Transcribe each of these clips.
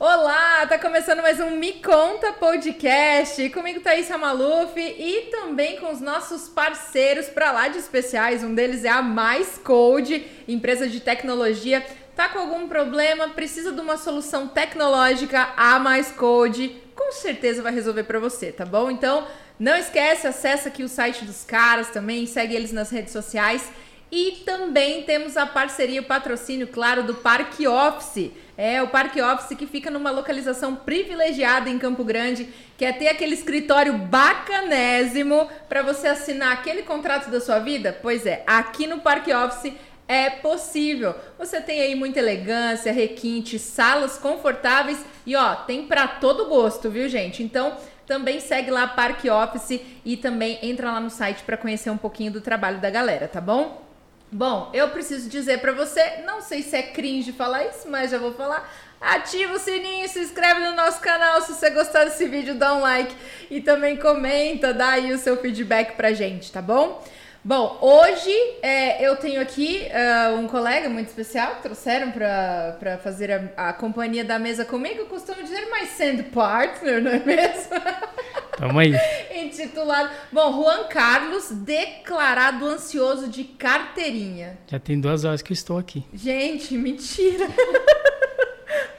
Olá, tá começando mais um Me Conta Podcast. Comigo Thaís Maluf e também com os nossos parceiros para lá de especiais. Um deles é a Mais Code, empresa de tecnologia. Tá com algum problema, precisa de uma solução tecnológica, a Mais Code com certeza vai resolver para você, tá bom? Então, não esquece, acessa aqui o site dos caras também, segue eles nas redes sociais. E também temos a parceria, o patrocínio, claro, do Parque Office. É o Parque Office que fica numa localização privilegiada em Campo Grande, que é ter aquele escritório bacanésimo para você assinar aquele contrato da sua vida. Pois é, aqui no Parque Office é possível. Você tem aí muita elegância, requinte, salas confortáveis e ó, tem para todo gosto, viu, gente? Então, também segue lá Parque Office e também entra lá no site para conhecer um pouquinho do trabalho da galera, tá bom? Bom, eu preciso dizer para você, não sei se é cringe falar isso, mas já vou falar. Ativa o sininho, se inscreve no nosso canal se você gostar desse vídeo, dá um like e também comenta, dá aí o seu feedback pra gente, tá bom? Bom, hoje é, eu tenho aqui uh, um colega muito especial que trouxeram para fazer a, a, companhia da mesa comigo. Eu costumo dizer mais sendo partner, não é mesmo? Tamo aí. Intitulado. Bom, Juan Carlos, declarado ansioso de carteirinha. Já tem duas horas que eu estou aqui. Gente, mentira.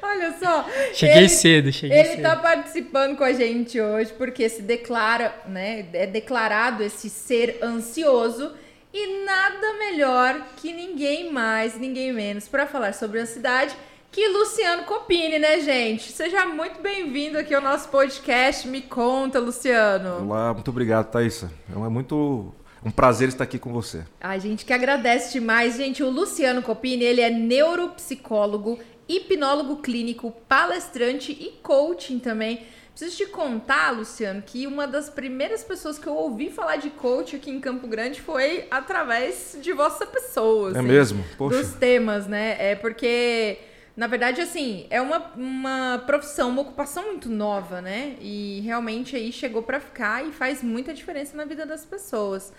Olha só. Cheguei ele, cedo, cheguei ele cedo. Ele tá participando com a gente hoje porque se declara, né? É declarado esse ser ansioso. E nada melhor que ninguém mais, ninguém menos, para falar sobre ansiedade que Luciano Copini, né, gente? Seja muito bem-vindo aqui ao nosso podcast. Me conta, Luciano. Olá, muito obrigado, Thaís. É muito um prazer estar aqui com você. A gente que agradece demais, gente. O Luciano Copini, ele é neuropsicólogo, hipnólogo clínico, palestrante e coaching também. Preciso te contar, Luciano, que uma das primeiras pessoas que eu ouvi falar de coach aqui em Campo Grande foi através de vossa pessoa. Assim, é mesmo? Poxa. Dos temas, né? É porque, na verdade, assim, é uma, uma profissão, uma ocupação muito nova, né? E realmente aí chegou para ficar e faz muita diferença na vida das pessoas.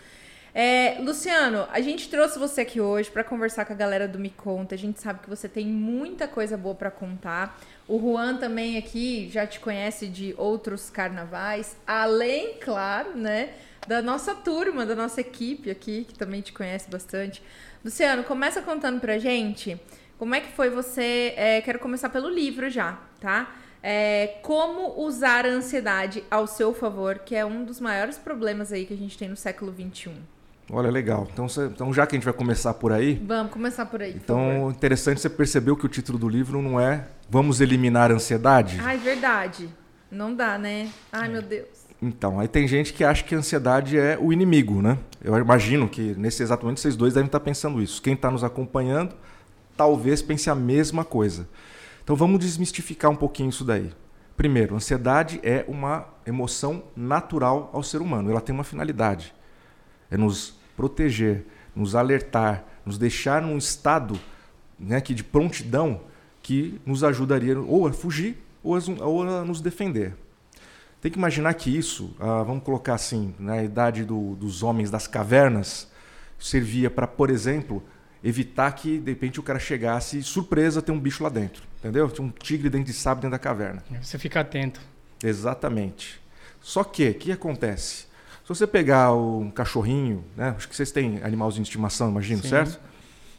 É, Luciano, a gente trouxe você aqui hoje para conversar com a galera do Me Conta. A gente sabe que você tem muita coisa boa para contar. O Juan também aqui já te conhece de outros carnavais, além, claro, né, da nossa turma, da nossa equipe aqui, que também te conhece bastante. Luciano, começa contando pra gente como é que foi você. É, quero começar pelo livro já, tá? É, como usar a ansiedade ao seu favor, que é um dos maiores problemas aí que a gente tem no século XXI. Olha, legal. Então, então, já que a gente vai começar por aí. Vamos começar por aí. Então, interessante você percebeu que o título do livro não é Vamos eliminar a ansiedade? Ai, verdade. Não dá, né? Ai, meu Deus. Então, aí tem gente que acha que a ansiedade é o inimigo, né? Eu imagino que nesse exato momento vocês dois devem estar pensando isso. Quem está nos acompanhando talvez pense a mesma coisa. Então, vamos desmistificar um pouquinho isso daí. Primeiro, ansiedade é uma emoção natural ao ser humano. Ela tem uma finalidade. É nos proteger, nos alertar, nos deixar num estado né, que de prontidão que nos ajudaria ou a fugir ou a, ou a nos defender. Tem que imaginar que isso, ah, vamos colocar assim, na idade do, dos homens das cavernas, servia para, por exemplo, evitar que de repente o cara chegasse surpresa ter um bicho lá dentro, entendeu? Tinha um tigre dentro de sábio dentro da caverna. Você fica atento. Exatamente. Só que o que acontece? Se você pegar um cachorrinho, né? Acho que vocês têm animalzinho de estimação, imagino, Sim. certo?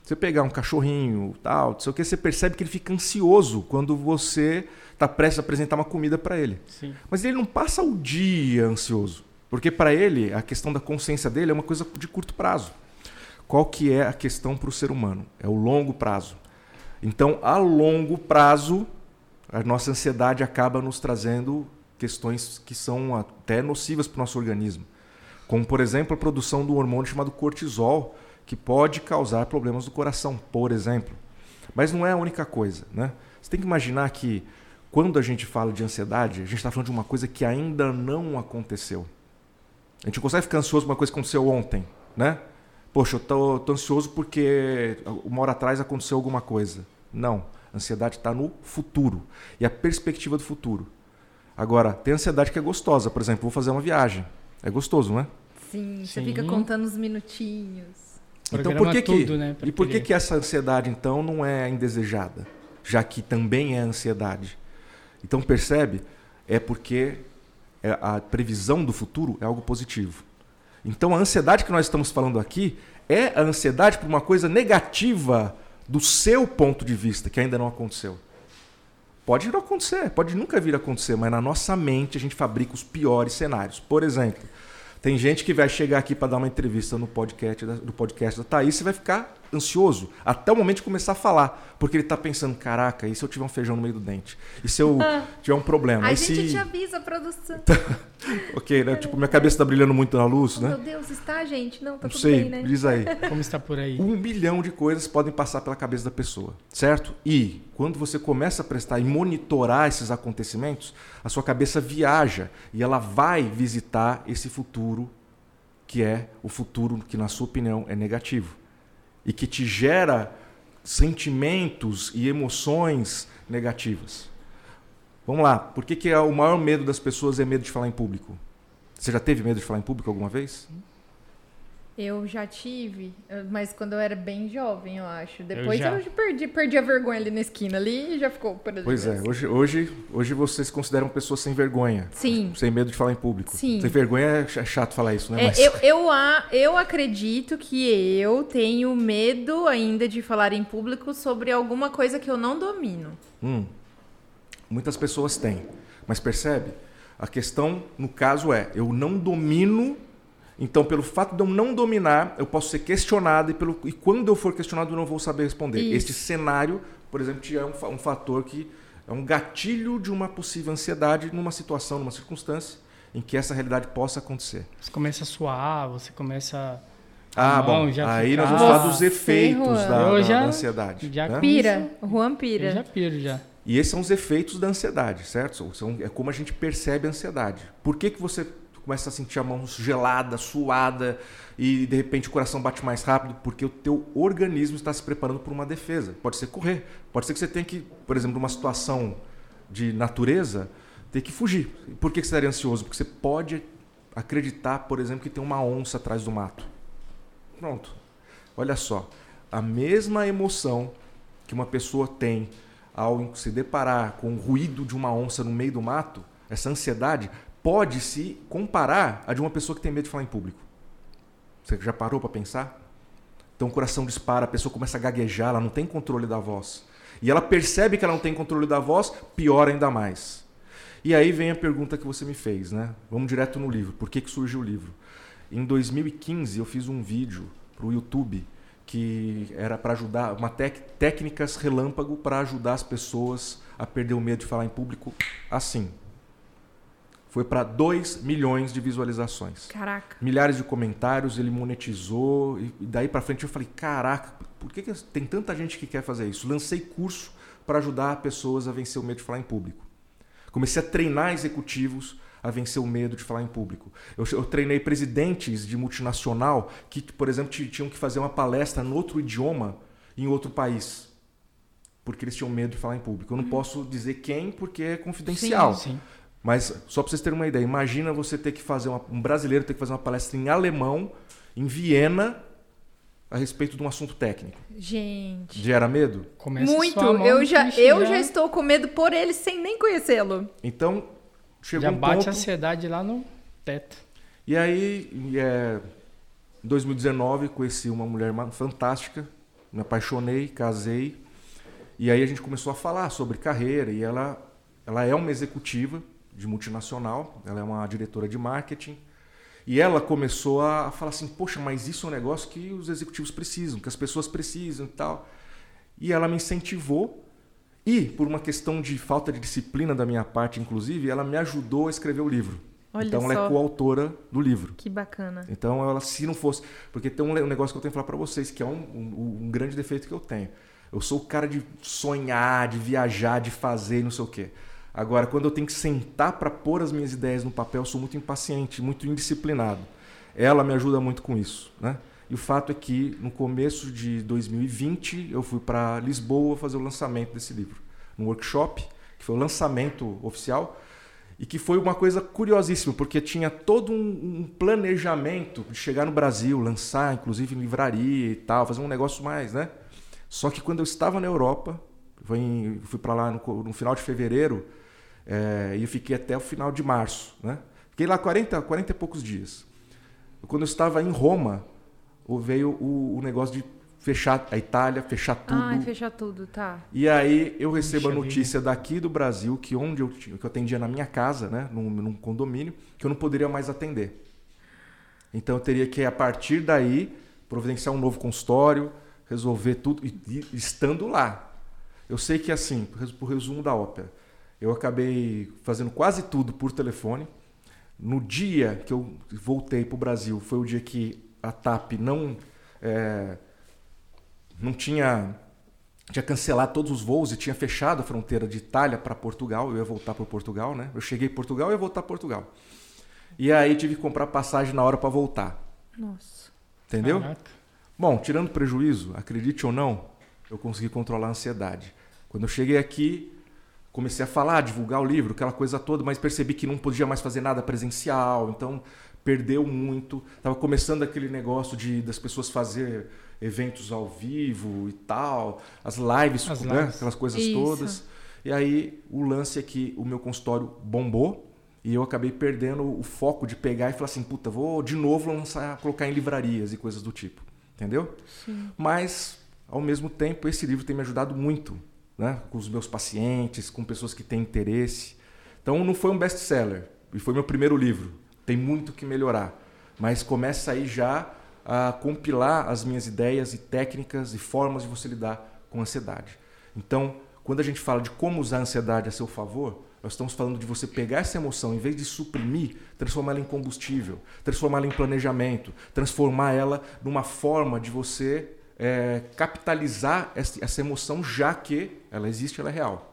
Você pegar um cachorrinho, tal, não sei o que, você percebe que ele fica ansioso quando você está prestes a apresentar uma comida para ele. Sim. Mas ele não passa o dia ansioso, porque para ele a questão da consciência dele é uma coisa de curto prazo. Qual que é a questão para o ser humano? É o longo prazo. Então, a longo prazo, a nossa ansiedade acaba nos trazendo questões que são até nocivas para o nosso organismo como por exemplo a produção do hormônio chamado cortisol, que pode causar problemas do coração, por exemplo. Mas não é a única coisa, né? Você tem que imaginar que quando a gente fala de ansiedade, a gente está falando de uma coisa que ainda não aconteceu. A gente não consegue ficar ansioso por uma coisa que aconteceu ontem, né? Poxa, eu tô, tô ansioso porque uma hora atrás aconteceu alguma coisa. Não. A ansiedade está no futuro. E a perspectiva do futuro. Agora, tem ansiedade que é gostosa. Por exemplo, vou fazer uma viagem. É gostoso, não é? Sim, você Sim. fica contando os minutinhos. Então, por Programa que, que, tudo, né, pra e por que, querer. que essa ansiedade, então, não é indesejada? Já que também é ansiedade. Então, percebe? É porque é- a previsão do futuro é algo positivo. Então, a ansiedade que nós estamos falando aqui é a ansiedade por uma coisa negativa do seu ponto de vista, que ainda não aconteceu. Pode não acontecer, pode nunca vir a acontecer, mas na nossa mente a gente fabrica os piores cenários. Por exemplo, tem gente que vai chegar aqui para dar uma entrevista no podcast da, do podcast da Thaís e vai ficar ansioso até o momento de começar a falar, porque ele está pensando: caraca, e se eu tiver um feijão no meio do dente? E se eu tiver um problema? A e gente se... te avisa, produção. Ok, né? Tipo, minha cabeça está brilhando muito na luz, Oh, né? Meu Deus, está, gente? Não, tá Não tudo sei, bem, né? diz aí. Como está por aí? Um milhão de coisas podem passar pela cabeça da pessoa, certo? E quando você começa a prestar e monitorar esses acontecimentos, a sua cabeça viaja e ela vai visitar esse futuro que é o futuro que, na sua opinião, é negativo e que te gera sentimentos e emoções negativas. Vamos lá, por que, que é o maior medo das pessoas é medo de falar em público? Você já teve medo de falar em público alguma vez? Eu já tive, mas quando eu era bem jovem, eu acho. Depois já. eu, perdi, perdi a vergonha ali na esquina ali e já ficou por ali. Pois é, hoje, hoje, hoje vocês se consideram pessoas sem vergonha. Sim. Sem medo de falar em público. Sim. Sem vergonha é é chato falar isso, né? É, Mas- eu, eu, a- eu acredito que eu tenho medo ainda de falar em público sobre alguma coisa que eu não domino. Hum, muitas pessoas têm. Mas percebe? A questão, no caso, é: eu não domino. Então, pelo fato de eu não dominar, eu posso ser questionado e, pelo, e quando eu for questionado, eu não vou saber responder. Isso. Este cenário, por exemplo, é um, um fator que é um gatilho de uma possível ansiedade numa situação, numa circunstância em que essa realidade possa acontecer. Você começa a suar, você começa. Ah, Não, bom. já Aí fica- nós vamos falar dos efeitos da, Eu da- já- da ansiedade. já né? Pira, o Juan Eu pira. já piro já. E esses são os efeitos da ansiedade, certo? São, é como a gente percebe a ansiedade. Por que, que você começa a sentir a mão gelada, suada e de repente o coração bate mais rápido? Porque o teu organismo está se preparando por uma defesa. Pode ser correr, pode ser que você tenha que, por exemplo, numa situação de natureza, ter que fugir. Por que você estaria ansioso? Porque você pode acreditar, por exemplo, que tem uma onça atrás do mato. Pronto. Olha só, a mesma emoção que uma pessoa tem ao se deparar com o ruído de uma onça no meio do mato, essa ansiedade pode se comparar a de uma pessoa que tem medo de falar em público. Você já parou para pensar? Então o coração dispara, a pessoa começa a gaguejar, ela não tem controle da voz. E ela percebe que ela não tem controle da voz, piora ainda mais. E aí vem a pergunta que você me fez, né? Vamos direto no livro. Por que, que surgiu o livro? Em 2015 eu fiz um vídeo para o YouTube que era para ajudar, uma tec, técnicas relâmpago para ajudar as pessoas a perder o medo de falar em público assim. Foi para 2 milhões de visualizações Caraca. milhares de comentários, ele monetizou e daí para frente eu falei, caraca, por que, que tem tanta gente que quer fazer isso? Lancei curso para ajudar pessoas a vencer o medo de falar em público. Comecei a treinar executivos a vencer o medo de falar em público. Eu, eu treinei presidentes de multinacional que, por exemplo, ti- tinham que fazer uma palestra em outro idioma em outro país. Porque eles tinham medo de falar em público. Eu não posso dizer quem porque é confidencial. Sim. Mas só para vocês terem uma ideia, imagina você ter que fazer uma, um brasileiro ter que fazer uma palestra em alemão, em Viena, a respeito de um assunto técnico. Gente. Gera medo? Começa a Muito. Eu já, eu já estou com medo por ele sem nem conhecê-lo. Então, chegou Já um bate ponto... a ansiedade lá no teto. E aí, e, é, em 2019, conheci uma mulher fantástica, me apaixonei, casei. E aí a gente começou a falar sobre carreira. E ela, ela é uma executiva de multinacional, ela é uma diretora de marketing. E ela começou a falar assim: Poxa, mas isso é um negócio que os executivos precisam, que as pessoas precisam e tal. E ela me incentivou. E, por uma questão de falta de disciplina da minha parte, inclusive, ela me ajudou a escrever o livro. Olha então ela só. é coautora do livro. Que bacana. Então ela, se não fosse. Porque tem um negócio que eu tenho que falar pra vocês, que é um, um- um grande defeito que eu tenho. Eu sou o cara de sonhar, de viajar, de fazer não sei o quê. Agora, quando eu tenho que sentar pra pôr as minhas ideias no papel, eu sou muito impaciente, muito indisciplinado. Ela me ajuda muito com isso, né? E o fato é que no começo de 2020 eu fui para Lisboa fazer o lançamento desse livro, num workshop, que foi o lançamento oficial. E que foi uma coisa curiosíssima, porque tinha todo um, um planejamento de chegar no Brasil, lançar, inclusive, em livraria e tal, fazer um negócio mais, né? Só que quando eu estava na Europa, fui, fui para lá no, no, final de fevereiro é, e fiquei até o final de março, né? Fiquei lá 40, 40 e poucos dias. Quando eu estava em Roma, veio o, o negócio de fechar a Itália, fechar tudo. Ah, fechar tudo, tá. E aí eu recebo Puxa a notícia vida. daqui do Brasil que onde eu, que eu atendia na minha casa, né, num, num, condomínio, que eu não poderia mais atender. Então eu teria que a partir daí providenciar um novo consultório, resolver tudo e, e estando lá. Eu sei que assim, por resumo da ópera, eu acabei fazendo quase tudo por telefone. No dia que eu voltei para o Brasil, foi o dia que a TAP não é, não tinha tinha cancelado todos os voos e tinha fechado a fronteira de Itália para Portugal. Eu ia voltar para Portugal, né? Eu cheguei em Portugal e ia voltar para Portugal. E aí tive que comprar passagem na hora para voltar. Nossa. Entendeu? Caraca. Bom, tirando prejuízo, acredite ou não, eu consegui controlar a ansiedade. Quando eu cheguei aqui, comecei a falar, divulgar o livro, aquela coisa toda, mas percebi que não podia mais fazer nada presencial, então perdeu muito. Tava começando aquele negócio de das pessoas fazer eventos ao vivo e tal, as lives, as né? lives. aquelas coisas Isso. todas. E aí o lance é que o meu consultório bombou e eu acabei perdendo o foco de pegar e falar assim, puta, vou de novo lançar, colocar em livrarias e coisas do tipo, entendeu? Sim. Mas ao mesmo tempo esse livro tem me ajudado muito, né? Com os meus pacientes, com pessoas que têm interesse. Então não foi um best-seller e foi meu primeiro livro. Tem muito que melhorar, mas começa aí já a compilar as minhas ideias e técnicas e formas de você lidar com ansiedade. Então, quando a gente fala de como usar a ansiedade a seu favor, nós estamos falando de você pegar essa emoção, em vez de suprimir, transformá-la em combustível, transformá-la em planejamento, transformar ela numa forma de você é, capitalizar essa emoção, já que ela existe, ela é real.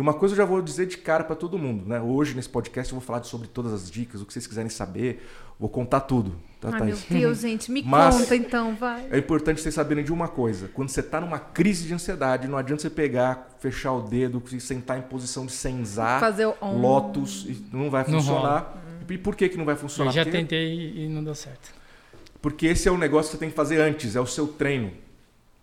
E uma coisa eu já vou dizer de cara para todo mundo, né? Hoje nesse podcast eu vou falar sobre todas as dicas, o que vocês quiserem saber, vou contar tudo. Tá, Ai, meu Deus, gente, me Mas conta então, vai. É importante vocês saberem de uma coisa: quando você está numa crise de ansiedade, não adianta você pegar, fechar o dedo, sentar em posição de senzar, fazer o on. lotus, não vai funcionar. Não e por que, que não vai funcionar? Eu já Porque... tentei e não deu certo. Porque esse é o negócio que você tem que fazer antes, é o seu treino,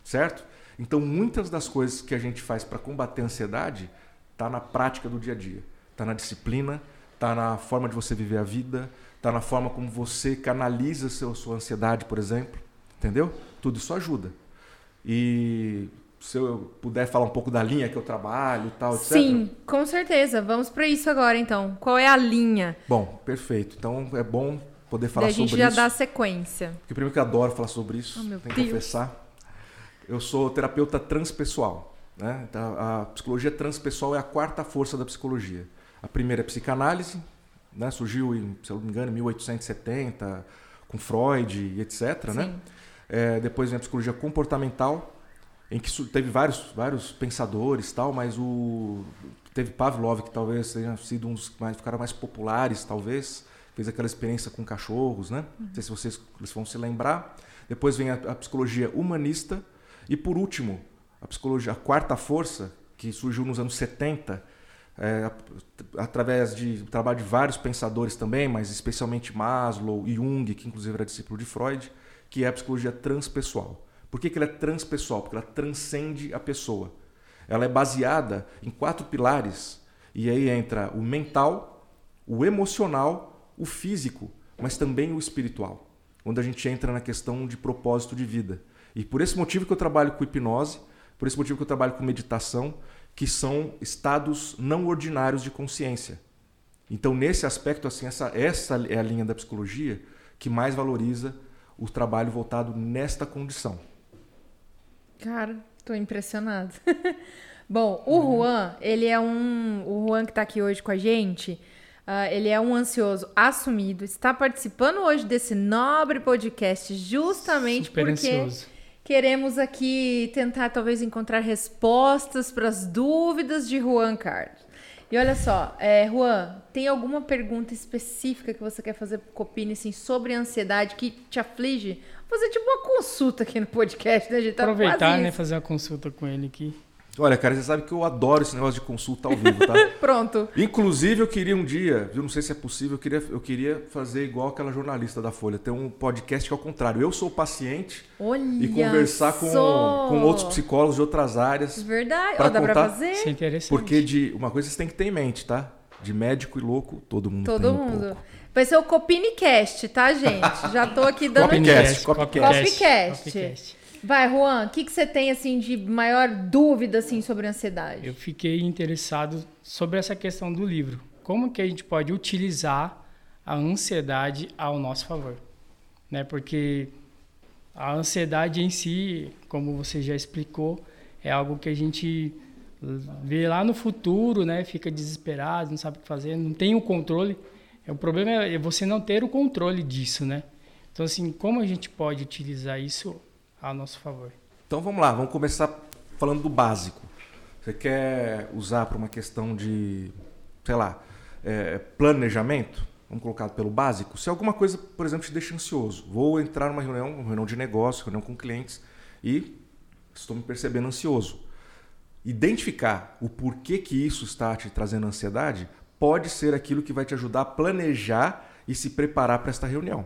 certo? Então, muitas das coisas que a gente faz para combater a ansiedade Está na prática do dia a dia. Está na disciplina, está na forma de você viver a vida, está na forma como você canaliza seu, sua ansiedade, por exemplo. Entendeu? Tudo isso ajuda. E se eu puder falar um pouco da linha que eu trabalho e tal, etc. Sim, com certeza. Vamos para isso agora, então. Qual é a linha? Bom, perfeito. Então é bom poder falar sobre isso. A gente já dá sequência. Porque primeiro que eu adoro falar sobre isso, oh, tem que confessar. Eu sou terapeuta transpessoal. Né? Então, a psicologia transpessoal é a quarta força da psicologia. A primeira é a psicanálise, né? surgiu em, se eu não me engano, 1870, com Freud e etc. Né? É, depois vem a psicologia comportamental, em que teve vários, vários pensadores, tal, mas o teve Pavlov que talvez tenha sido um dos que mais ficaram mais populares, talvez fez aquela experiência com cachorros, né? Uhum. Não sei se vocês vão se lembrar. Depois vem a, a psicologia humanista e por último a psicologia, a quarta força, que surgiu nos anos 70, é, através de trabalho de vários pensadores também, mas especialmente Maslow e Jung, que inclusive era discípulo de Freud, que é a psicologia transpessoal. Por que, que ela é transpessoal? Porque ela transcende a pessoa. Ela é baseada em quatro pilares, e aí entra o mental, o emocional, o físico, mas também o espiritual, onde a gente entra na questão de propósito de vida. E por esse motivo que eu trabalho com hipnose, por esse motivo que eu trabalho com meditação, que são estados não ordinários de consciência. Então, nesse aspecto, assim, essa, essa é a linha da psicologia que mais valoriza o trabalho voltado nesta condição. Cara, tô impressionado. Bom, o uhum. Juan, ele é um. O Juan que tá aqui hoje com a gente, uh, ele é um ansioso assumido, está participando hoje desse nobre podcast justamente Super porque. Ansioso Queremos aqui tentar talvez encontrar respostas para as dúvidas de Juan Carlos. E olha só, é, Juan, tem alguma pergunta específica que você quer fazer para o Copini assim, sobre a ansiedade que te aflige? Vou fazer tipo uma consulta aqui no podcast, né? A gente tá Aproveitar, né? Fazer uma consulta com ele aqui. Olha, cara, você sabe que eu adoro esse negócio de consulta ao vivo, tá? Pronto. Inclusive, eu queria um dia, eu não sei se é possível, eu queria, eu queria fazer igual aquela jornalista da Folha, ter um podcast que é ao contrário. Eu sou o paciente Olha e conversar com, só. com outros psicólogos de outras áreas. Verdade. Pra Ó, dá pra contar- fazer? Isso é interessante. Porque de uma coisa você tem que ter em mente, tá? De médico e louco, todo mundo Todo tem um mundo. pouco. Vai ser o Copinecast, tá, gente? Já tô aqui dando... Copycat. Copycast. Copycast. Copycast. Vai, Juan, o que, você tem, assim, de maior dúvida, assim, sobre ansiedade? Eu fiquei interessado sobre essa questão do livro. Como que a gente pode utilizar a ansiedade ao nosso favor? Né? Porque a ansiedade em si, como você já explicou, é algo que a gente vê lá no futuro, né? Fica desesperado, não sabe o que fazer, não tem o controle. É, O problema é você não ter o controle disso, né? Então, assim, como a gente pode utilizar isso a nosso favor? Então vamos lá, vamos começar falando do básico. Você quer usar para uma questão de, sei lá, é, planejamento? Vamos colocar pelo básico. Se alguma coisa, por exemplo, te deixa ansioso, vou entrar numa reunião, uma reunião de negócio, reunião com clientes e estou me percebendo ansioso. Identificar o porquê que isso está te trazendo ansiedade pode ser aquilo que vai te ajudar a planejar e se preparar para esta reunião.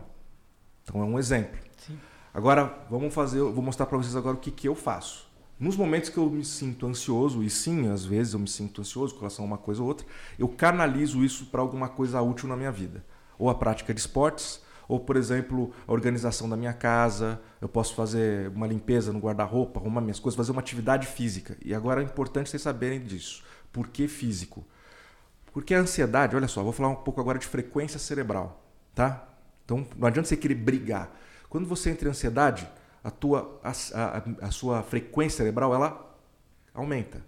Então é um exemplo. Sim. Agora, vamos fazer, vou mostrar para vocês agora o que, que eu faço. Nos momentos que eu me sinto ansioso, e sim, às vezes eu me sinto ansioso com relação a uma coisa ou outra, eu canalizo isso para alguma coisa útil na minha vida. Ou a prática de esportes, ou, por exemplo, a organização da minha casa, eu posso fazer uma limpeza no guarda-roupa, arrumar minhas coisas, fazer uma atividade física. E agora é importante vocês saberem disso. Por que físico? Porque a ansiedade, olha só, vou falar um pouco agora de frequência cerebral, tá? Então, não adianta você querer brigar. Quando você entra em ansiedade, a, tua, a, a, a sua frequência cerebral ela aumenta.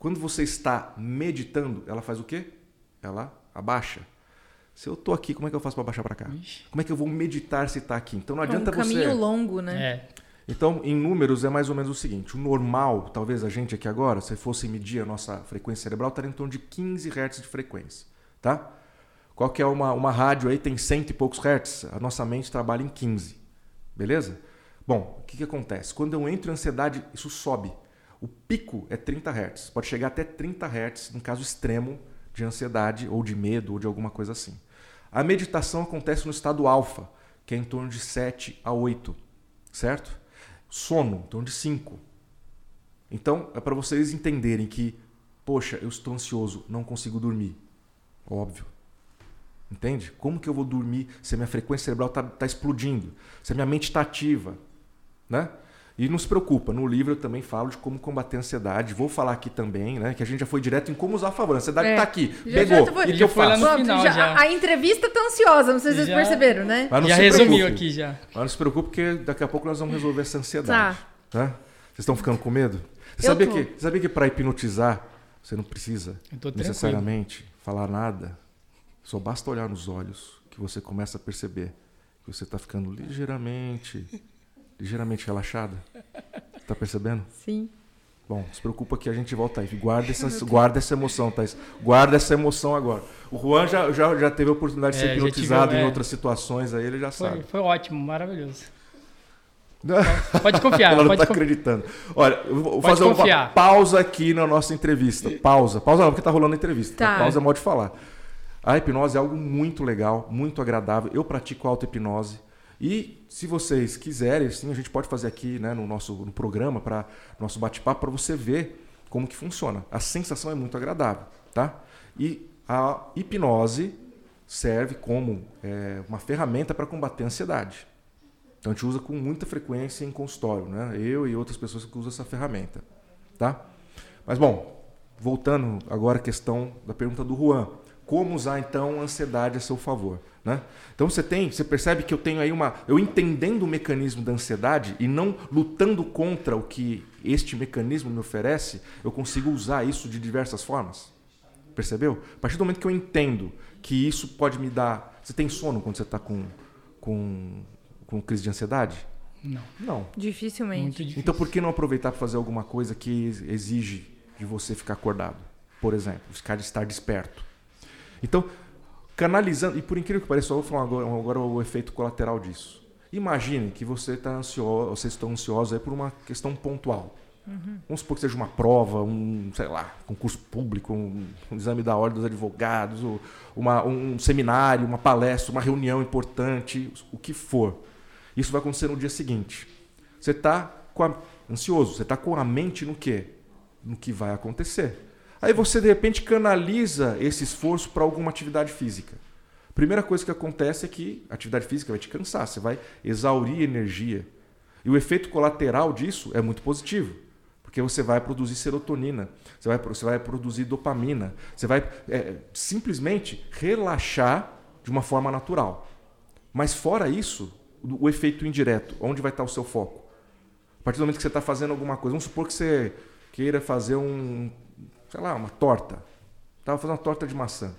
Quando você está meditando, ela faz o quê? Ela abaixa. Se eu tô aqui, como é que eu faço para baixar para cá? Ixi. Como é que eu vou meditar se está aqui? Então não É um adianta caminho você. longo, né? É, Então, em números, é mais ou menos o seguinte: o normal, talvez a gente aqui agora, se fosse medir a nossa frequência cerebral, estaria em torno de 15 Hz de frequência. Tá? Qual que é uma, uma rádio aí, tem cento e poucos Hz? A nossa mente trabalha em 15. Beleza? Bom, o que, que acontece? Quando eu entro em ansiedade, isso sobe. O pico é 30 Hz. Pode chegar até 30 Hz, no caso extremo de ansiedade, ou de medo, ou de alguma coisa assim. A meditação acontece no estado alfa, que é em torno de 7 a 8. Certo? Sono, em torno de 5. Então, é para vocês entenderem que, poxa, eu estou ansioso, não consigo dormir. Óbvio. Entende? Como que eu vou dormir se a minha frequência cerebral está tá explodindo? Se a minha mente está ativa? Né? E não se preocupa, no livro eu também falo de como combater a ansiedade. Vou falar aqui também, né? Que a gente já foi direto em como usar a favor. A ansiedade É. está aqui. Já- pegou. já foi- O que eu faço? Pronto, final já- já. A, a entrevista tá ansiosa, não sei se vocês Já- perceberam, né? Mas não já se resumiu preocupe. aqui já. Mas não se preocupe, porque daqui a pouco nós vamos resolver essa ansiedade. Tá. Né? Vocês estão ficando com medo? Você sabia que, sabia que para hipnotizar você não precisa necessariamente falar nada? Só basta olhar nos olhos que você começa a perceber que você está ficando ligeiramente, ligeiramente relaxada. Tá percebendo? Sim. Bom, se preocupa que a gente volta aí. Guarda essa, guarda essa emoção, Thaís. Guarda essa emoção agora. O Juan já, já, já teve a oportunidade de É, ser hipnotizado tive, em é. outras situações, aí ele já Foi, sabe. foi ótimo, maravilhoso. Pode confiar, Ela não pode tá confiar. acreditando. Olha, eu vou Pode fazer uma confiar. pausa aqui na nossa entrevista. Pausa. Pausa não, porque tá rolando a entrevista. Tá. Pausa é modo de falar. A hipnose é algo muito legal, muito agradável. Eu pratico auto-hipnose. E se vocês quiserem, sim, a gente pode fazer aqui né, no nosso no programa, para nosso bate-papo, para você ver como que funciona. A sensação é muito agradável. Tá? E a hipnose serve como é, uma ferramenta para combater a ansiedade. Então a gente usa com muita frequência em consultório, né? Eu e outras pessoas que usam essa ferramenta, tá? Mas bom, voltando agora à questão da pergunta do Juan, como usar então a ansiedade a seu favor, né? Então você tem, você percebe que eu tenho aí uma, eu entendendo o mecanismo da ansiedade e não lutando contra o que este mecanismo me oferece, eu consigo usar isso de diversas formas. Percebeu? A partir do momento que eu entendo que isso pode me dar, você tem sono quando você está com com com crise de ansiedade? Não, Não. Dificilmente. muito difícil. Então por que não aproveitar para fazer alguma coisa que exige de você ficar acordado? Por exemplo, ficar estar desperto. Então, canalizando, e por incrível que pareça, eu vou falar agora, agora o efeito colateral disso. Imagine que você está ansioso, vocês estão ansiosos aí por uma questão pontual. Uhum. Vamos supor que seja uma prova, um, sei lá, concurso público, um, um exame da ordem dos advogados, uma, um seminário, uma palestra, uma reunião importante, o que for. Isso vai acontecer no dia seguinte. Você está ansioso, você está com a mente no quê? No que vai acontecer. Aí você, de repente, canaliza esse esforço para alguma atividade física. Primeira coisa que acontece é que a atividade física vai te cansar, você vai exaurir energia. E o efeito colateral disso é muito positivo, porque você vai produzir serotonina, você vai, você vai produzir dopamina, você vai é, simplesmente relaxar de uma forma natural. Mas fora isso, o, efeito indireto, onde vai estar o seu foco? A partir do momento que você está fazendo alguma coisa, vamos supor que você queira fazer um, sei lá, uma torta. Estava fazendo uma torta de maçã.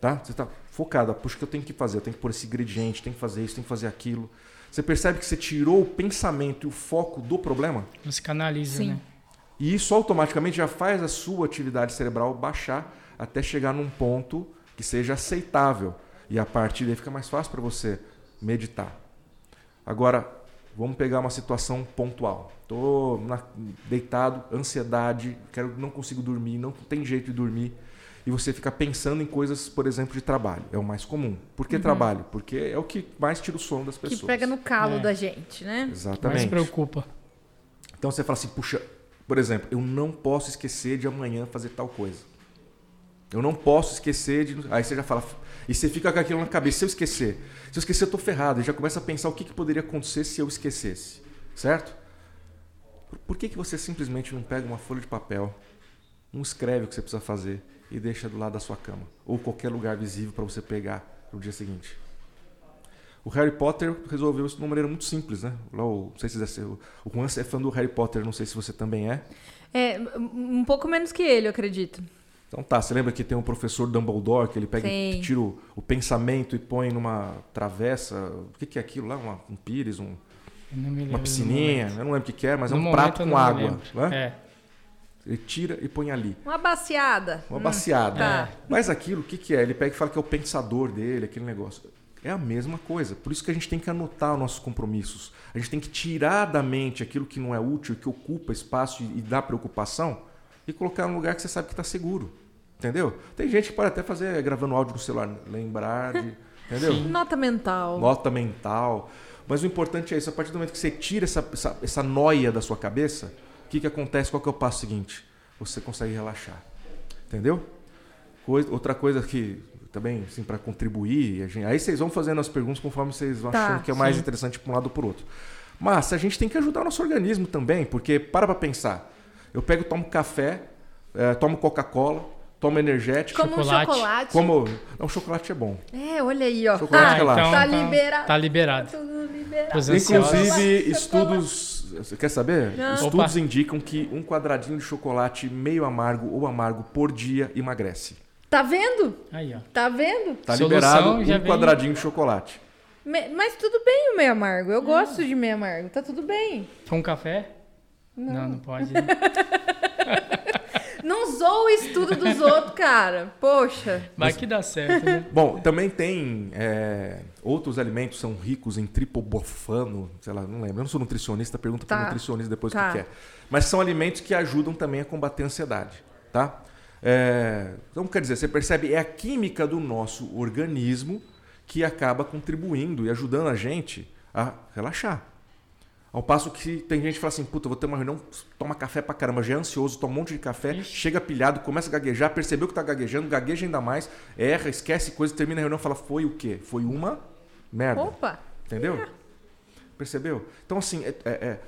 Tá? Você está focado, puxa, o que eu tenho que fazer? Eu tenho que pôr esse ingrediente, tenho que fazer isso, tenho que fazer aquilo. Você percebe que você tirou o pensamento e o foco do problema? Você canaliza, Sim. né? E isso automaticamente já faz a sua atividade cerebral baixar até chegar num ponto que seja aceitável. E a partir daí fica mais fácil para você meditar. Agora, vamos pegar uma situação pontual. Estou deitado, ansiedade, quero, não consigo dormir, não tem jeito de dormir e você fica pensando em coisas, por exemplo, de trabalho. É o mais comum. Por que uhum. trabalho? Porque é o que mais tira o sono das pessoas. Que pega no calo é. da gente, né? Exatamente. Mais preocupa. Então você fala assim, puxa, por exemplo, eu não posso esquecer de amanhã fazer tal coisa. Eu não posso esquecer de. Aí você já fala. E você fica com aquilo na cabeça. Se eu esquecer, se eu esquecer, eu tô ferrado. E já começa a pensar o que, que poderia acontecer se eu esquecesse. Certo? Por que, que você simplesmente não pega uma folha de papel, não escreve o que você precisa fazer e deixa do lado da sua cama ou qualquer lugar visível para você pegar no dia seguinte. O Harry Potter resolveu isso de uma maneira muito simples, né? não sei se é, o Juan é fã do Harry Potter, não sei se você também é. É, um pouco menos que ele, eu acredito. Então tá, você lembra que tem um professor Dumbledore que ele pega e tira o, o, pensamento e põe numa travessa, o que, que é aquilo lá? Uma, um pires, um, uma piscininha, eu não lembro o que, que é, mas no é um prato com água. Né? É. Ele tira e põe ali. Uma baciada. Uma hum, baciada. Tá. Mas aquilo, o que, que é? Ele pega e fala que é o pensador dele, aquele negócio. É a mesma coisa. Por isso que a gente tem que anotar os nossos compromissos. A gente tem que tirar da mente aquilo que não é útil, que ocupa espaço e dá preocupação e colocar num lugar que você sabe que está seguro. Entendeu? Tem gente que pode até fazer gravando áudio no celular, lembrar de. Entendeu? Sim. Nota mental. Nota mental. Mas o importante é isso, a partir do momento que você tira essa, essa, essa noia da sua cabeça, o que, que acontece? Qual que é o passo seguinte? Você consegue relaxar. Entendeu? Coisa, outra coisa que também, assim, para contribuir, gente, aí vocês vão fazendo as perguntas conforme vocês vão tá, achando que é mais sim. interessante para um lado ou para o outro. Mas a gente tem que ajudar o nosso organismo também, porque para para pensar. Eu pego, tomo café, é, tomo Coca-Cola, tomo energético. Como chocolate. Um chocolate. Como. Não, chocolate é bom. É, olha aí, ó. Chocolate ah, então, tá liberado. Tá liberado. Tá liberado. Inclusive, estudos você quer saber? Não. Estudos Opa. indicam que um quadradinho de chocolate meio amargo ou amargo por dia emagrece. Tá vendo? Aí, ó. Tá vendo? Tá liberado um vem... quadradinho de chocolate. Me... Mas tudo bem o meio amargo. Eu gosto de meio amargo. Tá tudo bem. Com café? Não, não, não pode. Né? Não usou o estudo dos outros, cara. Poxa. Vai que dá certo, né? Bom, também tem é, outros alimentos são ricos em tripobofano, sei lá, não lembro. Eu não sou nutricionista, pergunta tá. para nutricionista depois tá. o que é. Mas são alimentos que ajudam também a combater a ansiedade, tá? É, então, quer dizer, você percebe, é a química do nosso organismo que acaba contribuindo e ajudando a gente a relaxar. Ao passo que tem gente que fala assim, puta, vou ter uma reunião, toma café pra caramba, já é ansioso, toma um monte de café, Ixi. chega pilhado, começa a gaguejar, percebeu que tá gaguejando, gagueja ainda mais, erra, esquece coisa, termina a reunião e fala, foi o quê? Foi uma merda. Opa! Entendeu? É. Percebeu? Então, assim, é, é, é,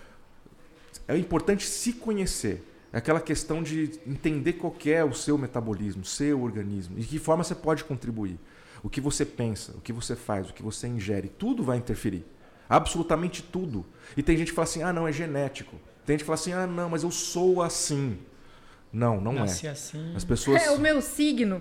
é importante se conhecer. É aquela questão de entender qual é o seu metabolismo, seu organismo, e de que forma você pode contribuir. O que você pensa, o que você faz, o que você ingere, tudo vai interferir. Absolutamente tudo. E tem gente que fala assim: ah, não, é genético. Tem gente que fala assim: ah, não, mas eu sou assim. Não, não Nasci é. assim. As pessoas. É o meu signo.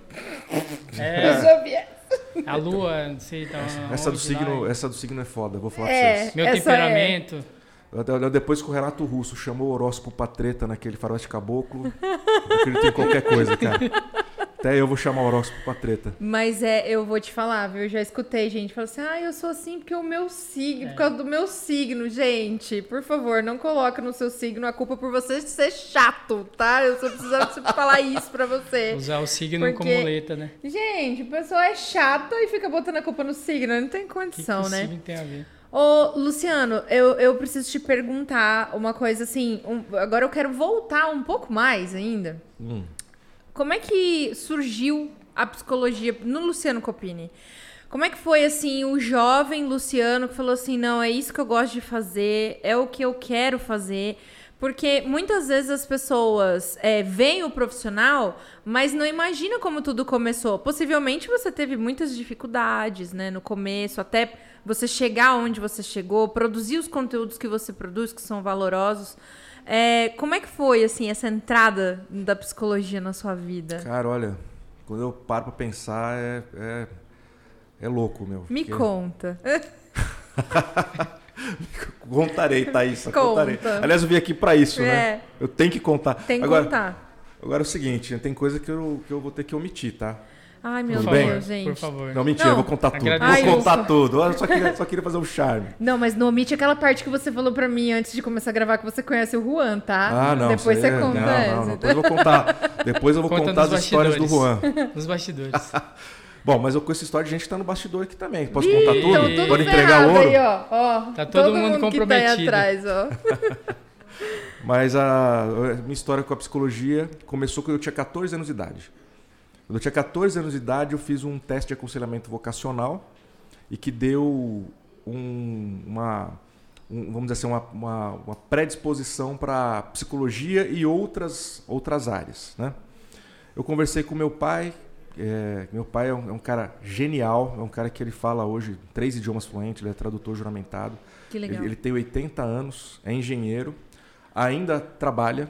É. A lua, não sei, tá essa do signo, essa do signo é foda, vou falar é, pra vocês. Meu temperamento. É. Depois que o Renato Russo chamou o horóscopo pra treta naquele faroeste caboclo, eu acredito em qualquer coisa, cara. Até eu vou chamar o horóscopo pra treta. Mas é, eu vou te falar, viu? Eu já escutei gente falando assim: ah, eu sou assim porque o meu signo, por causa do meu signo. Gente, por favor, não coloque no seu signo a culpa por você ser chato, tá? Eu só precisava falar isso pra você. Usar o signo Porque- como muleta, né? Gente, o pessoal é chata e fica botando a culpa no signo. Não tem O que, que condição, o né? signo tem a ver? Ô, Luciano, eu, eu preciso te perguntar uma coisa assim. um- agora eu quero voltar um pouco mais ainda. Hum. Como é que surgiu a psicologia no Luciano Copini? Como é que foi assim o jovem Luciano que falou assim, não, é isso que eu gosto de fazer, é o que eu quero fazer? Porque muitas vezes as pessoas é, veem o profissional, mas não imagina como tudo começou. Possivelmente você teve muitas dificuldades, né, no começo, até você chegar onde você chegou, produzir os conteúdos que você produz, que são valorosos. É, como é que foi, assim, essa entrada da psicologia na sua vida? Cara, olha, quando eu paro pra pensar, é, é, é louco, meu. Me Porque- conta. Contarei, Thaís. Conta. Contarei. Aliás, eu vim aqui pra isso, É. né? Eu tenho que contar. Tem que agora, contar. Agora é o seguinte, tem coisa que eu, que eu vou ter que omitir, tá? Ai, meu bem? Deus, favor, gente. por favor. Não, mentira, Não. eu vou contar tudo. Agradeço. Vou contar tudo. Eu só queria, só queria fazer um charme. Não, mas não omite aquela parte que você falou pra mim antes de começar a gravar que você conhece o Juan, tá? Ah, não. Depois você é- conta não, essa. não, não. Depois eu vou contar. Depois eu vou Conta contar as histórias do Juan. Nos bastidores. Bom, mas eu conheço história de gente que tá no bastidor aqui também. Posso Ih, contar tudo? tudo Pode entregar ferrado ouro? aí, ó. ó. Tá todo mundo que tá aí comprometido. atrás, ó. Mas a minha história com a psicologia começou quando eu tinha 14 anos de idade. Quando eu tinha 14 anos de idade, eu fiz um teste de aconselhamento vocacional e que deu um- uma, um- vamos dizer assim, uma, uma, uma predisposição para psicologia e outras, outras áreas. Né? Eu conversei com meu pai. é, meu pai é um, é um cara genial, é um cara que ele fala hoje três idiomas fluentes, ele é tradutor juramentado. Que legal. Ele, ele tem 80 anos, é engenheiro, ainda trabalha.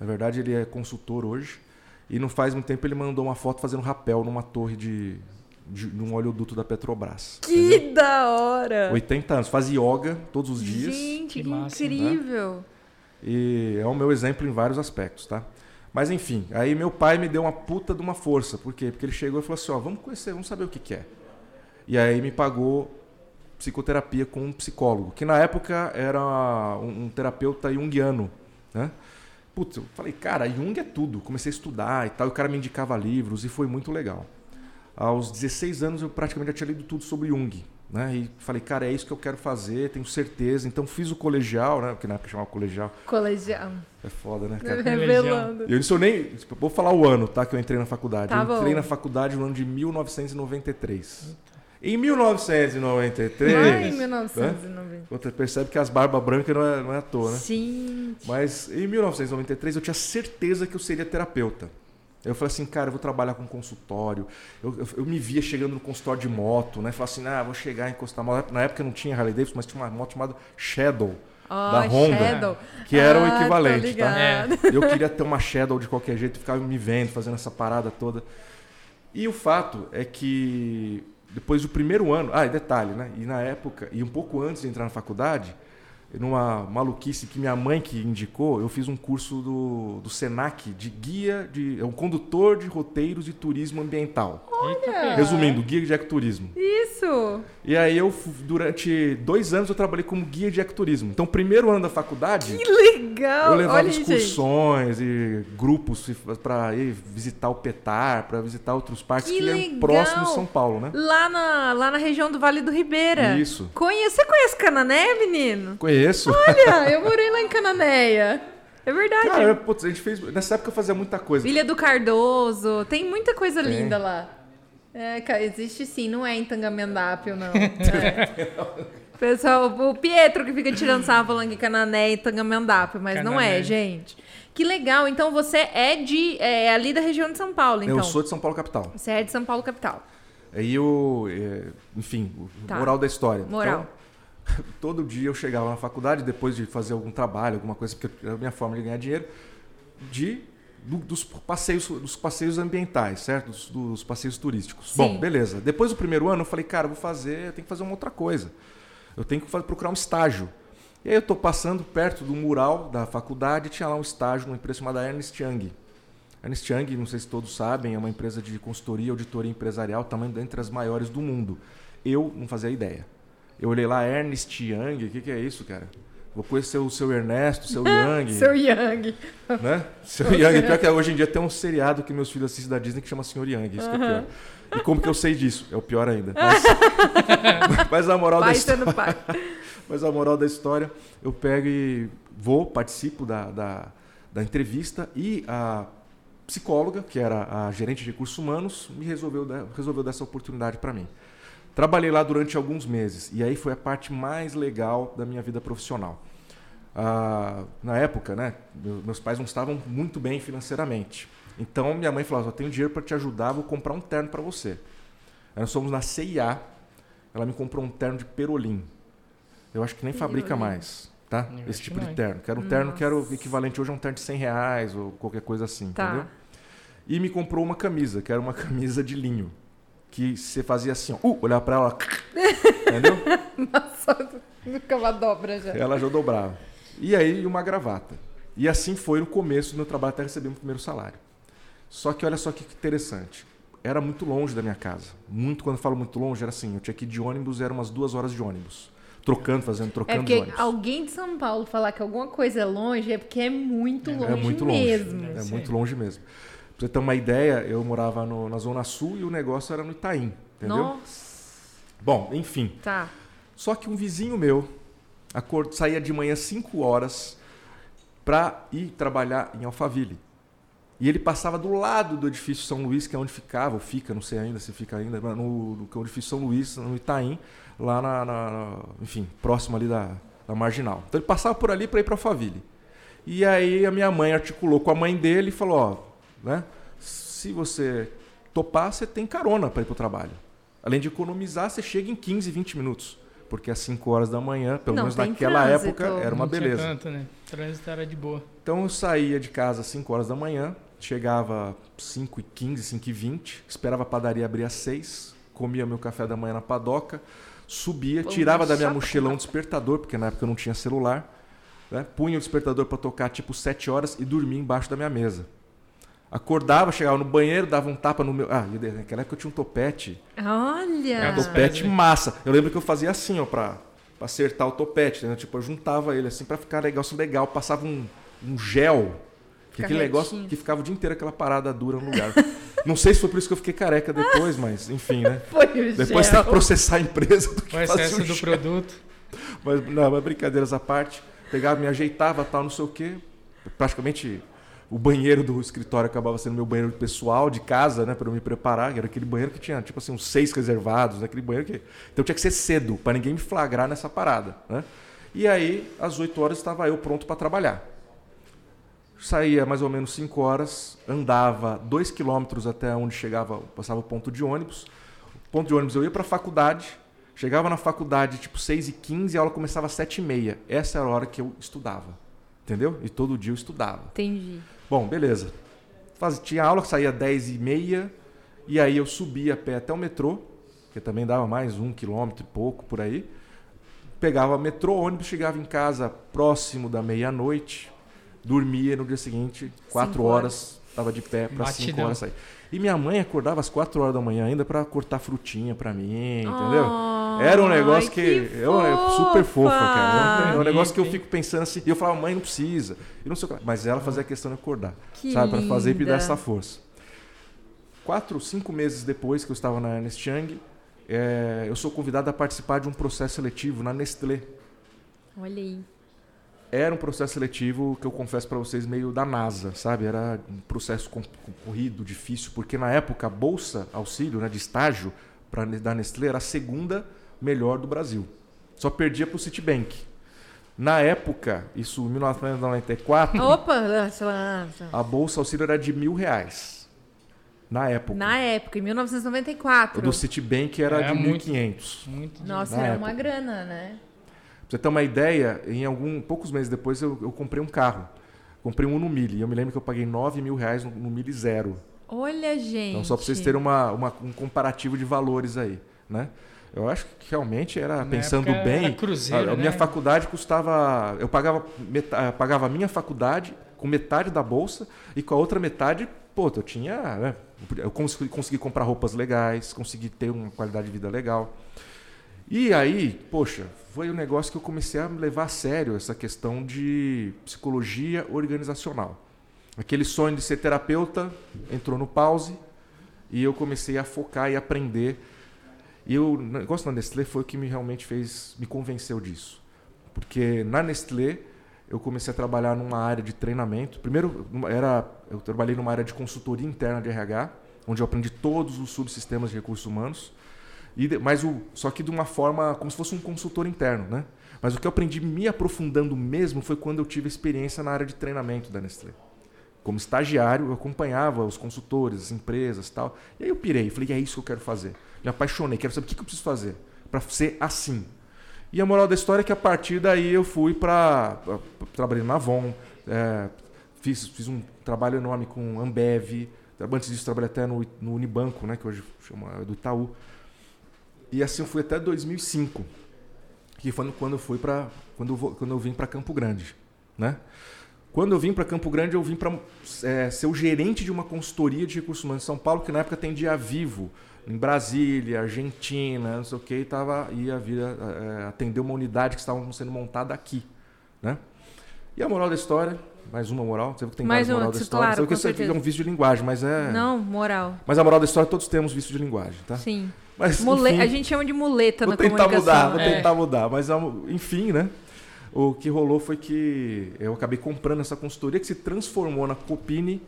Na verdade, ele é consultor hoje. E não faz muito tempo ele mandou uma foto fazendo rapel numa torre de, de, de um oleoduto da Petrobras. Que entendeu? da hora! 80 anos, faz yoga todos os dias. Gente, Que que, massa, né? incrível! E é o meu exemplo em vários aspectos, tá? Mas enfim, aí meu pai me deu uma puta de uma força. Por quê? Porque ele chegou e falou assim: ó, vamos conhecer, vamos saber o que, que é. E aí me pagou psicoterapia com um psicólogo, que na época era um, um terapeuta junguiano, né? Putz, eu falei, cara, Jung é tudo. Comecei a estudar e tal, e o cara me indicava livros e foi muito legal. Aos 16 anos eu praticamente já tinha lido tudo sobre Jung, né? E falei, cara, é isso que eu quero fazer, tenho certeza. Então fiz o colegial, né? Porque na época chamava colegial. Colegial. É foda, né, cara? Revelando. Eu isso eu nem. Vou falar o ano, tá? Que eu entrei na faculdade. Tá eu entrei na faculdade no ano de 1993. Em 1993. Ai, 1990. Você percebe que as barbas brancas não é, não é à toa, né? Sim. Mas em 1993 eu tinha certeza que eu seria terapeuta. Eu falei assim, cara, eu vou trabalhar com consultório. Eu, eu, eu me via chegando no consultório de moto, né? Falei assim, ah, vou chegar e encostar. moto. Na época não tinha Harley Davidson, mas tinha uma moto chamada Shadow, Ó, da Honda, Shadow. que era o Ah, tô equivalente, tá? ligada. Eu queria ter uma Shadow de qualquer jeito, ficava me vendo, fazendo essa parada toda. E o fato é que depois do primeiro ano, ah, detalhe, né? E na época, e um pouco antes de entrar na faculdade, numa maluquice que minha mãe que indicou, eu fiz um curso do, do Senac de guia de é um condutor de roteiros de turismo ambiental. Pega. Resumindo, guia de ecoturismo. Isso! E aí eu durante dois anos eu trabalhei como guia de ecoturismo. Então, primeiro ano da faculdade, Que legal! eu levava Olha, gente. excursões e grupos para ir visitar o Petar, para visitar outros parques Que que, é legal! próximo de São Paulo, né? Lá na, lá na região do Vale do Ribeira. Isso. Conhece, você conhece Canané, menino? Conheço. Olha, eu morei lá em Cananéia. É verdade. Cara, putz, a gente fez. Nessa época eu fazia muita coisa. Ilha do Cardoso. Tem muita coisa Tem. linda lá. É, existe sim, não é em Tangamandápio, não. É. Pessoal, o Pietro que fica tirando sarro falando que Canané e Tangamandápio, mas não é, Canané. gente. Que legal. Então você é de é, ali da região de São Paulo, então. Eu sou de São Paulo capital. Você é de São Paulo capital. Aí eu, é, enfim, o Tá. moral da história. Moral. Então, todo dia eu chegava na faculdade, depois de fazer algum trabalho, alguma coisa, porque era a minha forma de ganhar dinheiro, de, do- dos, passeios, dos passeios ambientais, certo? Dos, dos passeios turísticos. Sim. Bom, beleza. Depois do primeiro ano, eu falei, cara, eu vou fazer, eu tenho que fazer uma outra coisa. Eu tenho que fa- procurar um estágio. E aí eu estou passando perto do mural da faculdade, tinha lá um estágio numa empresa chamada Ernest Young. Ernst Young, não sei se todos sabem, é uma empresa de consultoria, auditoria empresarial, tamanho entre as maiores do mundo. Eu não fazia ideia. Eu olhei lá, Ernest Young, o que, que é isso, cara? Vou conhecer o seu Ernesto, o seu Young. seu Young. Né? Seu Young. Pior que hoje em dia tem um seriado que meus filhos assistem da Disney que chama Senhor Young. Isso uhum. que é pior. E como que eu sei disso? É o pior ainda. Mas, mas a moral pai da história. Pai. Mas a moral da história, eu pego e vou, participo da, da, da entrevista e a psicóloga, que era a gerente de recursos humanos, me resolveu, resolveu dar essa oportunidade para mim. Trabalhei lá durante alguns meses e aí foi a parte mais legal da minha vida profissional. Ah, na época, né, meus pais não estavam muito bem financeiramente. Então minha mãe falou: "Eu tenho dinheiro para te ajudar, vou comprar um terno para você". Aí nós fomos na CIA, ela me comprou um terno de perolim. Eu acho que nem fabrica mais, tá? Eu Esse tipo de terno. Quero um terno que era o equivalente hoje a um terno de 100 reais ou qualquer coisa assim, tá. entendeu? E me comprou uma camisa, que era uma camisa de linho que você fazia assim, ó, uh, olhar para ela, entendeu? Nossa, ficava dobra já. Ela já dobrava. E aí uma gravata. E assim foi no começo do meu trabalho até receber o meu primeiro salário. Só que olha só que interessante. Era muito longe da minha casa. Muito, quando eu falo muito longe, era assim, eu tinha que ir de ônibus, era umas duas horas de ônibus. Trocando, fazendo, trocando é de ônibus. alguém de São Paulo falar que alguma coisa é longe é porque é muito é, longe é muito mesmo. Longe. É muito longe mesmo. Pra você ter uma ideia, eu morava no, na Zona Sul e o negócio era no Itaim, entendeu? Nossa. Bom, enfim. Tá. Só que um vizinho meu acord... saía de manhã 5 horas para ir trabalhar em Alphaville. E ele passava do lado do edifício São Luís, que é onde ficava, ou fica, não sei ainda se fica ainda, no, no, no edifício São Luís, no Itaim, lá na, na, na enfim, próximo ali da, da Marginal. Então ele passava por ali para ir para Alphaville. E aí a minha mãe articulou com a mãe dele e falou, ó, né? Se você topar, você tem carona para ir para o trabalho. Além de economizar, você chega em 15, 20 minutos. Porque às 5 horas da manhã, pelo Não, menos naquela trânsito. época, era uma Não beleza. Tanto, né? O trânsito era de boa. Então eu saía de casa às 5 horas da manhã, chegava 5 e 15, 5 e 20, esperava a padaria abrir às 6, comia meu café da manhã na padoca, subia, Pô, tirava da minha mochila um despertador, porque na época eu não tinha celular, né? punha o despertador para tocar tipo 7 horas e dormia embaixo da minha mesa. Acordava, chegava no banheiro, dava um tapa no meu. Ah, naquela época eu tinha um topete. Olha! Um topete massa. Eu lembro que eu fazia assim, ó, pra, pra acertar o topete. Né? Tipo, eu juntava ele assim pra ficar negócio legal. Passava um, um gel. Que aquele negócio que ficava o dia inteiro aquela parada dura no lugar. Não sei se foi por isso que eu fiquei careca depois, mas enfim, né? Foi o Depois gel. processar a empresa do que o excesso do gel. produto. Mas, não, mas brincadeiras à parte. Pegava, me ajeitava, tal, não sei o quê. Praticamente o banheiro do escritório acabava sendo meu banheiro pessoal de casa, né, para eu me preparar. Era aquele banheiro que tinha, tipo assim, uns seis reservados, né, aquele banheiro que. Então tinha que ser cedo, para ninguém me flagrar nessa parada, né? E aí, às 8 horas, estava eu pronto para trabalhar. Saía mais ou menos 5 horas, andava 2 quilômetros até onde chegava, passava o ponto de ônibus. O ponto de ônibus eu ia para a faculdade, chegava na faculdade tipo 6 e 15 e a aula começava às 7 e meia. Essa era a hora que eu estudava, entendeu? E todo dia eu estudava. Entendi. Bom, beleza. Faz, tinha aula que saía 10 e meia, e aí eu subia a pé até o metrô, que também dava mais um quilômetro e pouco por aí. Pegava metrô, ônibus, chegava em casa próximo da meia-noite, dormia no dia seguinte, quatro horas, estava de pé para cinco horas sair. E minha mãe acordava às quatro horas da manhã ainda para cortar frutinha para mim, entendeu? Oh. Era um negócio Ai, que. que é um, super fofa, cara. É um, é um negócio que eu fico pensando assim. E eu falava, mãe, não precisa. E não sei o que. Mas ela fazia questão de acordar. Que sabe? Para fazer e me dar essa força. Quatro, cinco meses depois que eu estava na Ernest Young, é, eu sou convidado a participar de um processo seletivo na Nestlé. Olha aí. Era um processo seletivo que eu confesso para vocês meio da NASA, sabe? Era um processo concorrido, difícil, porque na época a bolsa auxílio, né, de estágio para da Nestlé era a segunda melhor do Brasil. Só perdia para o Citibank. Na época, isso em 1994, Opa, a bolsa auxílio era de mil reais. Na época. Na época, em 1994. O do Citibank era é, de 1.500. Nossa, era época. uma grana, né? Pra você ter uma ideia, em algum, poucos meses depois eu, eu comprei um carro. Comprei um no Mille. Eu me lembro que eu paguei 9 mil reais no, no Mille Zero. Olha, gente. Então, só para vocês terem uma, uma, um comparativo de valores aí, né? Eu acho que realmente era, Na pensando bem, era cruzeiro, a, a né? minha faculdade custava, eu pagava, metade, pagava a minha faculdade com metade da bolsa e com a outra metade pô, eu tinha. Né, eu consegui, consegui comprar roupas legais, consegui ter uma qualidade de vida legal. E aí, poxa, foi um negócio que eu comecei a levar a sério essa questão de psicologia organizacional. Aquele sonho de ser terapeuta entrou no pause e eu comecei a focar e aprender. E o negócio da Nestlé foi o que me realmente fez, me convenceu disso. Porque na Nestlé eu comecei a trabalhar numa área de treinamento. Primeiro, era, eu trabalhei numa área de consultoria interna de RH, onde eu aprendi todos os subsistemas de recursos humanos. E, mas o, só que de uma forma como se fosse um consultor interno, né? Mas o que eu aprendi me aprofundando mesmo foi quando eu tive experiência na área de treinamento da Nestlé. Como estagiário, eu acompanhava os consultores, as empresas tal. E aí eu pirei, falei, é isso que eu quero fazer. Me apaixonei, quero saber o que eu preciso fazer para ser assim. E a moral da história é que a partir daí eu fui para. Trabalhei na Avon, é, fiz, fiz um trabalho enorme com Ambev. Antes disso, trabalhei até no, no Unibanco, né, que hoje chama do Itaú. E assim eu fui até 2005, que foi quando eu fui para quando, quando eu vim para Campo Grande, né? Quando eu vim para Campo Grande, eu vim para é, ser o gerente de uma consultoria de recursos humanos em São Paulo, que na época atendia vivo em Brasília, Argentina, não sei o que, e tava, ia vir é, atender uma unidade que estava sendo montada aqui. Né? E a moral da história, mais uma moral, você que tem mais, moral da história. Claro, você que é um vício de linguagem, mas é. Não, moral. Mas a moral da história, todos temos vício de linguagem, tá? Sim. Mas, Mule... enfim, a gente chama de muleta na comunicação. Vou tentar mudar, vou é. tentar mudar. Mas, enfim, né? O que rolou foi que eu acabei comprando essa consultoria que se transformou na Copini,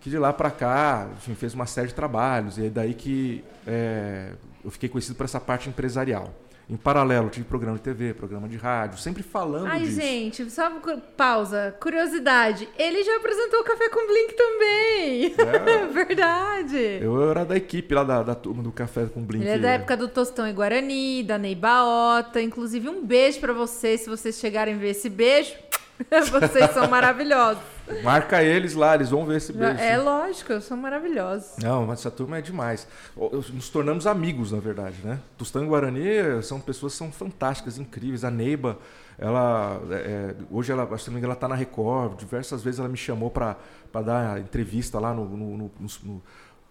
que de lá para cá, enfim, fez uma série de trabalhos. E é daí que é, eu fiquei conhecido por essa parte empresarial. Em paralelo, tive programa de TV, programa de rádio, sempre falando Ai, disso. Ai, gente, só pausa. Curiosidade, ele já apresentou o Café com Blink também. É. Verdade. Eu era da equipe lá da, da turma do Café com Blink. Ele é da época do Tostão e Guarani, da Ney Baota. Inclusive, um beijo para vocês, se vocês chegarem a ver esse beijo. vocês são maravilhosos. Marca eles lá, eles vão ver esse beijo. É lógico, eu sou maravilhoso. Não, mas essa turma é demais. Nos tornamos amigos, na verdade, né? Tostão e Guarani são pessoas são fantásticas, incríveis. A Neiba, ela é, hoje ela, acho que ela está na Record. Diversas vezes ela me chamou para dar entrevista lá no, no, no, no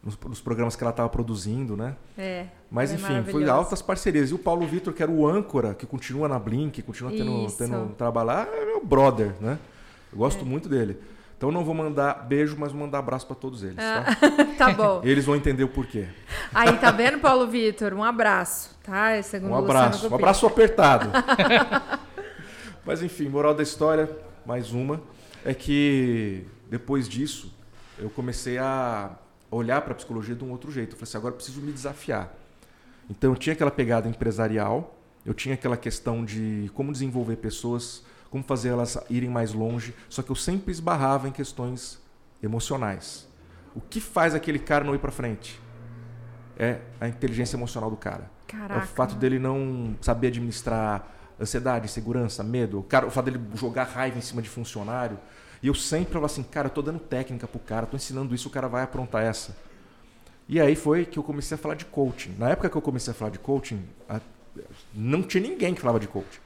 nos, nos, programas que ela estava produzindo, né? É. Mas é enfim, foi altas parcerias. E o Paulo Vitor, que era o âncora, que continua na Blink, continua tendo, tendo trabalhar, é meu brother, né? Eu gosto é. muito dele. Então não vou mandar beijo, mas vou mandar abraço para todos eles, tá? Ah, tá bom. Eles vão entender o porquê. Aí, tá vendo, Paulo Vitor? Um abraço, tá? É segundo um abraço, um abraço apertado. mas enfim, moral da história, mais uma, é que depois disso eu comecei a olhar para a psicologia de um outro jeito. Eu falei assim, agora eu preciso me desafiar. Então eu tinha aquela pegada empresarial, eu tinha aquela questão de como desenvolver pessoas como fazer elas irem mais longe, só que eu sempre esbarrava em questões emocionais. O que faz aquele cara não ir para frente? É a inteligência emocional do cara. Caraca. É o fato dele não saber administrar ansiedade, insegurança, medo, o, cara, o fato dele jogar raiva em cima de funcionário. E eu sempre falava assim, cara, eu tô dando técnica pro cara, tô ensinando isso, o cara vai aprontar essa. E aí foi que eu comecei a falar de coaching. Na época que eu comecei a falar de coaching, não tinha ninguém que falava de coaching.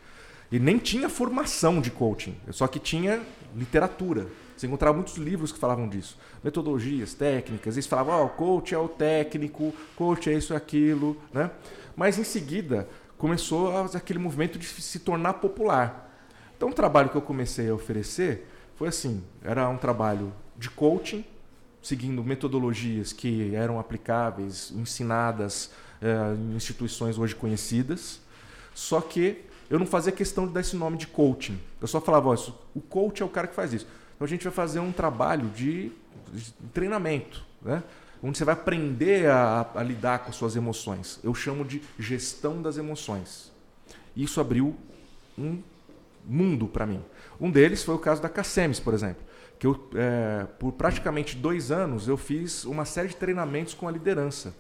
E nem tinha formação de coaching, só que tinha literatura. Você encontrava muitos livros que falavam disso. Metodologias, técnicas. Eles falavam, oh, coach é o técnico, coach é isso e aquilo. Né? Mas em seguida começou aquele movimento de se tornar popular. Então o trabalho que eu comecei a oferecer foi assim, era um trabalho de coaching, seguindo metodologias que eram aplicáveis, ensinadas eh, em instituições hoje conhecidas, só que eu não fazia questão de dar esse nome de coaching. Eu só falava, ó, o coach é o cara que faz isso. Então a gente vai fazer um trabalho de, de treinamento, né? onde você vai aprender a, a, lidar com as suas emoções. Eu chamo de gestão das emoções. Isso abriu um mundo para mim. Um deles foi o caso da Cassemes, por exemplo. Que eu, é, por praticamente dois anos, eu fiz uma série de treinamentos com a liderança.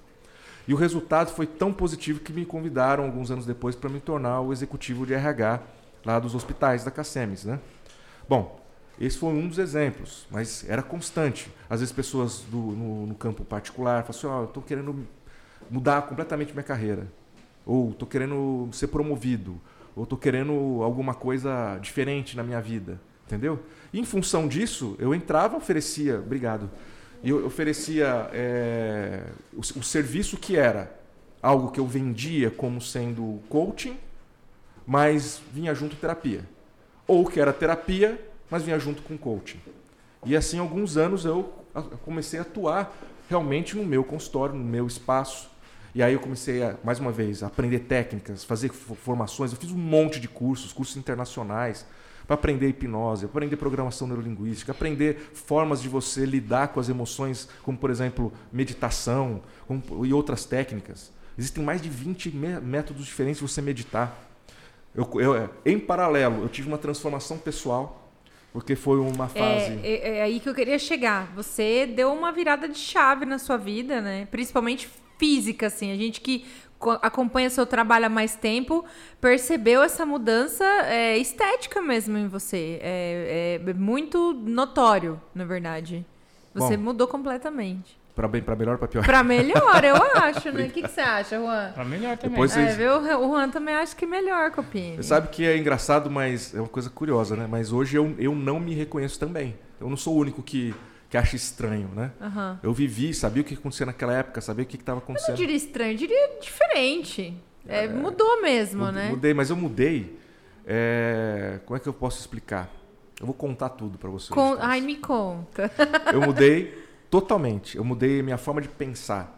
E o resultado foi tão positivo que me convidaram alguns anos depois para me tornar o executivo de RH lá dos hospitais da Cassemes, né? Bom, esse foi um dos exemplos, mas era constante. Às vezes pessoas do, no, no campo particular falam assim, oh, eu estou querendo mudar completamente minha carreira, ou estou querendo ser promovido, ou estou querendo alguma coisa diferente na minha vida, entendeu? E em função disso, eu entrava, oferecia, obrigado, E eu oferecia é, o, o serviço que era algo que eu vendia como sendo coaching, mas vinha junto terapia. Ou que era terapia, mas vinha junto com coaching. E assim, alguns anos eu comecei a atuar realmente no meu consultório, no meu espaço. E aí eu comecei a, mais uma vez, a aprender técnicas, fazer formações. Eu fiz um monte de cursos, cursos internacionais, para aprender hipnose, aprender programação neurolinguística, aprender formas de você lidar com as emoções, como por exemplo, meditação como, e outras técnicas. Existem mais de 20 métodos diferentes de você meditar. Eu, eu, é, em paralelo, eu tive uma transformação pessoal porque foi uma é, fase. É, é, é, aí que eu queria chegar. Você deu uma virada de chave na sua vida, né? Principalmente física, assim. A gente que acompanha seu trabalho há mais tempo, percebeu essa mudança é, estética mesmo em você. É, é muito notório, na verdade. Você Bom, mudou completamente. Para bem, para melhor ou para pior? Para melhor, eu acho, né? O que, que você acha, Juan? Para melhor também. Depois vocês... é, viu? O Juan também acha que melhor, Copini. Você sabe que é engraçado, mas é uma coisa curiosa, né? Mas hoje eu, eu não me reconheço também. Eu não sou o único que que acha estranho, né? Uhum. Eu vivi, sabia o que acontecia naquela época, sabia o que estava acontecendo. Eu não diria estranho, eu diria diferente. É, é, mudou mesmo, mudei, né? Mudei, mas eu mudei. É... Como é que eu posso explicar? Eu vou contar tudo para você. Con... Ai, me conta. eu mudei totalmente. Eu mudei minha forma de pensar.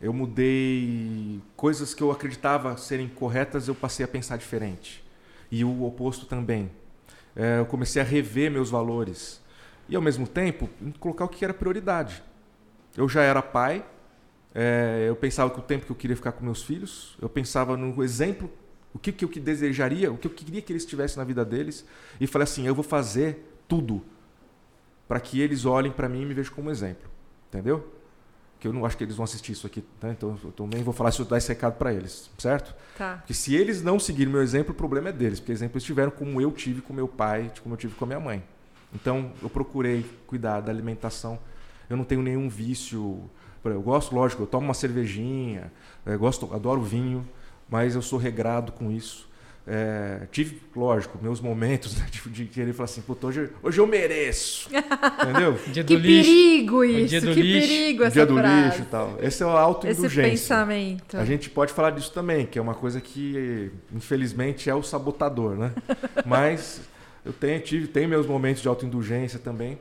Eu mudei coisas que eu acreditava serem corretas, eu passei a pensar diferente. E o oposto também. É, eu comecei a rever meus valores e, ao mesmo tempo, colocar o que era prioridade. Eu já era pai, é, eu pensava que o tempo que eu queria ficar com meus filhos, eu pensava no exemplo, o que, que eu desejaria, o que eu queria que eles tivessem na vida deles, e falei assim: eu vou fazer tudo para que eles olhem para mim e me vejam como exemplo. Entendeu? Que eu não acho que eles vão assistir isso aqui, tá? então eu também vou falar isso, dar esse recado para eles, certo? Tá. Porque se eles não seguirem meu exemplo, o problema é deles, porque exemplo eles tiveram como eu tive com meu pai, como eu tive com a minha mãe. Então, eu procurei cuidar da alimentação. Eu não tenho nenhum vício. Eu gosto, lógico, eu tomo uma cervejinha, eu gosto, adoro vinho, mas eu sou regrado com isso. É, tive, lógico, meus momentos né, de, de querer falar assim, puta, hoje, hoje eu mereço. Entendeu? Dia do que lixo. perigo isso, que lixo. perigo essa Dia do frase. lixo e tal. Esse é o autoindulgência. Esse pensamento. A gente pode falar disso também, que é uma coisa que, infelizmente, é o sabotador, né? Mas eu tenho, tive, tenho meus momentos de autoindulgência também,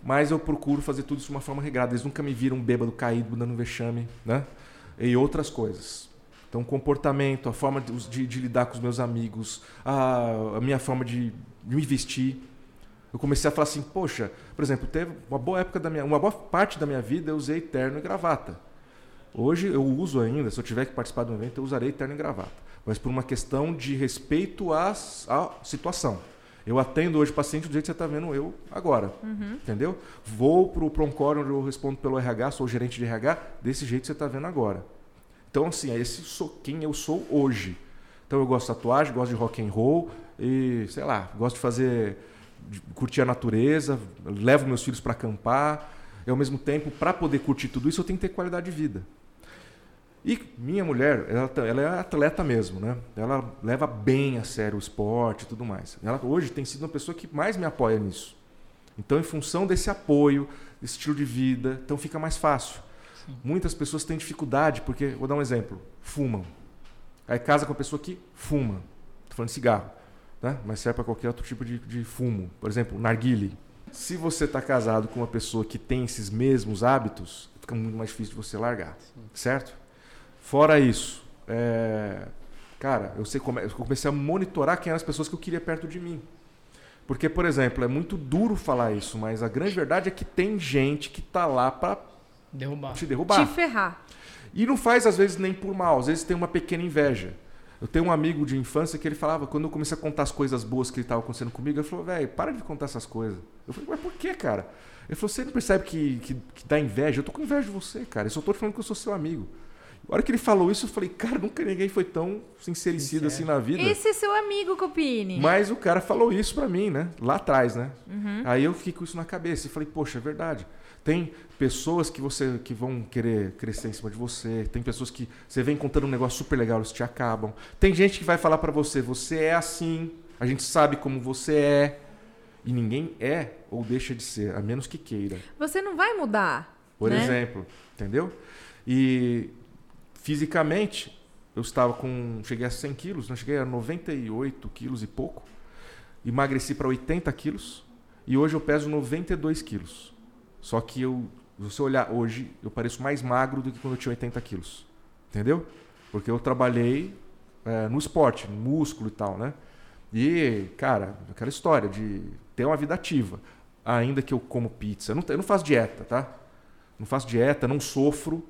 mas eu procuro fazer tudo isso de uma forma regrada. Eles nunca me viram bêbado, caído, dando vexame, né? E outras coisas. Então, comportamento, a forma de, de, de lidar com os meus amigos, a, a minha forma de, me vestir. Eu comecei a falar assim, poxa, por exemplo, teve uma boa época da minha, uma boa parte da minha vida eu usei terno e gravata. Hoje eu uso ainda, se eu tiver que participar de um evento, eu usarei terno e gravata, mas por uma questão de respeito à situação. Eu atendo hoje paciente do jeito que você está vendo eu agora. Uhum. Entendeu? Vou para o Proncor, onde eu respondo pelo RH, sou gerente de RH, desse jeito que você está vendo agora. Então, assim, é esse sou quem eu sou hoje. Então, eu gosto de tatuagem, gosto de rock and roll e, sei lá, gosto de fazer, de curtir a natureza, levo meus filhos para acampar. E, ao mesmo tempo, para poder curtir tudo isso, eu tenho que ter qualidade de vida. E minha mulher, ela, ela, é atleta mesmo, né? Ela leva bem a sério o esporte e tudo mais. Ela hoje tem sido uma pessoa que mais me apoia nisso. Então, em função desse apoio, desse estilo de vida, então fica mais fácil. Sim. Muitas pessoas têm dificuldade, porque, vou dar um exemplo, fumam. Aí casa com a pessoa que fuma. Estou falando de cigarro, né? mas serve para qualquer outro tipo de, de fumo. Por exemplo, narguile. Se você está casado com uma pessoa que tem esses mesmos hábitos, fica muito mais difícil de você largar, Sim. certo? Fora isso, é, cara, eu, sei como, eu comecei a monitorar quem eram as pessoas que eu queria perto de mim. Porque, por exemplo, é muito duro falar isso, mas a grande verdade é que tem gente que tá lá para derrubar. te derrubar. Te ferrar. E não faz, às vezes, nem por mal, às vezes tem uma pequena inveja. Eu tenho um amigo de infância que ele falava, quando eu comecei a contar as coisas boas que ele estava acontecendo comigo, ele falou, velho, para de contar essas coisas. Eu falei, mas por que, cara? Ele falou, você não percebe que, que, que dá inveja? Eu tô com inveja de você, cara. Eu só tô falando que eu sou seu amigo. A hora que ele falou isso, eu falei, cara, nunca ninguém foi tão sincericido assim na vida. Esse é seu amigo, Copini. Mas o cara falou isso pra mim, né? Lá atrás, né? Uhum. Aí eu fiquei com isso na cabeça e falei, poxa, é verdade. Tem pessoas que você que vão querer crescer em cima de você. Tem pessoas que você vem contando um negócio super legal, eles te acabam. Tem gente que vai falar para você, você é assim. A gente sabe como você é. E ninguém é ou deixa de ser, a menos que queira. Você não vai mudar. Por né? exemplo, entendeu? E fisicamente, eu estava com. Cheguei a 100 quilos, não cheguei a 98 quilos e pouco. Emagreci para 80 quilos e hoje eu peso 92 quilos. Só que eu, se você olhar hoje, eu pareço mais magro do que quando eu tinha 80 quilos. Entendeu? Porque eu trabalhei é, no esporte, no músculo e tal, né? E, cara, aquela história de ter uma vida ativa. Ainda que eu como pizza. Eu não, eu não faço dieta, tá? Não faço dieta, não sofro.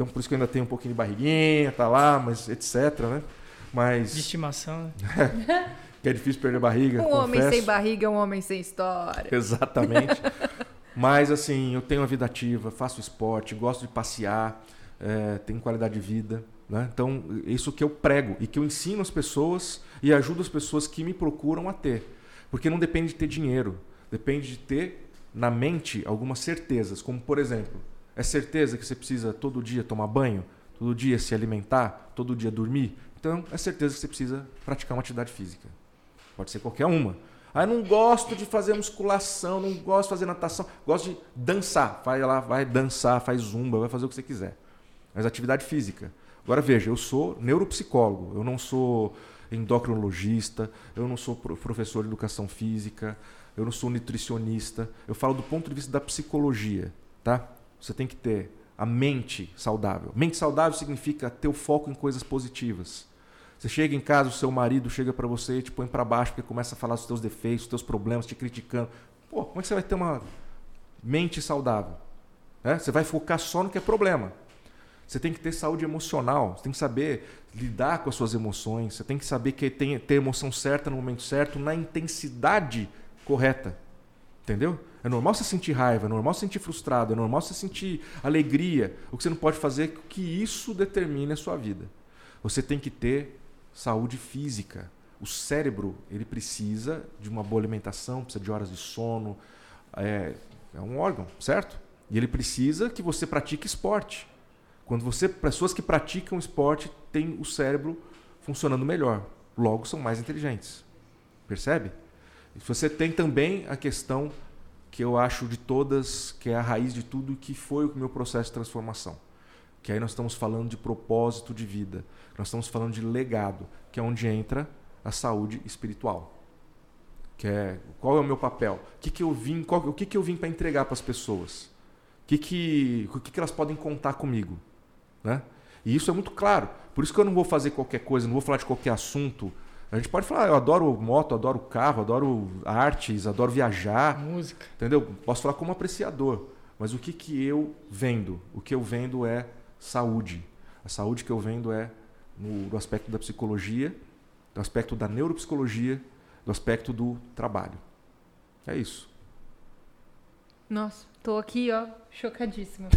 Então por isso que eu ainda tenho um pouquinho de barriguinha, tá lá, mas etc, né? Mas. De estimação, né? que é difícil perder barriga. Um confesso. homem sem barriga é um homem sem história. Exatamente. Mas assim, eu tenho uma vida ativa, faço esporte, gosto de passear, é, tenho qualidade de vida. Né? Então, isso que eu prego e que eu ensino as pessoas e ajudo as pessoas que me procuram a ter. Porque não depende de ter dinheiro, depende de ter na mente algumas certezas, como por exemplo, é certeza que você precisa todo dia tomar banho, todo dia se alimentar, todo dia dormir? Então, é certeza que você precisa praticar uma atividade física. Pode ser qualquer uma. Ah, eu não gosto de fazer musculação, não gosto de fazer natação, gosto de dançar. Vai lá, vai dançar, faz zumba, vai fazer o que você quiser. Mas atividade física. Agora veja, eu sou neuropsicólogo, eu não sou endocrinologista, eu não sou professor de educação física, eu não sou nutricionista. Eu falo do ponto de vista da psicologia, tá? Você tem que ter a mente saudável. Mente saudável significa ter o foco em coisas positivas. Você chega em casa, o seu marido chega para você e te põe para baixo porque começa a falar dos teus defeitos, dos teus problemas, te criticando. Pô, como é que você vai ter uma mente saudável? É? Você vai focar só no que é problema. Você tem que ter saúde emocional, você tem que saber lidar com as suas emoções, você tem que saber que tem, ter emoção certa no momento certo, na intensidade correta. Entendeu? É normal você sentir raiva, é normal você sentir frustrado, é normal você sentir alegria. O que você não pode fazer é que isso determine a sua vida. Você tem que ter saúde física. O cérebro ele precisa de uma boa alimentação, precisa de horas de sono. É, é um órgão, certo? E ele precisa que você pratique esporte. Quando você, pessoas que praticam esporte têm o cérebro funcionando melhor, logo são mais inteligentes. Percebe? Você tem também a questão que eu acho de todas, que é a raiz de tudo, que foi o meu processo de transformação. Que aí nós estamos falando de propósito de vida, nós estamos falando de legado, que é onde entra a saúde espiritual. Que é qual é o meu papel? O que, que eu vim, qual, o que, que eu vim para entregar para as pessoas? O que, que, o que, que elas podem contar comigo? Né? E isso é muito claro. Por isso que eu não vou fazer qualquer coisa, não vou falar de qualquer assunto a gente pode falar, eu adoro moto, adoro carro, adoro artes, adoro viajar. Música. Entendeu? Posso falar como apreciador. Mas o que, que eu vendo? O que eu vendo é saúde. A saúde que eu vendo é no, no aspecto da psicologia, do aspecto da neuropsicologia, do aspecto do trabalho. É isso. Nossa, tô aqui, ó, chocadíssima.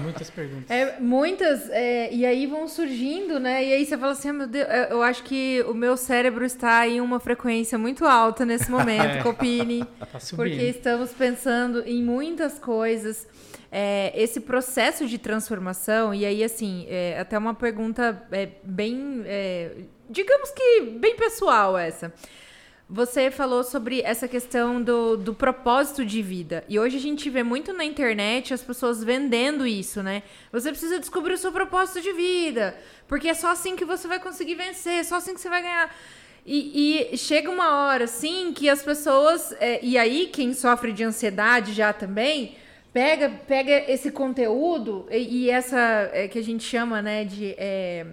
muitas perguntas. É, muitas, é, e aí vão surgindo, né? E aí você fala assim, ah, meu Deus, eu acho que o meu cérebro está em uma frequência muito alta nesse momento, é. Copini. Tá porque estamos pensando em muitas coisas. É, esse processo de transformação, e aí, assim, é, até uma pergunta é, bem, é, digamos que bem pessoal essa. Você falou sobre essa questão do, do propósito de vida. E hoje a gente vê muito na internet as pessoas vendendo isso, né? Você precisa descobrir o seu propósito de vida. Porque é só assim que você vai conseguir vencer, é só assim que você vai ganhar. E, e chega uma hora, assim, que as pessoas. É, e aí, quem sofre de ansiedade já também. Pega, pega esse conteúdo e, e essa é, que a gente chama né, de é,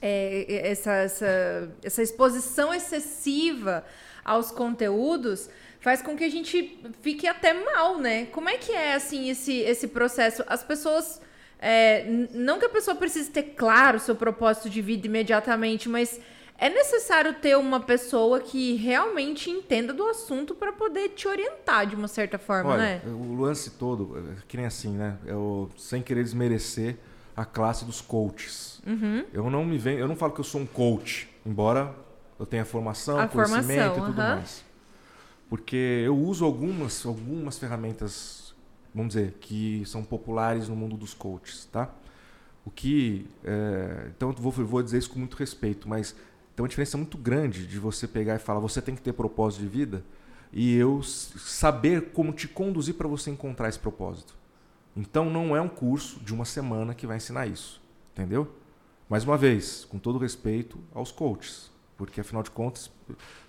é, essa, essa, essa exposição excessiva aos conteúdos faz com que a gente fique até mal, né? Como é que é, assim, esse, esse processo? As pessoas... É, não que a pessoa precise ter claro o seu propósito de vida imediatamente, mas é necessário ter uma pessoa que realmente entenda do assunto para poder te orientar de uma certa forma, Olha, né? O lance todo, é que nem assim, né? Eu, sem querer desmerecer a classe dos coaches. Uhum. Eu não me venho, eu não falo que eu sou um coach, embora eu tenha formação, a conhecimento formação, e tudo uhum. mais. Porque eu uso algumas, algumas ferramentas, vamos dizer, que são populares no mundo dos coaches, tá? O que, é, então vou, vou dizer isso com muito respeito, mas tem uma diferença muito grande de você pegar e falar, você tem que ter propósito de vida, e eu saber como te conduzir para você encontrar esse propósito. Então não é um curso de uma semana que vai ensinar isso. Entendeu? Mais uma vez, com todo respeito aos coaches, porque afinal de contas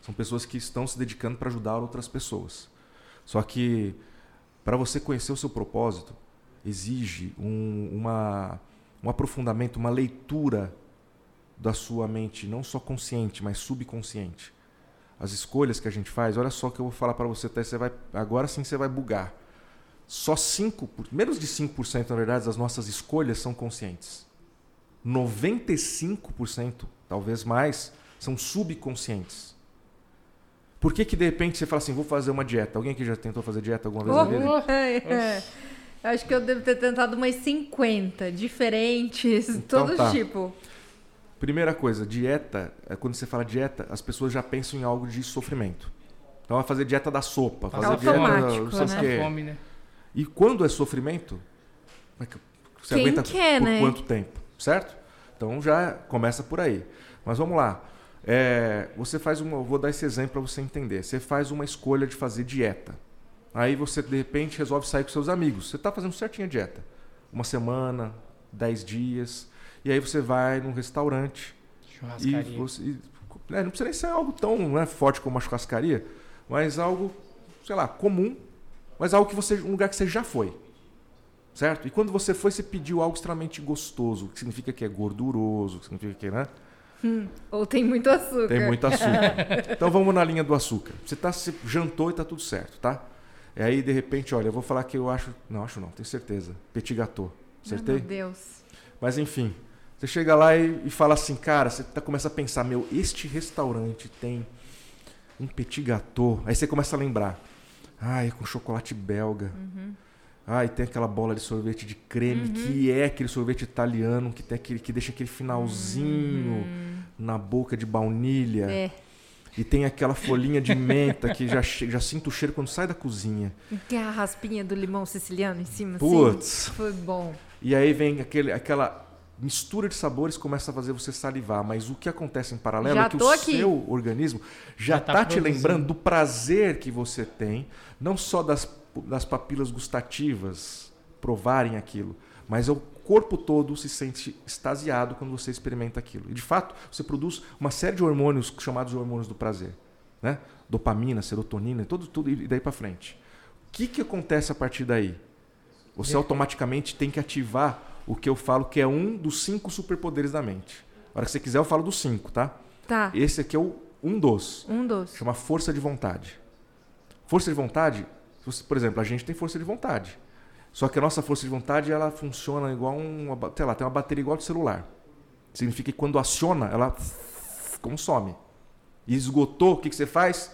são pessoas que estão se dedicando para ajudar outras pessoas. Só que para você conhecer o seu propósito, exige um, uma, um aprofundamento, uma leitura da sua mente, não só consciente, mas subconsciente. As escolhas que a gente faz, olha só o que eu vou falar para você, até você vai, agora sim você vai bugar. Só 5, menos de 5% na verdade das nossas escolhas são conscientes. 95%, talvez mais, são subconscientes. Por que que de repente você fala assim, vou fazer uma dieta? Alguém que já tentou fazer dieta alguma vez Oh, na vida? é, é. Acho que eu devo ter tentado umas 50 diferentes, Então todo tá. tipo. Primeira coisa, dieta, é, quando você fala dieta, as pessoas já pensam em algo de sofrimento. Então vai fazer dieta da sopa, fazer Automático, dieta, não sei né? o quê. fome, né? E quando é sofrimento, como é que você Quem aguenta quer, por né? quanto tempo, certo? Então já começa por aí. Mas vamos lá. É, você faz uma, eu vou dar esse exemplo para você entender. Você faz uma escolha de fazer dieta. Aí você de repente resolve sair com seus amigos. Você está fazendo certinho a dieta, uma semana, dez dias, e aí você vai num restaurante e Churrascaria. você, e, né, não precisa nem ser algo tão né, forte como uma churrascaria, mas algo, sei lá, comum, mas algo que você, um lugar que você já foi. Certo? E quando você foi, você pediu algo extremamente gostoso, que significa que é gorduroso, que significa que, né? Ou tem muito açúcar. Tem muito açúcar. então vamos na linha do açúcar. Você tá, você jantou e tá tudo certo, tá? E aí, de repente, olha, eu vou falar que eu acho. Não, acho não, tenho certeza. Petit gâteau. Ah, Acertei? meu Deus. Mas enfim, você chega lá e, e fala assim, cara, você tá, começa a pensar, meu, este restaurante tem um petit gâteau. Aí você começa a lembrar. Ai, com chocolate belga. Ai, tem aquela bola de sorvete de creme, que é aquele sorvete italiano que, tem aquele, que deixa aquele finalzinho na boca de baunilha. É. E tem aquela folhinha de menta que já, já sinto o cheiro quando sai da cozinha. Tem a raspinha do limão siciliano em cima, Putz. assim. Foi bom. E aí vem aquele, aquela mistura de sabores começa a fazer você salivar. Mas o que acontece em paralelo Já é que o aqui. seu organismo já Já tá está te produzindo. lembrando do prazer que você tem, não só das, das papilas gustativas provarem aquilo, mas é o corpo todo se sente extasiado quando você experimenta aquilo. E de fato, você produz uma série de hormônios chamados de hormônios do prazer, né? Dopamina, serotonina, tudo, tudo e daí para frente. O que, que acontece a partir daí? Você É. automaticamente tem que ativar o que eu falo que é um dos cinco superpoderes da mente. A hora que você quiser, eu falo dos cinco, tá? Tá. Esse aqui é o um dos. Um doce. Chama força de vontade. Força de vontade, por exemplo, a gente tem força de vontade. Só que a nossa força de vontade, ela funciona igual uma, sei lá, tem uma bateria igual de celular. Significa que quando aciona, ela consome. E esgotou, o que, que você faz?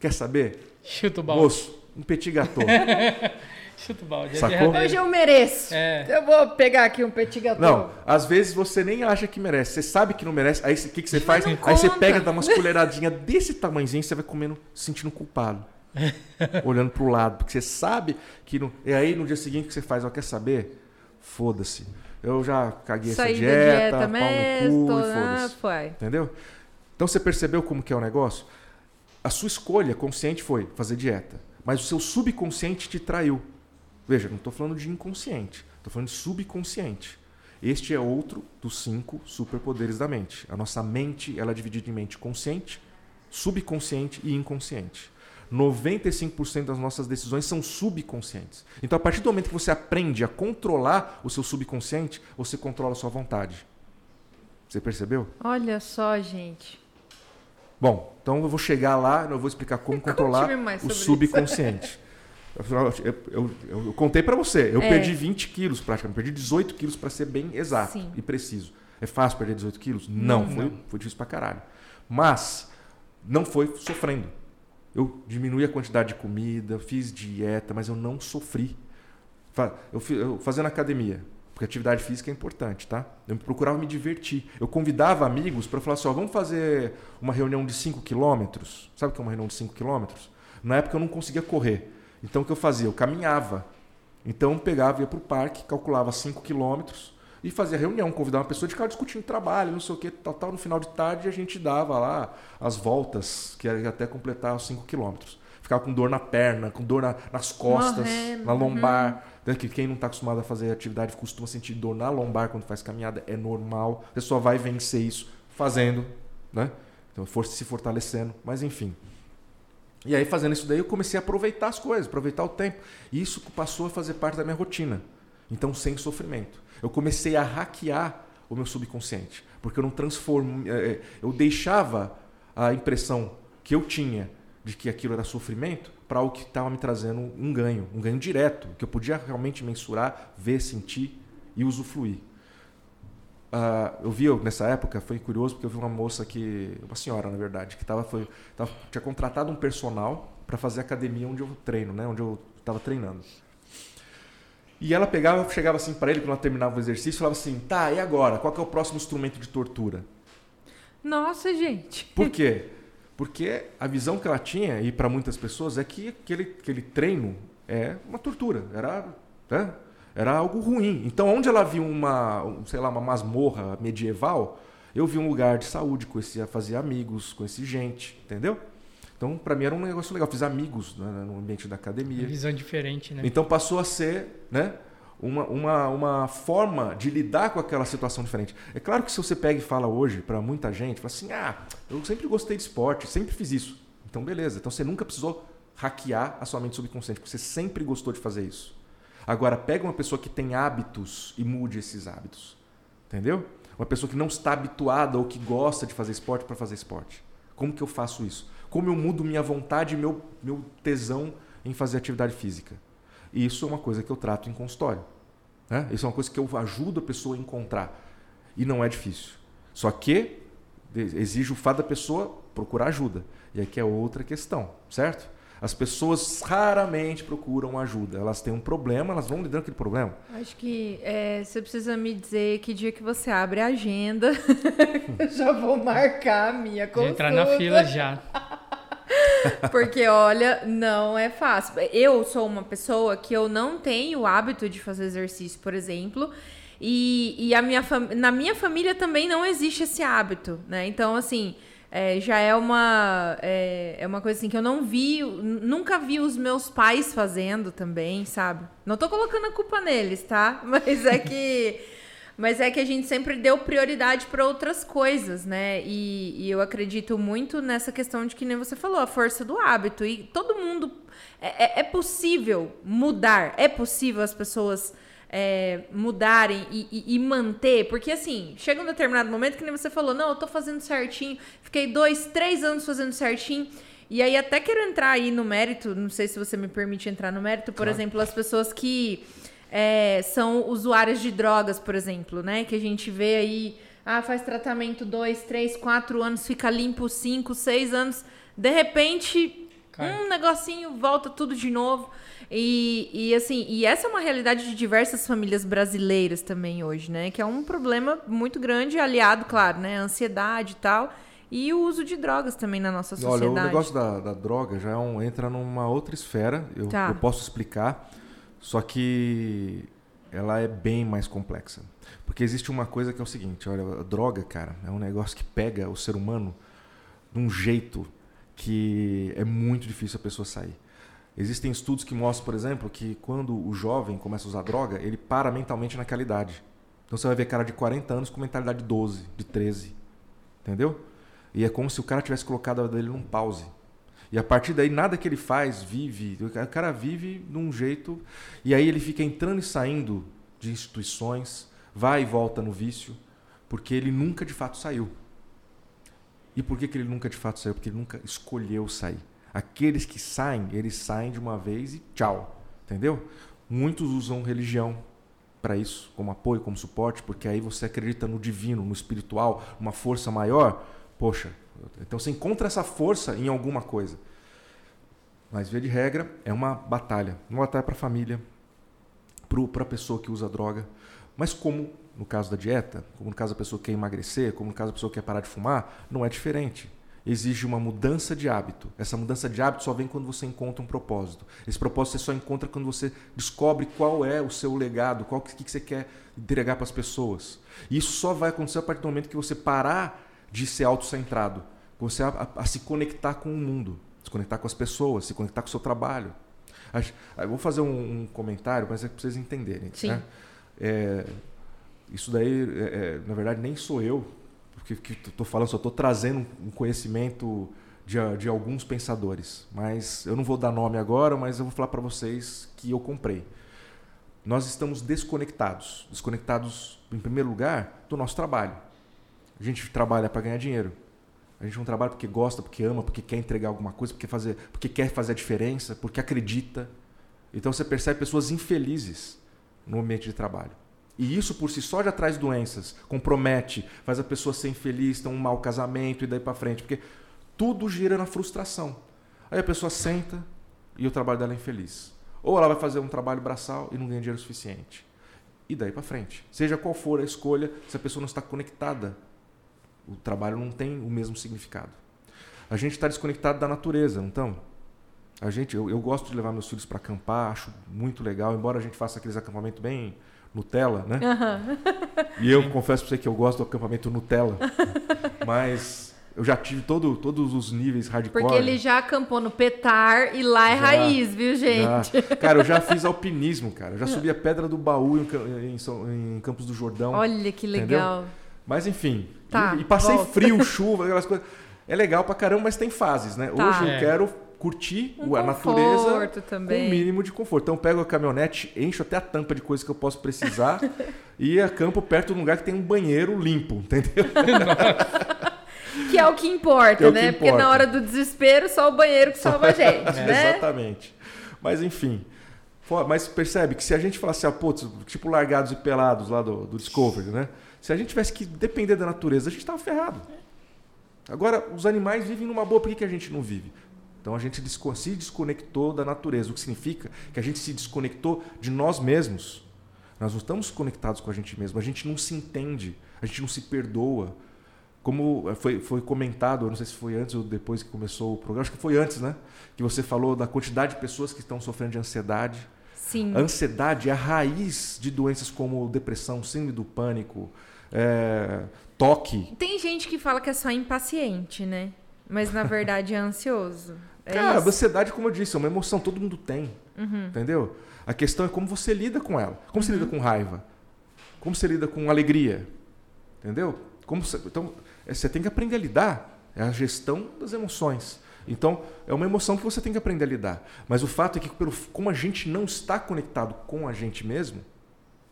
Quer saber? Chuta o balde. Moço, um petit gâteau. Chuta o balde. é Sacou? Hoje eu mereço. É. Eu vou pegar aqui um petit gâteau. Não, às vezes você nem acha que merece. Você sabe que não merece. Aí o que, que você Mas faz? Aí você conta. pega, dá umas colheradinhas desse tamanhozinho e você vai comendo, se sentindo culpado. olhando pro lado. Porque você sabe que. Não... E aí no dia seguinte o que você faz? Ó, quer saber? Foda-se. Eu já caguei Saí essa dieta, dieta pau mesmo. no cu e ah, foda-se. foi. Entendeu? Então você percebeu como que é o negócio? A sua escolha consciente foi fazer dieta. Mas o seu subconsciente te traiu. Veja, não estou falando de inconsciente. Estou falando de subconsciente. Este é outro dos cinco superpoderes da mente. A nossa mente ela é dividida em mente consciente, subconsciente e inconsciente. 95% das nossas decisões são subconscientes. Então, a partir do momento que você aprende a controlar o seu subconsciente, você controla a sua vontade. Você percebeu? Olha só, gente. Bom, então eu vou chegar lá, eu vou explicar como controlar o subconsciente. Eu, eu- eu- contei pra você, eu É. perdi 20 quilos praticamente, perdi 18 quilos pra ser bem exato Sim. e preciso. É fácil perder 18 quilos? Não, Não. foi, foi difícil pra caralho. Mas não foi sofrendo. Eu diminui a quantidade de comida, fiz dieta, mas eu não sofri. Eu, eu fazendo academia, porque atividade física é importante, tá? Eu procurava me divertir. Eu convidava amigos para falar assim: ó, vamos fazer uma reunião de 5 quilômetros. Sabe o que é uma reunião de 5 quilômetros? Na época eu não conseguia correr. Então o que eu fazia? Eu caminhava. Então eu pegava, ia para o parque, calculava 5 quilômetros e fazia reunião, convidava uma pessoa de ficar discutindo trabalho, não sei o que, tal, tal. No final de tarde a gente dava lá as voltas, que era até completar os 5 quilômetros. Ficava com dor na perna, com dor na- nas costas, Morrendo, na lombar. Né? Que quem não está acostumado a fazer atividade costuma sentir dor na lombar quando faz caminhada, é normal. Você só vai vencer isso fazendo, né? Então, força se fortalecendo, mas enfim. E aí, fazendo isso daí, eu comecei a aproveitar as coisas, aproveitar o tempo. E isso passou a fazer parte da minha rotina. Então, sem sofrimento. Eu comecei a hackear o meu subconsciente. Porque eu não transformo. É, é, eu deixava a impressão que eu tinha de que aquilo era sofrimento para o que estava me trazendo um ganho, um ganho direto, que eu podia realmente mensurar, ver, sentir e usufruir. Uh, eu vi nessa época, foi curioso porque eu vi uma moça que, uma senhora na verdade, que tava, foi, tava, tinha contratado um personal para fazer academia onde eu treino, né, onde eu estava treinando. E ela pegava, chegava assim para ele quando ela terminava o exercício, falava assim: "Tá, e agora? Qual é o próximo instrumento de tortura?" Nossa, gente. Por quê? Porque a visão que ela tinha e para muitas pessoas é que aquele, aquele treino é uma tortura, era, né? Era algo ruim. Então, onde ela viu uma, sei lá, uma masmorra medieval, eu vi um lugar de saúde, conhecia, fazia amigos, conheci gente, entendeu? Então, para mim era um negócio legal. Fiz amigos né, no ambiente da academia. Uma visão diferente, né? Então passou a ser, né? Uma, uma, uma forma de lidar com aquela situação diferente. É claro que se você pega e fala hoje para muita gente, fala assim: ah, eu sempre gostei de esporte, sempre fiz isso. Então, beleza. Então você nunca precisou hackear a sua mente subconsciente, porque você sempre gostou de fazer isso. Agora, pega uma pessoa que tem hábitos e mude esses hábitos. Entendeu? Uma pessoa que não está habituada ou que gosta de fazer esporte para fazer esporte. Como que eu faço isso? como eu mudo minha vontade e meu, meu tesão em fazer atividade física. E isso é uma coisa que eu trato em consultório. Né? Isso é uma coisa que eu ajudo a pessoa a encontrar. E não é difícil. Só que exige o fato da pessoa procurar ajuda. E aqui é outra questão, certo? As pessoas raramente procuram ajuda. Elas têm um problema, elas vão lidando com aquele problema. Acho que é, você precisa me dizer que dia que você abre a agenda. eu já vou marcar a minha consulta. Entrar na fila já. Porque, olha, não é fácil. Eu sou uma pessoa que eu não tenho o hábito de fazer exercício, por exemplo. E, e a minha na minha família também não existe esse hábito, né? Então, assim, é, já é uma, é, é, uma coisa assim que eu não vi, nunca vi os meus pais fazendo também, sabe? Não tô colocando a culpa neles, tá? Mas é que. Mas é que a gente sempre deu prioridade para outras coisas, né? E, e, eu acredito muito nessa questão de que nem você falou, a força do hábito. E todo mundo. É, é, é possível mudar, é possível as pessoas é, mudarem e, e, e, manter, porque assim, chega um determinado momento que nem você falou, não, eu tô fazendo certinho, fiquei dois, três anos fazendo certinho. E aí, até quero entrar aí no mérito, não sei se você me permite entrar no mérito, por claro. exemplo, as pessoas que é, são usuárias de drogas, por exemplo, né? Que a gente vê aí, ah, faz tratamento dois, três, quatro anos, fica limpo cinco, seis anos, de repente, um negocinho volta tudo de novo. E, e assim, e essa é uma realidade de diversas famílias brasileiras também hoje, né? Que é um problema muito grande, aliado, claro, né? A ansiedade e tal. E o uso de drogas também na nossa sociedade. Olha, o negócio da, da droga já é um, entra numa outra esfera. Eu, tá. eu posso explicar. Só que ela é bem mais complexa. Porque existe uma coisa que é o seguinte, olha, a droga, cara, é um negócio que pega o ser humano de um jeito que é muito difícil a pessoa sair. Existem estudos que mostram, por exemplo, que quando o jovem começa a usar droga, ele para mentalmente naquela idade. Então você vai ver cara de 40 anos com mentalidade de 12, de 13. Entendeu? E é como se o cara tivesse colocado a vida dele num pause. E a partir daí, nada que ele faz vive. O cara vive de um jeito. E aí ele fica entrando e saindo de instituições, vai e volta no vício, porque ele nunca de fato saiu. E por que, que ele nunca de fato saiu? Porque ele nunca escolheu sair. Aqueles que saem, eles saem de uma vez e tchau. Entendeu? Muitos usam religião para isso, como apoio, como suporte, porque aí você acredita no divino, no espiritual, uma força maior. Poxa, então você encontra essa força em alguma coisa. Mas, via de regra, é uma batalha. Uma batalha para a família, para a pessoa que usa droga. Mas, como no caso da dieta, como no caso da pessoa que quer emagrecer, como no caso da pessoa que quer parar de fumar, não é diferente. Exige uma mudança de hábito. Essa mudança de hábito só vem quando você encontra um propósito. Esse propósito você só encontra quando você descobre qual é o seu legado, qual que, que você quer entregar para as pessoas. E isso só vai acontecer a partir do momento que você parar de ser autocentrado, você a, a, a se conectar com o mundo, se conectar com as pessoas, se conectar com o seu trabalho. Eu vou fazer um, um comentário, mas é para vocês entenderem. Sim. Né? É, isso daí, é, é, na verdade, nem sou eu que estou falando, só trazendo um conhecimento de, de alguns pensadores. Mas eu não vou dar nome agora, mas eu vou falar para vocês que eu comprei. Nós estamos desconectados. Desconectados, em primeiro lugar, do nosso trabalho. A gente trabalha para ganhar dinheiro. A gente não trabalha porque gosta, porque ama, porque quer entregar alguma coisa, porque, fazer, porque quer fazer a diferença, porque acredita. Então você percebe pessoas infelizes no ambiente de trabalho. E isso por si só já traz doenças, compromete, faz a pessoa ser infeliz, ter um mau casamento e daí para frente, porque tudo gira na frustração. Aí a pessoa senta e o trabalho dela é infeliz. Ou ela vai fazer um trabalho braçal e não ganha dinheiro suficiente. E daí para frente. Seja qual for a escolha, se a pessoa não está conectada, o trabalho não tem o mesmo significado. A gente está desconectado da natureza, então? A gente, eu, eu gosto de levar meus filhos para acampar, acho muito legal, embora a gente faça aqueles acampamentos bem Nutella, né? Uhum. E eu confesso para você que eu gosto do acampamento Nutella. mas eu já tive todo, todos os níveis hardcore. Porque ele já acampou no Petar e lá é já, raiz, viu, gente? Já. Cara, eu já fiz alpinismo, cara. Eu já subi a Pedra do Baú em, em, em Campos do Jordão. Olha que legal. Entendeu? Mas enfim. Tá, e, e passei volta. frio, chuva, aquelas coisas. É legal pra caramba, mas tem fases, né? Tá. Hoje eu é. quero curtir um a natureza também. com o mínimo de conforto. Então eu pego a caminhonete, encho até a tampa de coisas que eu posso precisar e acampo perto de um lugar que tem um banheiro limpo, entendeu? que é o que importa, é né? Que importa. Porque na hora do desespero, só o banheiro que salva a gente, é. né? Exatamente. Mas enfim. Mas percebe que se a gente falasse, ah, putz, tipo largados e pelados lá do, do Discovery, né? Se a gente tivesse que depender da natureza, a gente estava ferrado. Agora, os animais vivem numa boa, por que, que a gente não vive? Então a gente se desconectou da natureza, o que significa que a gente se desconectou de nós mesmos. Nós não estamos conectados com a gente mesmo, a gente não se entende, a gente não se perdoa. Como foi, foi comentado, eu não sei se foi antes ou depois que começou o programa, acho que foi antes, né? Que você falou da quantidade de pessoas que estão sofrendo de ansiedade. Sim. A ansiedade é a raiz de doenças como depressão, síndrome do pânico, é, toque. Tem gente que fala que é só impaciente, né? Mas na verdade é ansioso. É Cara, isso. ansiedade, como eu disse, é uma emoção, todo mundo tem. Uhum. Entendeu? A questão é como você lida com ela. Como uhum. você lida com raiva? Como você lida com alegria? Entendeu? Como você, então, é, você tem que aprender a lidar. É a gestão das emoções. Então, é uma emoção que você tem que aprender a lidar. Mas o fato é que, pelo, como a gente não está conectado com a gente mesmo,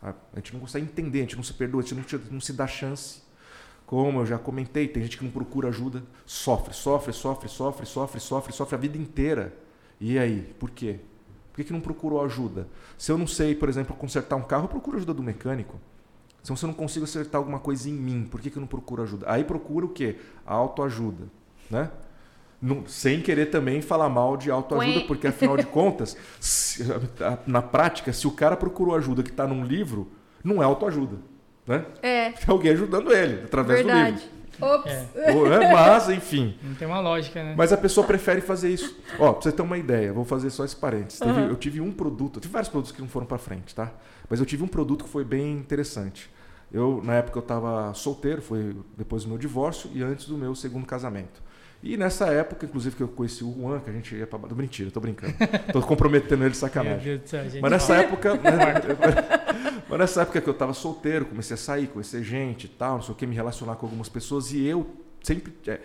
a, a gente não consegue entender, a gente não se perdoa, a gente não, não se dá chance. Como eu já comentei, tem gente que não procura ajuda, sofre, sofre, sofre, sofre, sofre, sofre, sofre a vida inteira. E aí, por quê? Por que, que não procurou ajuda? Se eu não sei, por exemplo, consertar um carro, eu procuro ajuda do mecânico. Se eu não consigo acertar alguma coisa em mim, por que, que eu não procuro ajuda? Aí procura o quê? A autoajuda. Né? Não, sem querer também falar mal de autoajuda, Ué. porque afinal de contas, se, na prática, se o cara procurou ajuda que está num livro, não é autoajuda. Né? É. Tem alguém ajudando ele através Verdade. do livro. Ops. É. Mas, enfim. Não tem uma lógica, né? Mas a pessoa prefere fazer isso. Ó, pra você ter uma ideia, vou fazer só esse parênteses. Uhum. eu tive um produto, eu tive vários produtos que não foram para frente, tá? Mas eu tive um produto que foi bem interessante. Eu, na época, eu estava solteiro, foi depois do meu divórcio e antes do meu segundo casamento. E nessa época, inclusive, que eu conheci o Juan, que a gente ia pra. Mentira, tô brincando. tô comprometendo ele sacanagem. Céu, Mas nessa época. Mas nessa época que eu tava solteiro, comecei a sair, conhecer gente e tal, não sei o que, me relacionar com algumas pessoas, e eu sempre. É,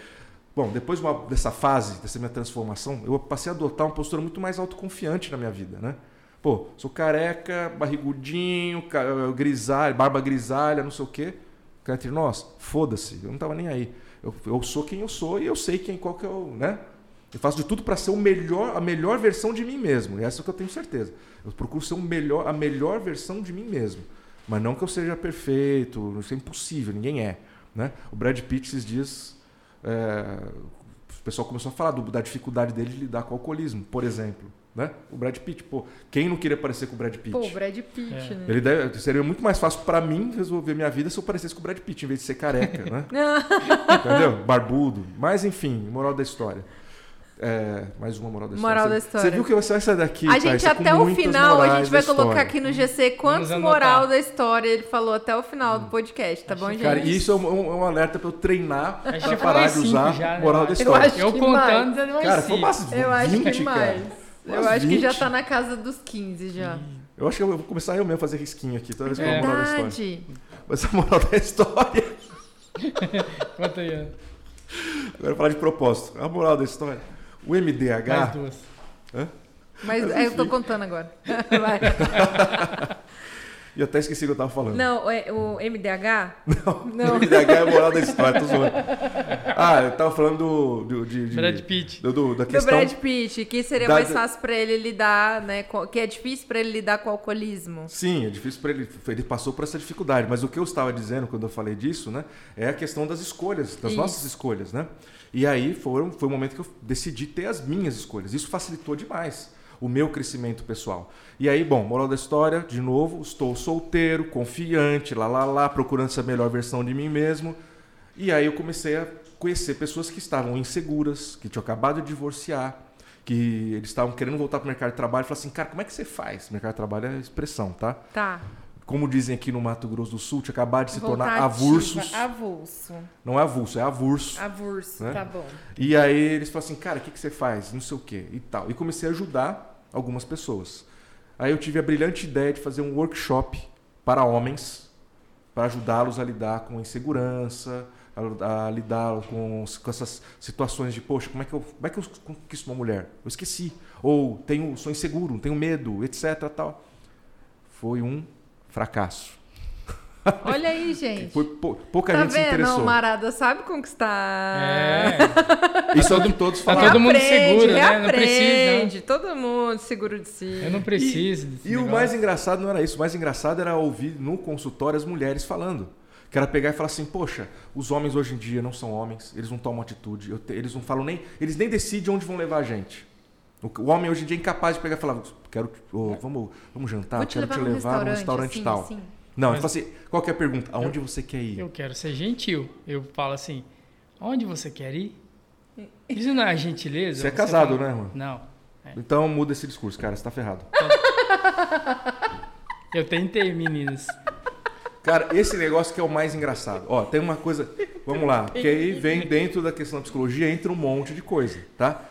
bom, depois dessa fase, dessa minha transformação, eu passei a adotar uma postura muito mais autoconfiante na minha vida, né? Pô, sou careca, barrigudinho, grisalha, barba grisalha, não sei o quê. Cá entre nós, foda-se, eu não tava nem aí. Eu, eu sou quem eu sou e eu sei quem qual que é o, né? Eu faço de tudo para ser o melhor, a melhor versão de mim mesmo. E essa é que eu tenho certeza. Eu procuro ser o melhor, a melhor versão de mim mesmo. Mas não que eu seja perfeito, isso é impossível, ninguém é. Né? O Brad Pitt esses dias, é, o pessoal começou a falar do, da dificuldade dele de lidar com o alcoolismo, por exemplo. Né? O Brad Pitt, pô, quem não queria parecer com o Brad Pitt? Pô, o Brad Pitt, é. né? Ele deve, seria muito mais fácil para mim resolver minha vida se eu parecesse com o Brad Pitt, em vez de ser careca, né? Entendeu? Barbudo. Mas enfim, moral da história. É, mais uma moral da história. Moral da história. Você viu que você vai sair daqui? A gente até o final, a gente vai colocar aqui no GC quantos moral da história ele falou até o final do podcast, tá bom, gente? Cara, isso é um, um alerta para eu treinar para parar de usar já, né? moral da história. Eu, eu contando, Cara, foi umas eu 20, acho que cara. mais. Eu acho que já 20. tá na casa dos 15 já. Eu acho que eu vou começar eu mesmo a fazer risquinho aqui, toda vez que eu É. falar a moral da história. Mas a moral da história. Conta aí, Ana. Agora eu vou falar de propósito. A moral da história. O Mais MDH. duas. Mas Mas é, eu tô contando agora. Vai. E eu até esqueci o que eu tava falando. Não, é- o MDH? Não. Não. O MDH é a moral da história, tô zoando. Ah, eu tava falando do. do de, de- Brad Pitt. do- do- da Do questão. Brad Pitt, que seria da- mais fácil pra ele lidar, né? Que é difícil pra ele lidar com o alcoolismo. Sim, é difícil para ele. Ele passou por essa dificuldade. Mas o que eu estava dizendo quando eu falei disso, né? É a questão das escolhas, das Isso. nossas escolhas, né? E aí foram, foi o momento que eu decidi ter as minhas escolhas. Isso facilitou demais o meu crescimento pessoal. E aí, bom, moral da história, de novo, estou solteiro, confiante, lá, lá, lá, procurando essa melhor versão de mim mesmo. E aí eu comecei a conhecer pessoas que estavam inseguras, que tinham acabado de divorciar, que eles estavam querendo voltar para o mercado de trabalho. Falei assim, cara, como é que você faz? Mercado de trabalho é expressão, tá? Tá. Como dizem aqui no Mato Grosso do Sul, tinha acabado de se Voltar tornar avulsos. Avulso. Não é avulso, é avulso. Avulso, Né? tá bom. E aí eles falaram assim, cara, o que, que você faz? Não sei o quê e tal. E comecei a ajudar algumas pessoas. Aí eu tive a brilhante ideia de fazer um workshop para homens, para ajudá-los a lidar com insegurança, a, a lidar com, com essas situações de, poxa, como é, que eu, como é que eu conquisto uma mulher? Eu esqueci. Ou tenho, sou inseguro, tenho medo, etc. Tal. Foi um fracasso. Olha aí, gente. Foi pou- pouca Tá gente se vendo? interessou. O Marada sabe conquistar. É. Isso é o que todos Tá falaram. todo mundo seguro, né? Não reaprende. Todo mundo seguro de si. Eu não preciso desse E o mais engraçado não era isso. O mais engraçado era ouvir no consultório as mulheres falando. Que era pegar e falar assim, poxa, os homens hoje em dia não são homens, eles não tomam atitude, eu te- eles não falam nem. Eles nem decidem onde vão levar a gente. O, o homem hoje em dia é incapaz de pegar e falar, quero. ô, vamos, vamos jantar, te quero levar te levar num restaurante, restaurante assim, tal. assim. Não, Mas- assim, qual que é a pergunta? Aonde você quer ir? Eu quero ser gentil. Eu falo assim, onde você quer ir? Isso não é gentileza? Você é casado, fala- né, mano? Não. Então muda esse discurso, cara, você tá ferrado. Eu tentei, meninas. Cara, esse negócio que é o mais engraçado. Ó, tem uma coisa. Vamos lá, que aí vem dentro da questão da psicologia, entra um monte de coisa, tá?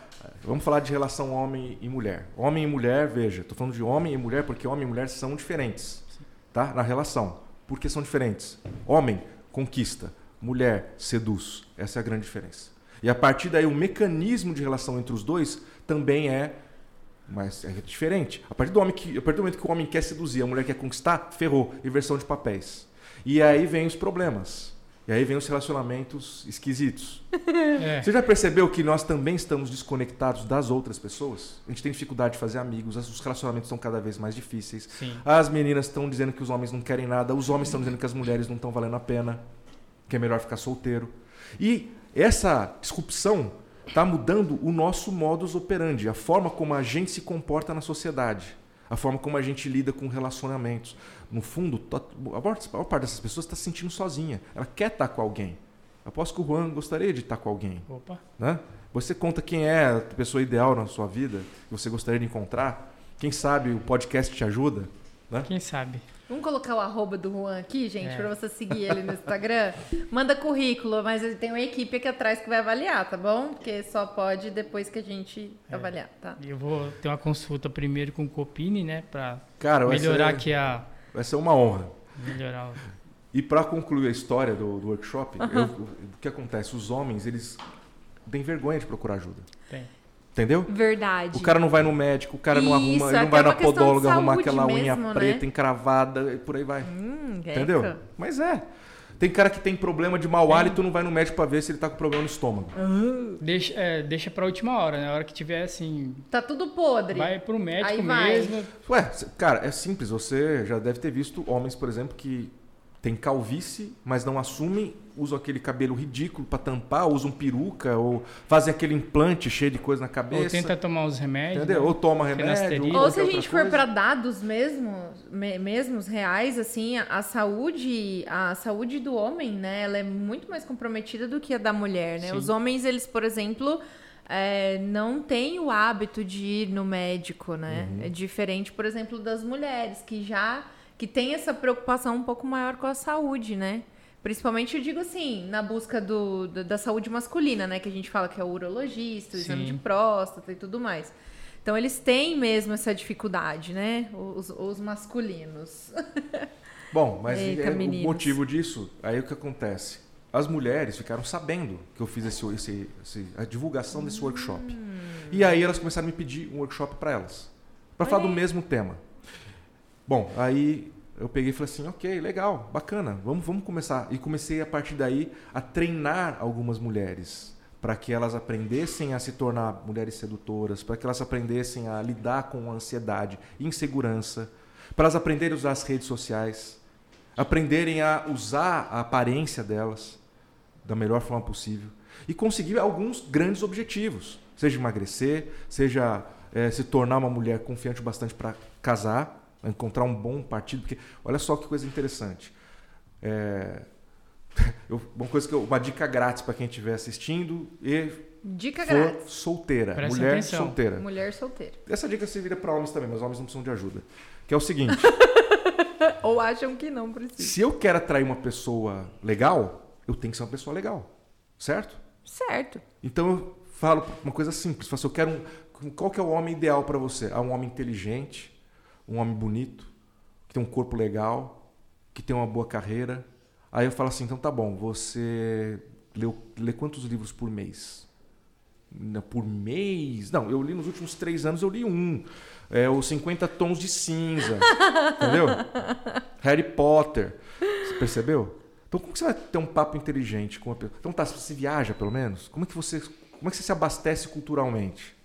Vamos falar de relação homem e mulher. Homem e mulher, veja, tô falando de homem e mulher porque homem e mulher são diferentes, tá? Na relação. Por que são diferentes? Homem conquista, mulher seduz. Essa é a grande diferença. E a partir daí o mecanismo de relação entre os dois também é mas é diferente. A partir do, homem que, a partir do momento que o homem quer seduzir, a mulher quer conquistar, ferrou. Inversão de papéis. E aí vem os problemas. E aí vem os relacionamentos esquisitos. É. Você já percebeu que nós também estamos desconectados das outras pessoas? A gente tem dificuldade de fazer amigos, os relacionamentos são cada vez mais difíceis. Sim. As meninas estão dizendo que os homens não querem nada, os homens estão dizendo que as mulheres não estão valendo a pena, que é melhor ficar solteiro. E essa disrupção está mudando o nosso modus operandi, a forma como a gente se comporta na sociedade, a forma como a gente lida com relacionamentos. No fundo, a maior a maior parte dessas pessoas está se sentindo sozinha. Ela quer estar com alguém. Aposto que o Juan gostaria de estar com alguém. Opa. Né? Você conta quem é a pessoa ideal na sua vida, que você gostaria de encontrar. Quem sabe o podcast te ajuda. Né? Quem sabe? Vamos colocar o arroba do Juan aqui, gente, É. pra você seguir ele no Instagram. Manda currículo, mas ele tem uma equipe aqui atrás que vai avaliar, tá bom? Porque só pode depois que a gente É. avaliar, tá? Eu vou ter uma consulta primeiro com o Copini, né? Vai melhorar ser, aqui a. vai ser uma honra. Melhorar o... E para concluir a história do, do workshop, eu- o que acontece? Os homens, eles têm vergonha de procurar ajuda. Tem. Entendeu? Verdade. O cara não vai no médico, o cara não Isso, arruma, ele é não vai na podóloga arrumar aquela unha mesmo, né? preta encravada e por aí vai. Hum. Entendeu? Mas é. Tem cara que tem problema de mau hálito, não vai no médico para ver se ele tá com problema no estômago. Deixa, é, deixa pra última hora, né? Na hora que tiver assim. Tá tudo podre. Vai pro médico Aí vai. mesmo. Ué, cara, é simples. Você já deve ter visto homens, por exemplo, que têm calvície, mas não assumem, usam aquele cabelo ridículo para tampar, usam peruca, ou fazem aquele implante cheio de coisa na cabeça. Ou tenta tomar os remédios. Entendeu? né? Ou toma remédio. Ou qualquer se a gente for para dados mesmo, me- mesmos reais, assim, a, a saúde, a saúde do homem, né, ela é muito mais comprometida do que a da mulher, né? Sim. Os homens, eles, por exemplo, é, não têm o hábito de ir no médico, né? Uhum. É diferente, por exemplo, das mulheres que já que tem essa preocupação um pouco maior com a saúde, né? Principalmente, eu digo assim, na busca do, da, da saúde masculina, né? Que a gente fala que é o urologista, o exame Sim. de próstata e tudo mais. Então eles têm mesmo essa dificuldade, né? Os, os masculinos. Bom, mas Eita, é, o motivo disso, aí o que acontece? As mulheres ficaram sabendo que eu fiz esse, esse- esse- a divulgação desse workshop. Hum. E aí elas começaram a me pedir um workshop para elas. Para falar do mesmo tema. Bom, aí eu peguei e falei assim, ok, legal, bacana, vamos, vamos começar. E comecei a partir daí a treinar algumas mulheres para que elas aprendessem a se tornar mulheres sedutoras, para que elas aprendessem a lidar com ansiedade, insegurança, para elas aprenderem a usar as redes sociais, aprenderem a usar a aparência delas da melhor forma possível e conseguir alguns grandes objetivos, seja emagrecer, seja eh, se tornar uma mulher confiante bastante para casar, encontrar um bom partido, porque olha só que coisa interessante. É, eu- uma coisa que eu- uma dica grátis para quem estiver assistindo e Dica for grátis. solteira, Presta mulher atenção. solteira. Mulher solteira. Essa dica serviria para homens também, mas homens não precisam de ajuda. Que é o seguinte: Ou acham que não precisa. se eu quero atrair uma pessoa legal, eu tenho que ser uma pessoa legal, certo? Certo. Então eu falo uma coisa simples, assim, eu quero um, qual que é o homem ideal para você? Ah, um homem inteligente, um homem bonito, que tem um corpo legal, que tem uma boa carreira. Aí eu falo assim, então tá bom, você leu, lê quantos livros por mês? Por mês? Não, eu li nos últimos três anos, eu li um. É, os 50 Tons de Cinza. entendeu? Harry Potter. Você percebeu? Então como que você vai ter um papo inteligente com uma pessoa? Então tá, você viaja pelo menos? Como é que você, como é que você se abastece culturalmente?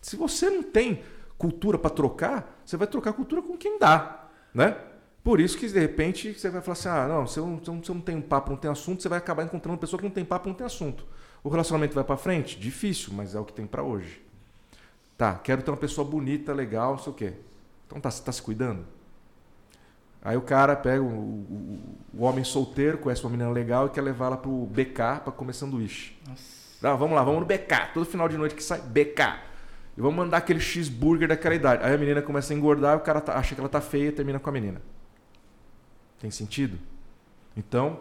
Se você não tem cultura para trocar, você vai trocar cultura com quem dá, né? Por isso que de repente você vai falar assim: ah, não, se eu, não- se eu não- tenho papo, não tem assunto, você vai acabar encontrando uma pessoa que não tem papo, não tem assunto. O relacionamento vai para frente? Difícil, mas é o que tem para hoje. Tá, quero ter uma pessoa bonita, legal, não sei o quê. Então tá, você tá se cuidando? Aí o cara pega o, o- o homem solteiro, conhece uma menina legal e quer levar ela pro BK para comer sanduíche. Ah, vamos lá, vamos no BK. Todo final de noite que sai, BK. E vamos mandar aquele cheeseburger daquela idade. Aí a menina começa a engordar o cara tá- acha que ela tá feia e termina com a menina. Tem sentido? Então,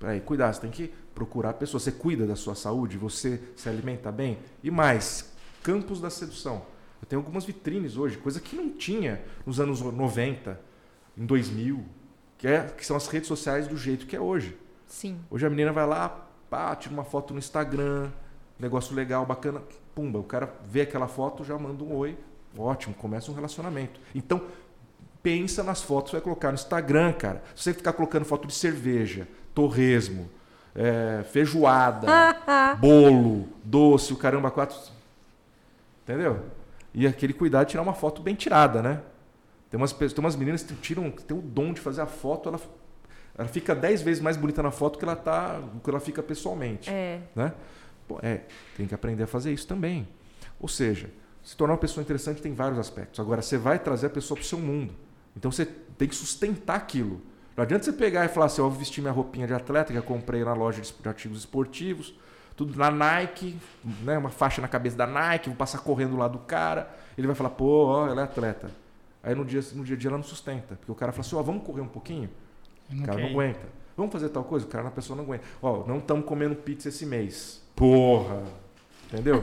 peraí, cuidado, você tem que procurar a pessoa. Você cuida da sua saúde, você se alimenta bem. E mais, campos da sedução. Eu tenho algumas vitrines hoje, coisa que não tinha nos anos 90, em 2000, que, é, que são as redes sociais do jeito que é hoje. Sim. Hoje a menina vai lá, pá, tira uma foto no Instagram, negócio legal, bacana, pumba, o cara vê aquela foto, já manda um oi, ótimo, começa um relacionamento. Então, pensa nas fotos que vai colocar no Instagram, cara. Se você ficar colocando foto de cerveja, torresmo, é, feijoada, bolo, doce, o caramba, quatro. Entendeu? E aquele cuidado de tirar uma foto bem tirada, né? Tem umas, tem umas meninas que tiram, que tem o dom de fazer a foto, ela, ela fica dez vezes mais bonita na foto que ela tá, que ela fica pessoalmente, É. né? Pô, é, tem que aprender a fazer isso também. Ou seja, se tornar uma pessoa interessante tem vários aspectos. Agora, você vai trazer a pessoa para o seu mundo. Então, você tem que sustentar aquilo. Não adianta você pegar e falar assim, eu vou vestir minha roupinha de atleta que eu comprei na loja de artigos esportivos, tudo na Nike, né, uma faixa na cabeça da Nike, vou passar correndo lá do cara. Ele vai falar, pô, ó, ela é atleta. Aí no dia, no dia a dia ela não sustenta. Porque o cara fala assim, ó, vamos correr um pouquinho? O não cara não quero. aguenta. Vamos fazer tal coisa? O cara, a pessoa não aguenta. Ó, não estamos comendo pizza esse mês. Porra! Entendeu?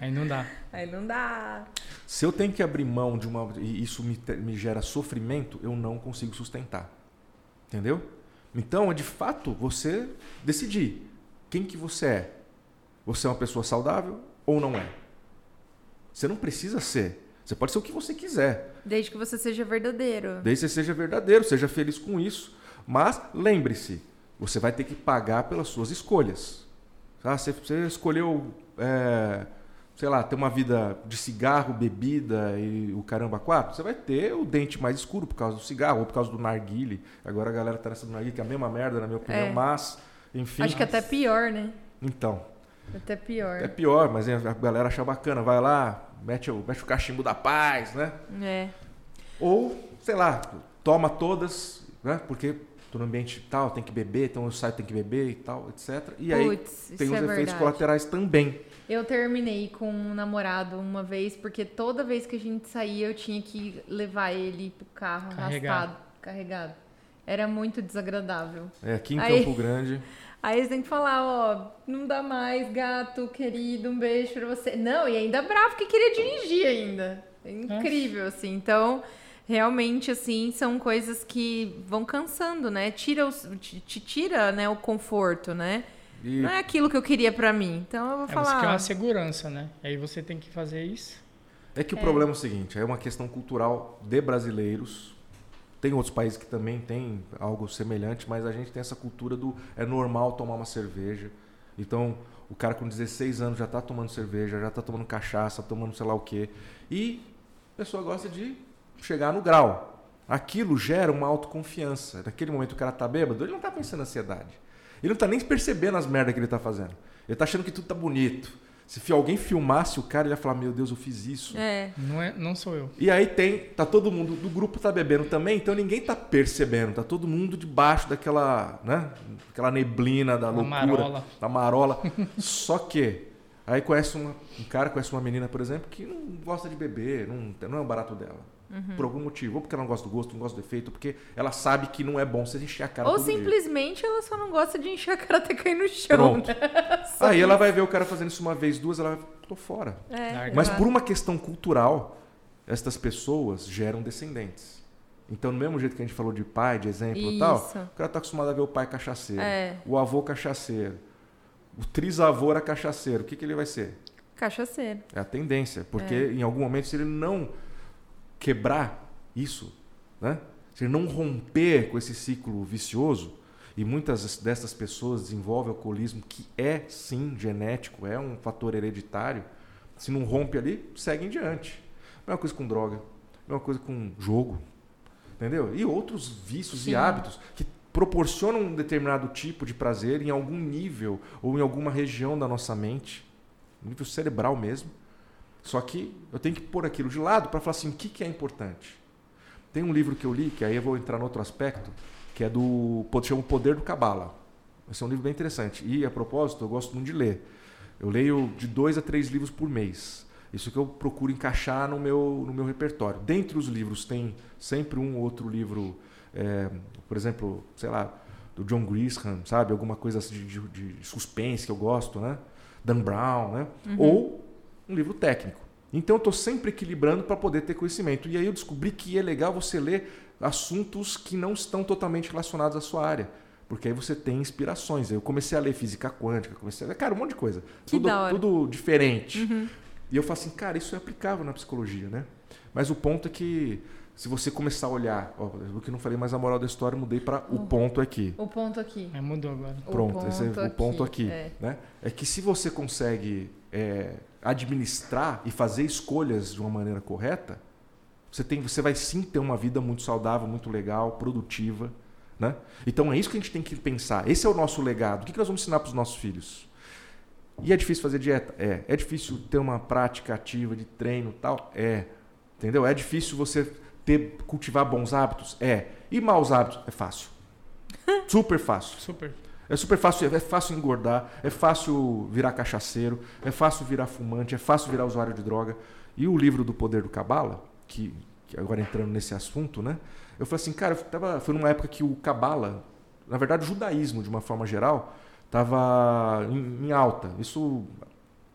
Aí não dá. Aí não dá. Se eu tenho que abrir mão de uma. e isso me, me gera sofrimento, eu não consigo sustentar. Entendeu? Então, é de fato você decidir quem que você é. Você é uma pessoa saudável ou não é? Você não precisa ser. Você pode ser o que você quiser. Desde que você seja verdadeiro. Desde que você seja verdadeiro, seja feliz com isso. Mas lembre-se, você vai ter que pagar pelas suas escolhas. Tá? Você, você escolheu, é, sei lá, ter uma vida de cigarro, bebida e o caramba quatro, você vai ter o dente mais escuro por causa do cigarro ou por causa do narguile. Agora a galera tá nessa do narguile, que é a mesma merda, na minha opinião, É. mas, enfim. Acho que até pior, né? Então, Até pior. é pior, mas a galera acha bacana. Vai lá, mete o, mete o cachimbo da paz, né? É. Ou, sei lá, toma todas, né? Porque tô no ambiente tal, tem que beber, então eu saio, tem que beber e tal, etc. E aí Putz, tem os é efeitos verdade. colaterais também. Eu terminei com um namorado uma vez, porque toda vez que a gente saía eu tinha que levar ele pro carro Carregado. arrastado, carregado. Era muito desagradável. É, aqui em Aí- Campo Grande. Aí eles têm que falar, ó, não dá mais, gato, querido, um beijo pra você. Não, e ainda bravo que queria dirigir ainda. É incrível, assim. Então, realmente, assim, são coisas que vão cansando, né? Tira os, te, te tira, né, o conforto, né? E Não é aquilo que eu queria pra mim. Então eu vou É, você falar. quer uma segurança, né? Aí você tem que fazer isso. É que o problema é o seguinte, é uma questão cultural de brasileiros. Tem outros países que também têm algo semelhante, mas a gente tem essa cultura do é normal tomar uma cerveja. Então, o cara com 16 anos já está tomando cerveja, já está tomando cachaça, tomando sei lá o quê. E a pessoa gosta de chegar no grau. Aquilo gera uma autoconfiança. Naquele momento que o cara tá bêbado, ele não tá pensando em ansiedade. Ele não tá nem percebendo as merdas que ele tá fazendo. Ele tá achando que tudo tá bonito. Se alguém filmasse o cara, ele ia falar: Meu Deus, eu fiz isso. É. Não, é, não sou eu. E aí tem, tá todo mundo do grupo tá bebendo também, então ninguém tá percebendo, tá todo mundo debaixo daquela, né, aquela neblina da Uma loucura, marola. da marola. Só que aí conhece uma, um cara conhece uma menina, por exemplo, que não gosta de beber, não, não é o barato dela. Uhum. Por algum motivo, ou porque ela não gosta do gosto, não gosta do efeito, ou porque ela sabe que não é bom você encher a cara Ou todo dia. simplesmente ela só não gosta de encher a cara até cair no chão. Né? Aí isso. ela vai ver o cara fazendo isso uma vez, duas, ela vai, tô fora. É. Mas por uma questão cultural, estas pessoas geram descendentes. Então, do mesmo jeito que a gente falou de pai, de exemplo e tal, o cara tá acostumado a ver o pai cachaceiro, É. o avô cachaceiro, o trisavô era cachaceiro. O que, que ele vai ser? Cachaceiro. É a tendência. Porque em algum momento, se ele não quebrar isso, né? se não romper com esse ciclo vicioso, e muitas dessas pessoas desenvolvem alcoolismo que é sim genético, é um fator hereditário, se não rompe ali, segue em diante. Mesma coisa com droga, mesma coisa com jogo, entendeu? E outros vícios Sim. e hábitos que proporcionam um determinado tipo de prazer em algum nível ou em alguma região da nossa mente, nível cerebral mesmo. Só que eu tenho que pôr aquilo de lado para falar assim, o que, que é importante? Tem um livro que eu li, que aí eu vou entrar no outro aspecto, que é do chama O Poder do Cabala. Esse é um livro bem interessante. E, a propósito, eu gosto muito de ler. Eu leio de dois a três livros por mês. Isso que eu procuro encaixar no meu, no meu repertório. Dentre os livros tem sempre um ou outro livro, é, por exemplo, sei lá, do John Grisham, sabe? Alguma coisa assim de, de, de suspense que eu gosto, né? Dan Brown, né? Ou um livro técnico. Então eu estou sempre equilibrando para poder ter conhecimento. E aí eu descobri que é legal você ler assuntos que não estão totalmente relacionados à sua área. Porque aí você tem inspirações. Eu comecei a ler física quântica, comecei a ler, cara, um monte de coisa. Que tudo, da hora. tudo diferente. E eu falo assim, cara, isso é aplicável na psicologia, né? Mas o ponto é que se você começar a olhar, ó, o que eu não falei mais a moral da história, eu mudei para o ponto aqui. O ponto aqui. É, mudou agora. O Pronto, esse é o ponto aqui. É. Né? é que se você consegue é, administrar e fazer escolhas de uma maneira correta, você, tem, você vai sim ter uma vida muito saudável, muito legal, produtiva. Né? Então é isso que a gente tem que pensar. Esse é o nosso legado. O que nós vamos ensinar para os nossos filhos? E é difícil fazer dieta? É. É difícil ter uma prática ativa de treino e tal? É. Entendeu? É difícil você ter, cultivar bons hábitos? É. E maus hábitos? É fácil. Super fácil. Super. É super fácil, é fácil engordar, é fácil virar cachaceiro, é fácil virar fumante, é fácil virar usuário de droga. E o livro do Poder do Cabala, que, que agora entrando nesse assunto, né? Eu falei assim, cara, tava, foi numa época que o Cabala, na verdade o judaísmo de uma forma geral, estava em, em alta. Isso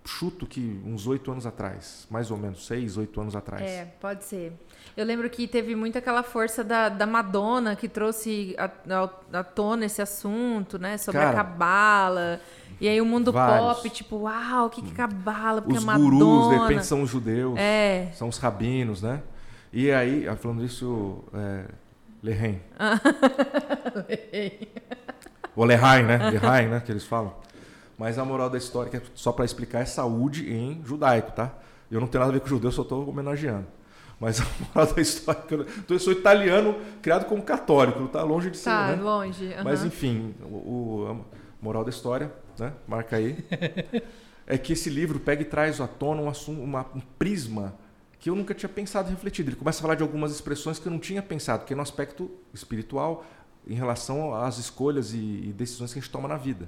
chuto que uns oito anos atrás, mais ou menos, seis, oito anos atrás. É, pode ser. Eu lembro que teve muito aquela força da, da Madonna que trouxe à tona esse assunto, né? Sobre a Cara, cabala. E aí o mundo vários. pop, tipo, uau, o que, que é cabala? Porque Os a Madonna... gurus, de repente, são os judeus. É. São os rabinos, né? E aí, ah, falando isso, é, Lehen. Ou Lehaim, né? Lehaim, né? Que eles falam. Mas a moral da história, que é só para explicar, é saúde em judaico, tá? Eu não tenho nada a ver com judeu, só estou homenageando. Mas a moral da história, que eu, então eu sou italiano, criado como católico, tá longe de ser, Tá, né? longe. aham. Mas enfim, o, o- a moral da história, né? Marca aí. é que esse livro pega e traz à tona um, assunto, uma- um prisma que eu nunca tinha pensado e refletido. Ele começa a falar de algumas expressões que eu não tinha pensado, que é no aspecto espiritual, em relação às escolhas e, e decisões que a gente toma na vida.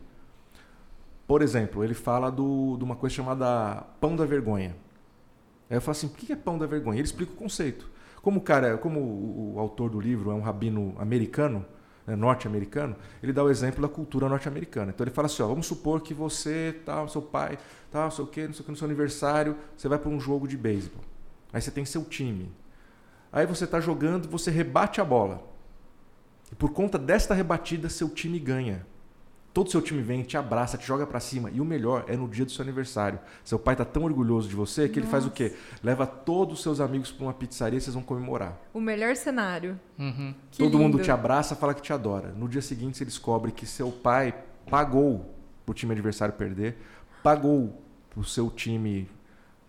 Por exemplo, ele fala do, de uma coisa chamada pão da vergonha. Aí eu falo assim, o que é pão da vergonha? Ele explica o conceito. Como o cara, como o, autor do livro é um rabino americano, né, norte-americano, ele dá o exemplo da cultura norte-americana. Então ele fala assim, ó, vamos supor que você, tal, seu pai, tal, não sei o quê, não sei o que, no seu aniversário, você vai para um jogo de beisebol. Aí você tem seu time. Aí você está jogando, você rebate a bola. E por conta desta rebatida, seu time ganha. Todo o seu time vem, te abraça, te joga para cima. E o melhor é no dia do seu aniversário. Seu pai tá tão orgulhoso de você que Nossa. ele faz o quê? Leva todos os seus amigos para uma pizzaria e vocês vão comemorar. O melhor cenário. Uhum. Todo lindo. mundo te abraça, fala que te adora. No dia seguinte você descobre que seu pai pagou pro time adversário perder, pagou pro seu time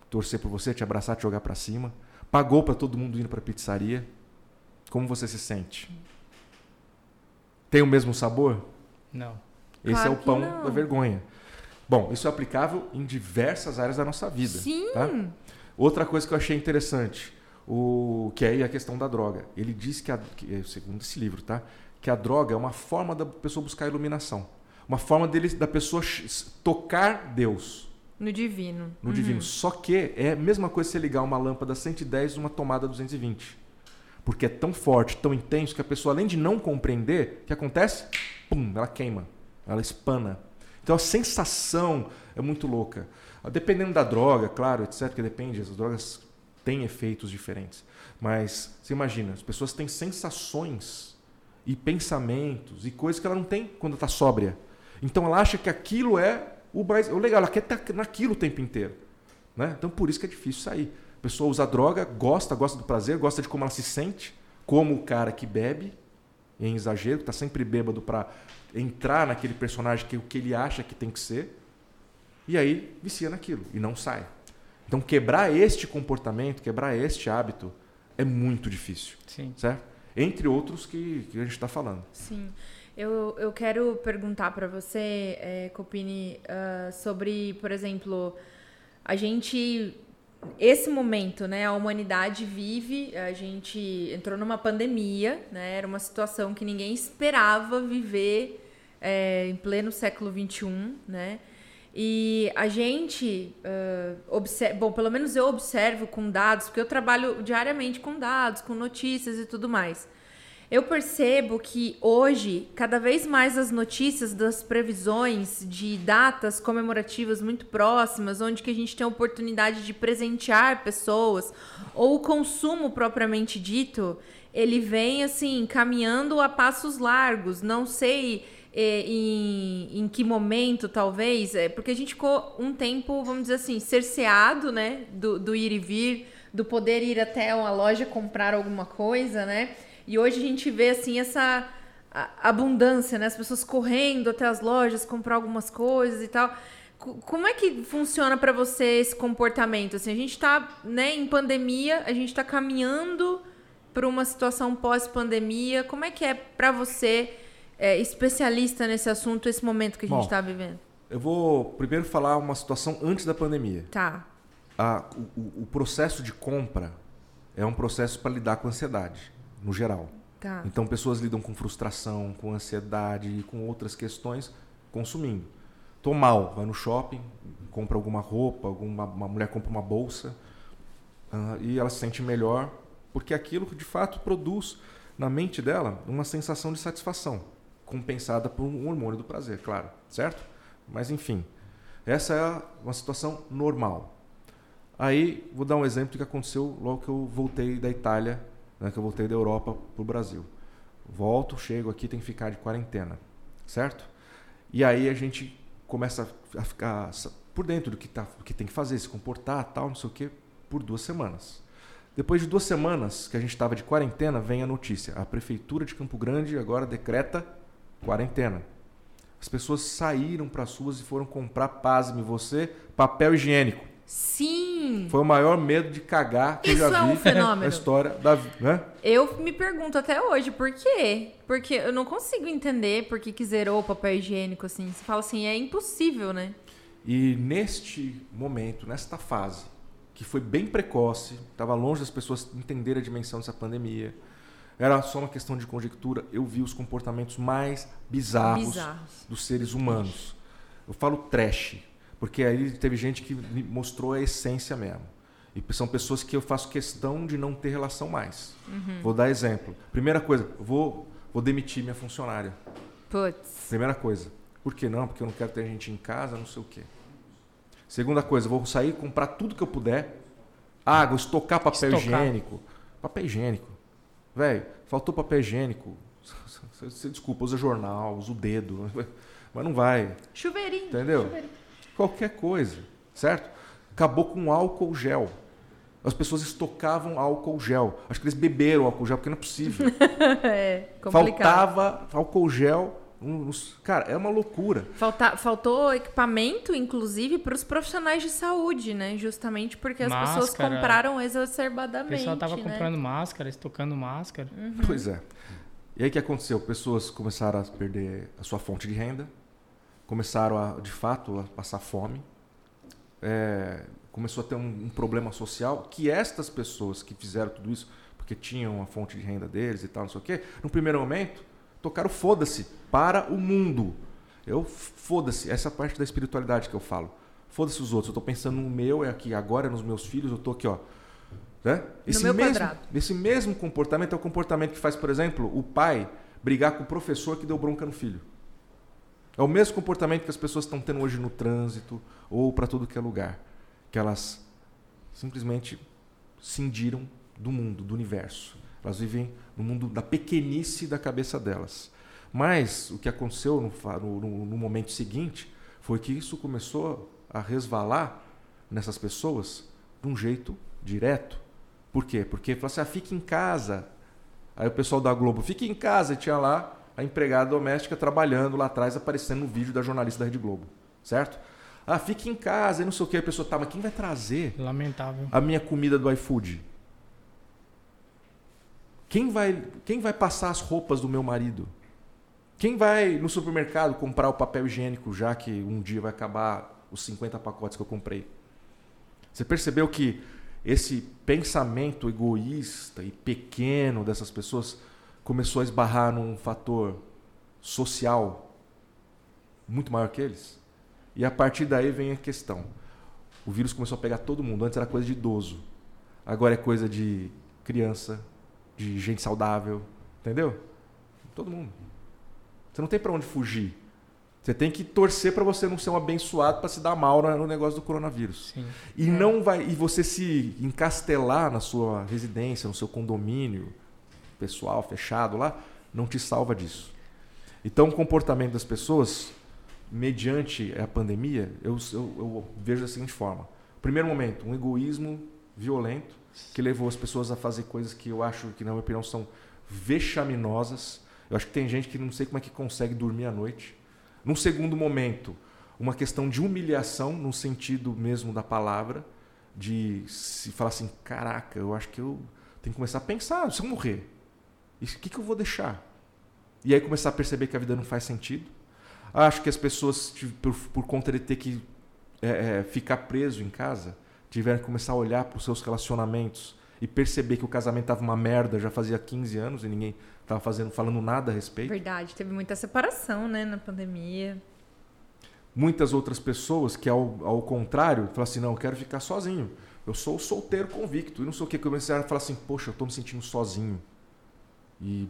torcer por você, te abraçar, te jogar para cima, pagou para todo mundo indo para pizzaria. Como você se sente? Tem o mesmo sabor? Não. Esse claro é o pão da vergonha. Bom, isso é aplicável em diversas áreas da nossa vida. Sim. Tá? Outra coisa que eu achei interessante, o que é a questão da droga. Ele diz que, a, que, é, segundo esse livro, tá? Que a droga é uma forma da pessoa buscar iluminação, uma forma dele, da pessoa tocar Deus. No divino. No uhum. divino. Só que é a mesma coisa você ligar uma lâmpada 110 numa tomada 220. Porque é tão forte, tão intenso, que a pessoa, além de não compreender, o que acontece? Pum, ela queima ela espana. Então a sensação é muito louca. Dependendo da droga, claro, etc., que depende, as drogas têm efeitos diferentes. Mas você imagina, as pessoas têm sensações e pensamentos e coisas que ela não tem quando está sóbria. Então ela acha que aquilo é o mais o legal, ela quer estar naquilo o tempo inteiro. Né? Então por isso que é difícil sair. A pessoa usa droga, gosta, gosta do prazer, gosta de como ela se sente, como o cara que bebe, em exagero, que está sempre bêbado para entrar naquele personagem que o que ele acha que tem que ser, e aí vicia naquilo e não sai. Então quebrar este comportamento, quebrar este hábito é muito difícil. Sim. Certo? Entre outros que, que a gente está falando. Sim. Eu, eu quero perguntar para você, é, Copini, uh, sobre, por exemplo, a gente esse momento, né, a humanidade vive, a gente entrou numa pandemia, né, era uma situação que ninguém esperava viver é, em pleno século XXI, né, e a gente, uh, observa, bom, pelo menos eu observo com dados, porque eu trabalho diariamente com dados, com notícias e tudo mais. Eu percebo que hoje, cada vez mais as notícias das previsões de datas comemorativas muito próximas, onde que a gente tem a oportunidade de presentear pessoas, ou o consumo propriamente dito, ele vem assim, caminhando a passos largos. Não sei é, em, em que momento, talvez, é, porque a gente ficou um tempo, vamos dizer assim, cerceado, né, do, do ir e vir, do poder ir até uma loja comprar alguma coisa, né? E hoje a gente vê assim essa abundância, né? As pessoas correndo até as lojas comprar algumas coisas e tal. Como é que funciona para você esse comportamento? Assim, a gente está né, em pandemia, a gente está caminhando para uma situação pós-pandemia. Como é que é para você, é, especialista nesse assunto, esse momento que a gente está vivendo? Eu vou primeiro falar uma situação antes da pandemia. Tá. A, o, o processo de compra é um processo para lidar com ansiedade no geral. Tá. Então, pessoas lidam com frustração, com ansiedade e com outras questões consumindo. Tô mal, vai no shopping, compra alguma roupa, alguma uma mulher compra uma bolsa uh, e ela se sente melhor porque aquilo de fato produz na mente dela uma sensação de satisfação, compensada por um hormônio do prazer, claro, certo? Mas enfim, essa é uma situação normal. Aí vou dar um exemplo do que aconteceu logo que eu voltei da Itália né, que eu voltei da Europa para o Brasil. Volto, chego aqui, tem que ficar de quarentena, certo? E aí a gente começa a ficar por dentro do que, tá, do que tem que fazer, se comportar, tal, não sei o quê, por duas semanas. Depois de duas semanas que a gente estava de quarentena, vem a notícia. A prefeitura de Campo Grande agora decreta quarentena. As pessoas saíram para as ruas e foram comprar, pasme você, papel higiênico. Sim. Foi o maior medo de cagar que Isso eu já é vi um fenômeno. na história da né? Eu me pergunto até hoje por quê? Porque eu não consigo entender por que, que zerou o papel higiênico assim. Você fala assim, é impossível, né? E neste momento, nesta fase, que foi bem precoce, estava longe das pessoas entenderem a dimensão dessa pandemia. Era só uma questão de conjectura. Eu vi os comportamentos mais bizarros, bizarros. dos seres humanos. Eu falo trash, porque aí teve gente que me mostrou a essência mesmo. E são pessoas que eu faço questão de não ter relação mais. Uhum. Vou dar exemplo. Primeira coisa, vou vou demitir minha funcionária. Putz. Primeira coisa. Por que não? Porque eu não quero ter gente em casa, não sei o quê. Segunda coisa, vou sair comprar tudo que eu puder. Água, estocar papel Estocar. higiênico. Papel higiênico. Velho, faltou papel higiênico. Você desculpa, usa jornal, usa o dedo. Mas não vai. Chuveirinho. Entendeu? chuveirinho. Qualquer coisa, certo? Acabou com álcool gel. As pessoas estocavam álcool gel. Acho que eles beberam álcool gel, porque não é possível. é, complicado. Faltava álcool gel. nos- Cara, é uma loucura. Falta- faltou equipamento, inclusive, para os profissionais de saúde, né? Justamente porque as pessoas Máscara. compraram O exacerbadamente. pessoal tava né? comprando máscara, estocando máscara. Pois é. E aí o que aconteceu? Pessoas começaram a perder a sua fonte de renda, começaram a, de fato, a passar fome. É, começou a ter um, um problema social que estas pessoas que fizeram tudo isso, porque tinham a fonte de renda deles e tal, não sei o quê, no primeiro momento, tocaram foda-se para o mundo. Eu, foda-se, essa parte da espiritualidade que eu falo. Foda-se os outros, eu tô pensando no meu, é aqui agora, é nos meus filhos, eu tô aqui, ó. Né? Esse, mesmo, quadrado. esse mesmo comportamento é o comportamento que faz, por exemplo, o pai brigar com o professor que deu bronca no filho. É o mesmo comportamento que as pessoas estão tendo hoje no trânsito ou para todo que é lugar. Que elas simplesmente cindiram do mundo, do universo. Elas vivem no mundo da pequenice da cabeça delas. Mas o que aconteceu no, no- no- momento seguinte foi que isso começou a resvalar nessas pessoas de um jeito direto. Por quê? Porque falou assim, ah, fique em casa. Aí o pessoal da Globo, fique em casa, e tinha lá a empregada doméstica trabalhando lá atrás, aparecendo no vídeo da jornalista da Rede Globo. Certo? Ah, fique em casa e não sei o que. A pessoa, tá, mas quem vai trazer Lamentável. a minha comida do iFood? Quem vai, quem vai passar as roupas do meu marido? Quem vai no supermercado comprar o papel higiênico, já que um dia vai acabar os 50 pacotes que eu comprei? Você percebeu que esse pensamento egoísta e pequeno dessas pessoas começou a esbarrar num fator social muito maior que eles? E a partir daí vem a questão. O vírus começou a pegar todo mundo. Antes era coisa de idoso. Agora é coisa de criança, de gente saudável. Entendeu? Todo mundo. Você não tem para onde fugir. Você tem que torcer para você não ser um abençoado para se dar mal no negócio do coronavírus. Sim. E não vai e você se encastelar na sua residência, no seu condomínio pessoal fechado lá, não te salva disso. Então o comportamento das pessoas mediante a pandemia, eu, eu, eu vejo da seguinte forma: primeiro momento, um egoísmo violento que levou as pessoas a fazer coisas que eu acho que na minha opinião são vexaminosas. Eu acho que tem gente que não sei como é que consegue dormir à noite. Num segundo momento, uma questão de humilhação no sentido mesmo da palavra, de se falar assim, caraca, eu acho que eu tenho que começar a pensar, se eu morrer, o que, que eu vou deixar? E aí começar a perceber que a vida não faz sentido. Acho que as pessoas, por, por conta de ter que é, é, ficar preso em casa, tiveram que começar a olhar para os seus relacionamentos e perceber que o casamento estava uma merda já fazia 15 anos e ninguém estava fazendo, falando nada a respeito. Verdade, teve muita separação, né, na pandemia. muitas outras pessoas que, ao, ao contrário, falam assim: não, eu quero ficar sozinho. Eu sou solteiro convicto. E não sei o que. Começaram a falar assim: poxa, eu estou me sentindo sozinho. E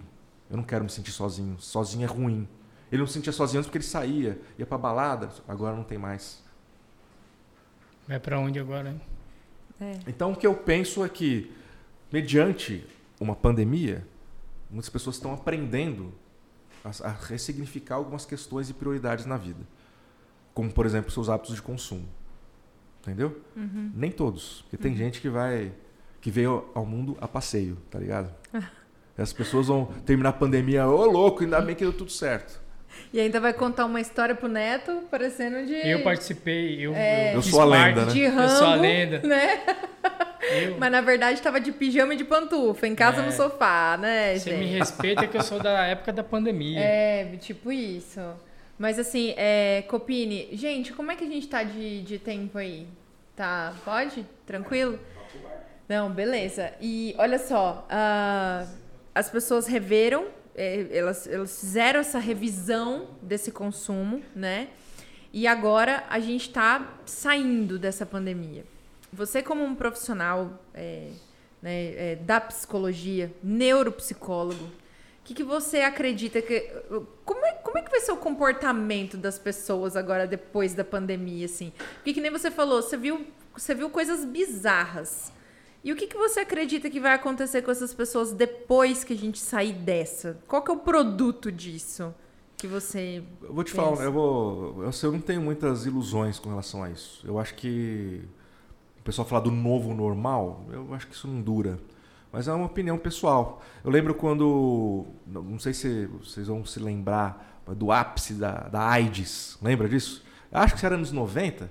eu não quero me sentir sozinho. Sozinho é ruim. Ele não se sentia sozinho antes porque ele saía, ia pra balada. Agora não tem mais. Vai pra onde agora? hein? É. Então o que eu penso é que, mediante uma pandemia, muitas pessoas estão aprendendo a, a ressignificar algumas questões e prioridades na vida. Como, por exemplo, seus hábitos de consumo. Entendeu? Uhum. Nem todos. Porque tem gente que vai. que veio ao mundo a passeio, tá ligado? As pessoas vão terminar a pandemia, ô louco, ainda bem que deu tudo certo. E ainda vai contar uma história pro neto, parecendo de. Eu participei, eu, É. Eu sou a parte, lenda, né? De Eu Rambo, sou a lenda. né? Eu- Mas na verdade tava de pijama e de pantufa, em casa É. no sofá, né, Você me gente? respeita que eu sou da época da pandemia. É, tipo isso. Mas assim, é, Copini, gente, como é que a gente tá de, de tempo aí? Tá, pode? Tranquilo? Não, beleza. E olha só, ah, as pessoas reveram, é, elas, elas fizeram essa revisão desse consumo, né? E agora a gente está saindo dessa pandemia. Você, como um profissional é, né, é, da psicologia, neuropsicólogo, O que, que você acredita que. Como é, como é que vai ser o comportamento das pessoas agora depois da pandemia, assim? Porque que nem você falou, você viu, você viu coisas bizarras. E o que, que você acredita que vai acontecer com essas pessoas depois que a gente sair dessa? Qual que é o produto disso que você. Eu vou te pensa? falar, eu, vou, eu, eu não tenho muitas ilusões com relação a isso. Eu acho que o pessoal falar do novo normal, eu acho que isso não dura. Mas é uma opinião pessoal. Eu lembro quando. não- sei se vocês vão se lembrar do ápice da, da AIDS. Lembra disso? Acho que isso era nos 90.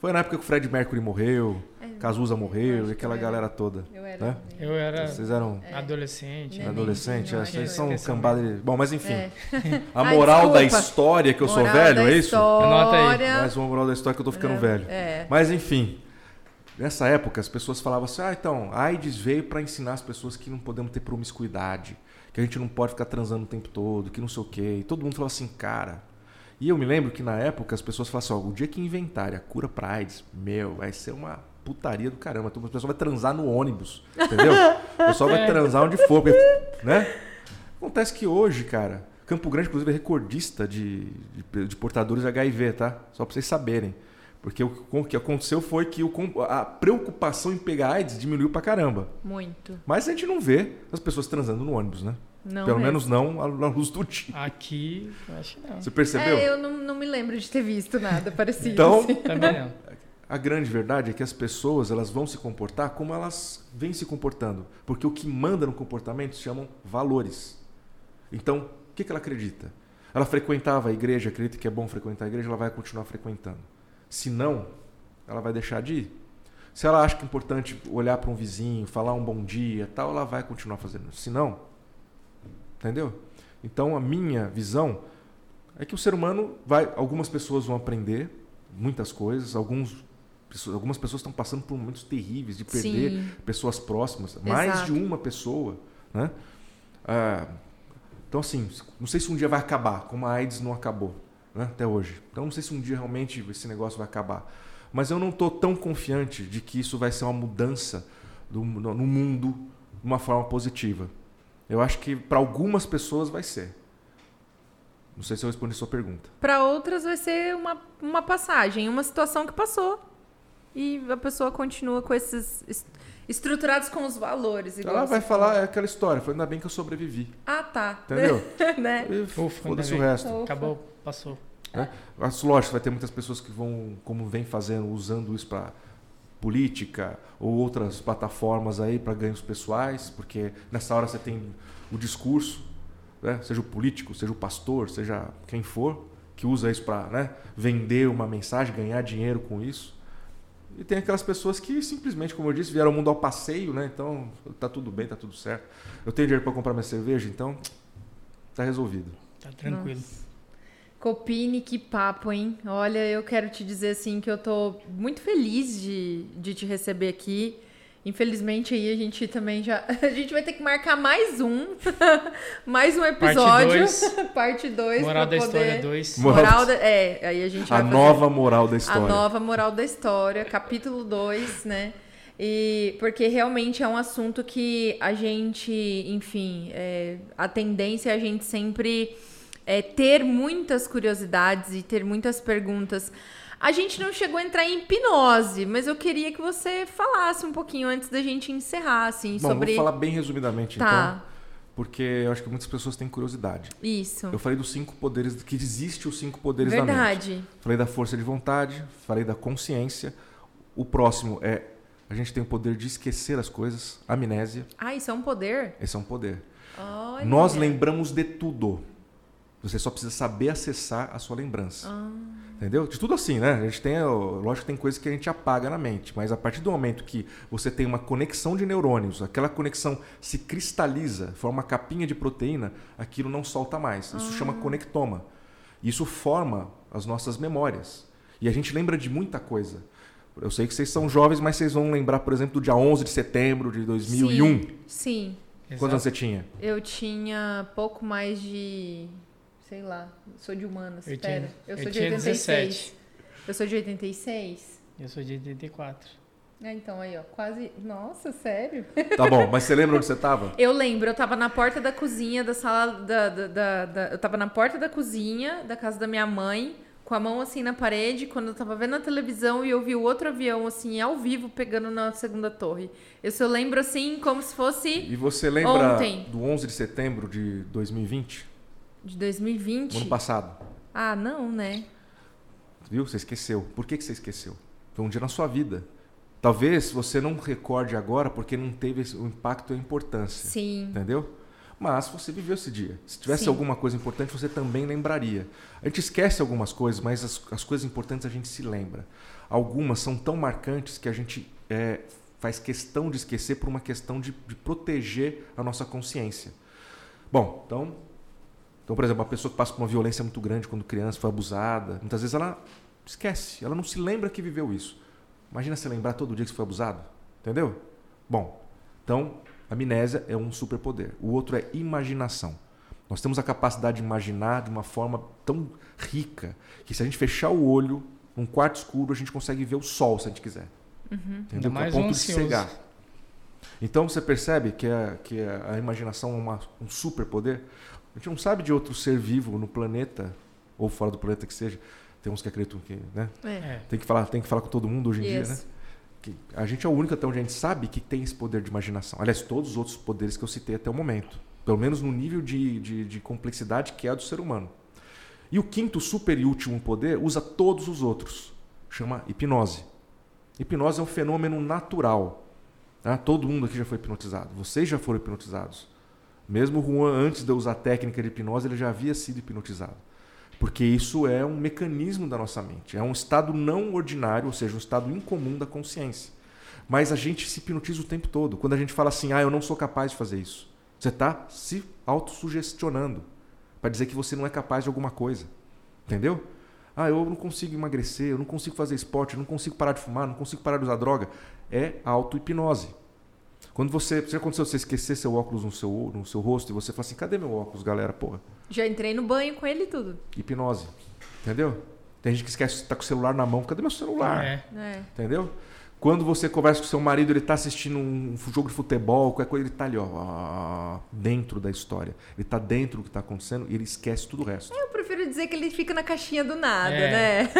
Foi na época que o Fred Mercury morreu, É, Cazuza eu morreu e que aquela galera toda. Eu era. Né? Eu era Vocês eram É. adolescente. Neném. adolescentes, eu é, vocês são eu- cambada de... Bom, mas enfim. É. A Ai, moral da desculpa. história que eu sou Moral velho, da é isso? Anota aí. Mais uma moral da história que eu tô ficando É, velho. É. Mas enfim, nessa época as pessoas falavam assim: ah, então, a AIDS veio para ensinar as pessoas que não podemos ter promiscuidade, que a gente não pode ficar transando o tempo todo, que não sei o quê. E todo mundo falava assim, cara. E eu me lembro que na época as pessoas falavam assim: ó, o dia que inventarem a cura pra AIDS, meu, vai ser uma putaria do caramba. Então, a pessoa vai transar no ônibus, entendeu? O pessoal vai É. transar onde for, porque, né? Acontece que hoje, cara, Campo Grande, inclusive, é recordista de, de, de portadores de HIV, tá? Só pra vocês saberem. Porque o, o que aconteceu foi que o, a preocupação em pegar AIDS diminuiu pra caramba. Muito. Mas a gente não vê as pessoas transando no ônibus, né? Não Pelo mesmo. menos não à à luz do dia. Aqui, eu acho que não. Você percebeu? É, eu não, não me lembro de ter visto nada parecido. Então, assim. Também não. A grande verdade é que as pessoas elas vão se comportar como elas vêm se comportando. Porque o que manda no comportamento se chamam valores. Então, o que, que ela acredita? Ela frequentava a igreja, acredita que é bom frequentar a igreja, ela vai continuar frequentando. Se não, ela vai deixar de ir. Se ela acha que é importante olhar para um vizinho, falar um bom dia, tal, ela vai continuar fazendo isso. Se não, entendeu? Então a minha visão é que o ser humano vai, algumas pessoas vão aprender muitas coisas, alguns algumas pessoas estão passando por momentos terríveis de perder Sim. pessoas próximas, mais de Exato. uma pessoa, né? Ah, então assim, não sei se um dia vai acabar, como a AIDS não acabou, né? Até hoje. Então não sei se um dia realmente esse negócio vai acabar, mas eu não estou tão confiante de que isso vai ser uma mudança do, no, no mundo de uma forma positiva. Eu acho que para algumas pessoas vai ser. Não sei se eu respondi sua pergunta. Para outras vai ser uma, uma passagem, uma situação que passou. E a pessoa continua com esses est- estruturados com os valores. igual Ela vai falar é aquela história, foi ainda bem que eu sobrevivi, Ah, tá. entendeu? né? E Ufa, Foda-se o resto. Ufa. Acabou, passou. Mas, lógico, vai ter muitas pessoas que vão, como vem fazendo, usando isso para política ou outras plataformas aí para ganhos pessoais, porque nessa hora você tem o discurso, né? seja o político, seja o pastor, seja quem for, que usa isso para né, vender uma mensagem, ganhar dinheiro com isso. E tem aquelas pessoas que simplesmente, como eu disse, vieram ao mundo ao passeio, né? Então tá tudo bem, tá tudo certo. Eu tenho dinheiro para comprar minha cerveja, então tá resolvido. Tá tranquilo. Copini, que papo, hein? Olha, eu quero te dizer assim que eu tô muito feliz de, de te receber aqui. Infelizmente aí a gente também já. A gente vai ter que marcar mais um. mais um episódio. dois. Parte 2. Moral da poder... história 2. Moral Moral da... É, aí a gente vai A fazer nova moral da a história. nova moral da história, capítulo 2, né? E porque realmente é um assunto que a gente, enfim, é, a tendência é a gente sempre é, ter muitas curiosidades e ter muitas perguntas. A gente não chegou a entrar em hipnose, mas eu queria que você falasse um pouquinho antes da gente encerrar, assim, Bom, sobre. vou falar bem resumidamente então, Tá, porque eu acho que muitas pessoas têm curiosidade. isso. Eu falei dos cinco poderes, que existe os cinco poderes da mente. Verdade. Falei da força de vontade, falei da consciência. O próximo é a gente tem o poder de esquecer as coisas, amnésia. Ah, isso é um poder? Esse é um poder. Olha. Nós lembramos de tudo. Você só precisa saber acessar a sua lembrança. Ah. Entendeu? De tudo assim, né? A gente tem, lógico que tem coisas que a gente apaga na mente, mas a partir do momento que você tem uma conexão de neurônios, aquela conexão se cristaliza, forma uma capinha de proteína, aquilo não solta mais. Isso chama conectoma. Isso forma as nossas memórias. E a gente lembra de muita coisa. Eu sei que vocês são jovens, mas vocês vão lembrar, por exemplo, do dia 11 de setembro de 2001. Sim, sim. Quantos anos você tinha? Eu tinha pouco mais de. Sei lá, sou de humanas, Eu espera. tinha- eu eu sou de tinha 86. 17. Eu sou de 86. Eu sou de 84. É, então aí, ó, quase. Nossa, sério? Tá bom, mas você lembra onde você tava? Eu lembro, eu tava na porta da cozinha da sala da, da, da, da- Eu tava na porta da cozinha da casa da minha mãe, com a mão assim na parede, quando eu tava vendo a televisão e eu vi o outro avião, assim, ao vivo, pegando na segunda torre. Eu só lembro assim, como se fosse E você lembra Ontem. do 11 de setembro de 2020? De No 2020. ano passado. Ah, não, né? Viu? Você esqueceu. Por que, que você esqueceu? Foi um dia na sua vida. Talvez você não recorde agora porque não teve o impacto e a importância. Sim. Entendeu? Mas você viveu esse dia. Se tivesse Sim. alguma coisa importante, você também lembraria. A gente esquece algumas coisas, mas as, as coisas importantes a gente se lembra. Algumas são tão marcantes que a gente é, faz questão de esquecer por uma questão de, de proteger a nossa consciência. Bom, então, então, por exemplo, uma pessoa que passa por uma violência muito grande quando criança, foi abusada, muitas vezes ela esquece, ela não se lembra que viveu isso. Imagina você lembrar todo dia que você foi abusado, entendeu? Bom, então, amnésia é um superpoder. O outro é imaginação. Nós temos a capacidade de imaginar de uma forma tão rica que se a gente fechar o olho num quarto escuro, a gente consegue ver o sol se a gente quiser. Ainda Entendeu? mais a ponto de ansioso. cegar. Então você percebe que, a, que a, a imaginação é uma, um superpoder. A gente não sabe de outro ser vivo no planeta, ou fora do planeta que seja. Tem uns que acreditam que. Né? É. É. Tem, que falar, tem que falar com todo mundo hoje em dia, né? Isso. Que a gente é o único até onde a gente sabe que tem esse poder de imaginação. Aliás, todos os outros poderes que eu citei até o momento. Pelo menos no nível de, de, de complexidade que é a do ser humano. E o quinto, super e último poder usa todos os outros. Chama hipnose. Hipnose é um fenômeno natural. tá? Todo mundo aqui já foi hipnotizado. Vocês já foram hipnotizados. Mesmo o Juan, antes de eu usar a técnica de hipnose, ele já havia sido hipnotizado. Porque isso é um mecanismo da nossa mente. É um estado não ordinário, ou seja, um estado incomum da consciência. Mas a gente se hipnotiza o tempo todo. Quando a gente fala assim, ah, eu não sou capaz de fazer isso. Você está se autossugestionando para dizer que você não é capaz de alguma coisa. Entendeu? Ah, eu não consigo emagrecer, eu não consigo fazer esporte, eu não consigo parar de fumar, não consigo parar de usar droga. É auto-hipnose. Quando você. Já aconteceu você esquecer seu óculos no seu, no seu rosto e você fala assim: cadê meu óculos, galera? Porra. Já entrei no banho com ele e tudo. Hipnose. Entendeu? Tem gente que esquece que tá com o celular na mão. Cadê meu celular? É. É. Entendeu? Quando você conversa com seu marido, ele tá assistindo um jogo de futebol, qualquer coisa, ele tá ali, ó, dentro da história. Ele tá dentro do que tá acontecendo e ele esquece tudo o resto. Eu prefiro dizer que ele fica na caixinha do nada, É. né?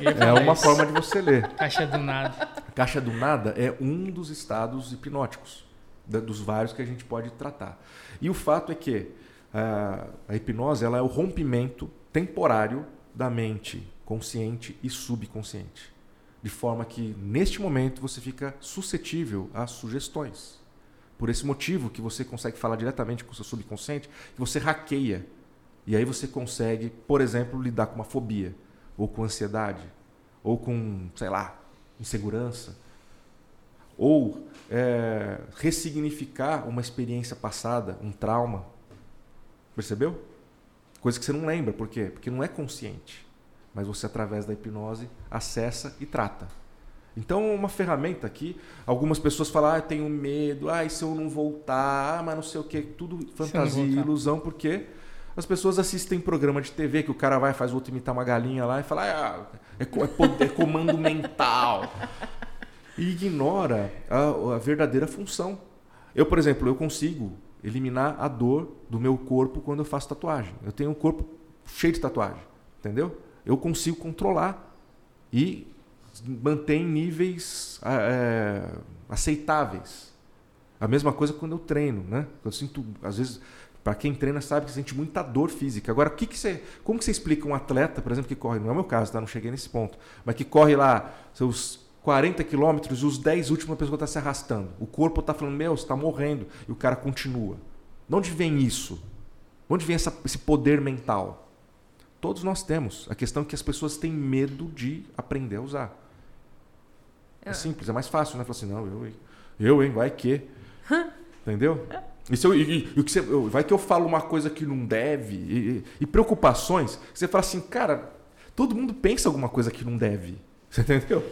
E- ia É uma isso. forma de você ler. Caixa do nada. Caixa do nada é um dos estados hipnóticos, dos vários que a gente pode tratar. E o fato é que ah, a hipnose ela é o rompimento temporário da mente consciente e subconsciente. De forma que, neste momento, você fica suscetível a sugestões. Por esse motivo que você consegue falar diretamente com o seu subconsciente, que você hackeia. E aí você consegue, por exemplo, lidar com uma fobia, ou com ansiedade, ou com, sei lá, insegurança, ou é, ressignificar uma experiência passada, um trauma. Percebeu? Coisa que você não lembra, por quê? Porque não é consciente. Mas você, através da hipnose, acessa e trata. Então, uma ferramenta aqui, algumas pessoas falam, ah, eu tenho medo, ah, e se eu não voltar, ah, mas não sei o que, tudo fantasia e ilusão, porque as pessoas assistem programa de TV que o cara vai, faz o outro imitar uma galinha lá e fala, ah, é, é é comando mental. E ignora a, a verdadeira função. Eu, por exemplo, eu consigo eliminar a dor do meu corpo quando eu faço tatuagem. Eu tenho um corpo cheio de tatuagem, entendeu? Eu consigo controlar e manter em níveis ah, é, aceitáveis. A mesma coisa quando eu treino, né? Eu sinto, às vezes, para quem treina sabe que sente muita dor física. Agora, que, que você, como que você explica um atleta, por exemplo, que corre, não é o meu caso, tá? Não cheguei nesse ponto, mas que corre lá seus 40 quilômetros e os 10 últimos a pessoa está se arrastando. O corpo está falando, meu, você está morrendo. E o cara continua. De onde vem isso? De onde vem essa- esse poder mental? Todos nós temos. A questão é que as pessoas têm medo de aprender a usar. É, É. simples, é mais fácil, né? Falar assim, não, eu, hein? Eu, hein? Vai que. Entendeu? E, se eu, e- e- o que você- eu- vai que eu falo uma coisa que não deve. E, e- preocupações. Você fala assim, cara, todo mundo pensa alguma coisa que não deve. Você entendeu?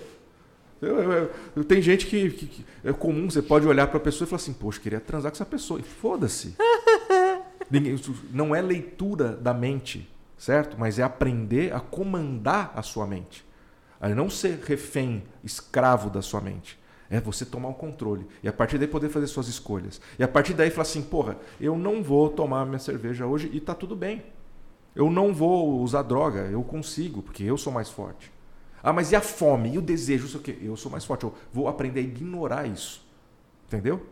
Eu, eu- eu- tem gente que, que- que é comum, você pode olhar para a pessoa e falar assim, poxa, queria transar com essa pessoa. E foda-se. Não é leitura da mente, certo? Mas é aprender a comandar a sua mente. A não ser refém, escravo da sua mente. É você tomar o controle. E a partir daí poder fazer suas escolhas. E a partir daí falar assim, porra, eu não vou tomar minha cerveja hoje e tá tudo bem. Eu não vou usar droga, eu consigo, porque eu sou mais forte. Ah, mas e a fome? E o desejo? Isso aqui? Eu sou mais forte. Eu vou aprender a ignorar isso. Entendeu?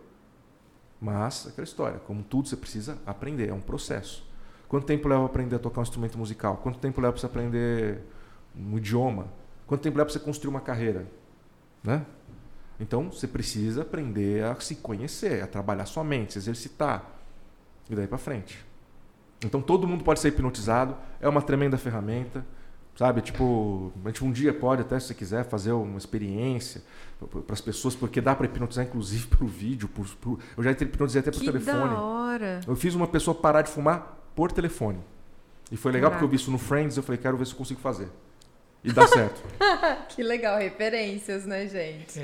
Mas, aquela história, como tudo você precisa aprender, é um processo. Quanto tempo leva para aprender a tocar um instrumento musical? Quanto tempo leva para você aprender um idioma? Quanto tempo leva para você construir uma carreira? Né? Então, você precisa aprender a se conhecer, a trabalhar sua mente, se exercitar. E daí para frente. Então, todo mundo pode ser hipnotizado, é uma tremenda ferramenta. Sabe, tipo, a gente um dia pode até, se você quiser, fazer uma experiência para as pessoas, porque dá para hipnotizar, inclusive, pelo vídeo. Por, por... eu já hipnotizei até que telefone. Da hora. Eu fiz uma pessoa parar de fumar por telefone. E foi legal Caraca. porque eu vi isso no Friends, eu falei, quero ver se eu consigo fazer. E dá certo. que legal, referências, né, gente?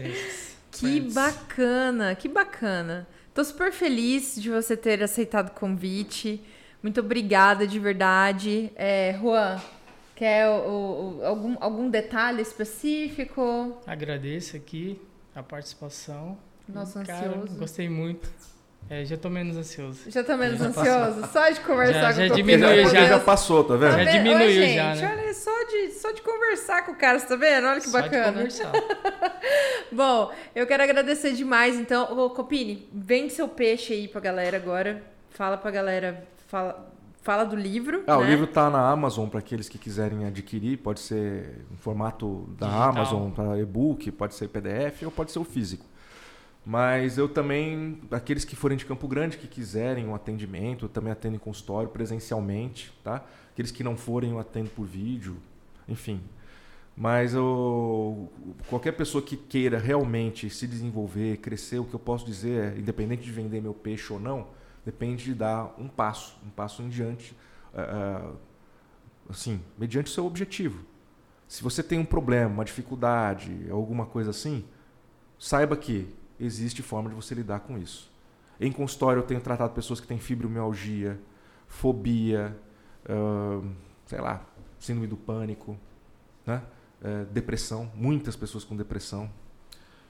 Que Friends. bacana, que bacana. Tô super feliz de você ter aceitado o convite. Muito obrigada de verdade. É, Juan, quer o, o, algum, algum detalhe específico? Agradeço aqui a participação. Nossa, Cara, ansioso. Gostei muito. É, já tô menos ansioso. Já tô menos já ansioso? Passou. Só de conversar já, com o diminuiu, já, já passou, tá vendo? Já diminuiu Oi, gente, já, né? Olha, só de, só de conversar com o cara, você tá vendo? Olha que só bacana. De conversar. Bom, eu quero agradecer demais, então. Ô, Copini, vende seu peixe aí pra galera agora. Fala pra galera, fala, fala do livro. Ah, né? o livro tá na Amazon para aqueles que quiserem adquirir. Pode ser em formato da Digital. Amazon, para e-book, pode ser PDF ou pode ser o físico. Mas eu também, aqueles que forem de Campo Grande, que quiserem um atendimento, eu também atendo em consultório presencialmente, tá? Aqueles que não forem, eu atendo por vídeo, enfim. Mas eu, qualquer pessoa que queira realmente se desenvolver, crescer, o que eu posso dizer é, independente de vender meu peixe ou não, depende de dar um passo, um passo em diante, uh, assim, mediante o seu objetivo. Se você tem um problema, uma dificuldade, alguma coisa assim, saiba que existe forma de você lidar com isso. Em consultório, eu tenho tratado pessoas que têm fibromialgia, fobia, uh, sei lá, síndrome do pânico, né? Uh, depressão, muitas pessoas com depressão.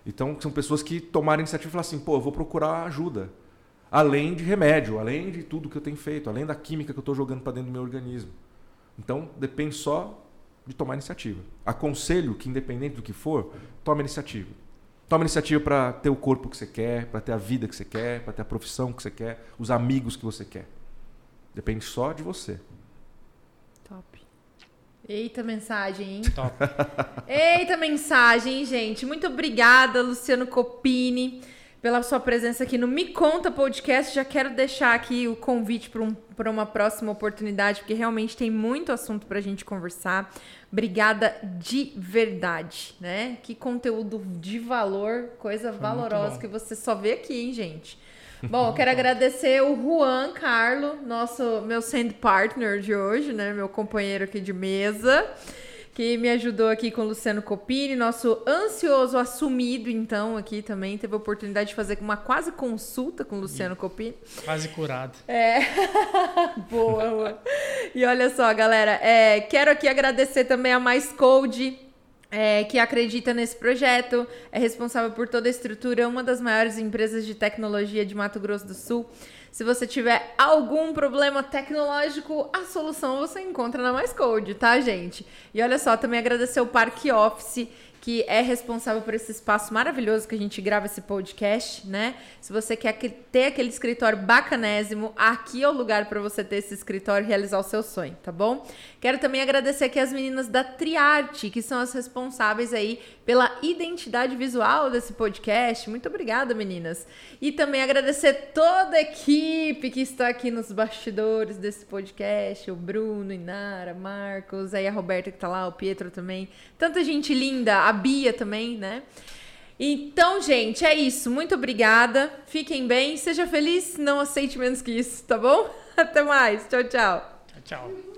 Então, são pessoas que tomaram iniciativa e falaram assim: pô, eu vou procurar ajuda. Além de remédio, além de tudo que eu tenho feito, além da química que eu estou jogando para dentro do meu organismo. Então, depende só de tomar iniciativa. Aconselho que, independente do que for, tome iniciativa. Toma iniciativa para ter o corpo que você quer, para ter a vida que você quer, para ter a profissão que você quer, os amigos que você quer. Depende só de você. Top. Eita mensagem, hein? Top. Eita mensagem, gente? Muito obrigada, Luciano Copini, pela sua presença aqui no Me Conta Podcast. Já quero deixar aqui o convite para um, uma próxima oportunidade, porque realmente tem muito assunto para a gente conversar. Obrigada de verdade, né? Que conteúdo de valor, coisa Foi valorosa que você só vê aqui, hein, gente? Bom, eu quero agradecer o Juan Carlo, nosso meu sand partner de hoje, né? Meu companheiro aqui de mesa que me ajudou aqui com o Luciano Copini, nosso ansioso assumido, então, aqui também. Teve a oportunidade de fazer uma quase consulta com o Luciano e Copini. Quase curado. É. boa, boa. E olha só, galera, é, quero aqui agradecer também a Mais Code. É, que acredita nesse projeto, é responsável por toda a estrutura, uma das maiores empresas de tecnologia de Mato Grosso do Sul. Se você tiver algum problema tecnológico, a solução você encontra na Mais Code, tá, gente? E olha só, também agradecer o Parque Office que é responsável por esse espaço maravilhoso que a gente grava esse podcast, né? Se você quer ter aquele escritório bacanésimo, aqui é o lugar para você ter esse escritório e realizar o seu sonho, tá bom? Quero também agradecer aqui as meninas da Triarte, que são as responsáveis aí pela identidade visual desse podcast. Muito obrigada, meninas. E também agradecer toda a equipe que está aqui nos bastidores desse podcast, o Bruno, Inara, Marcos, aí a Roberta que tá lá, o Pietro também. Tanta gente linda, a Bia também, né? Então, gente, é isso. Muito obrigada. Fiquem bem. Seja feliz. Não aceite menos que isso, tá bom? Até mais. Tchau, tchau. Tchau, tchau.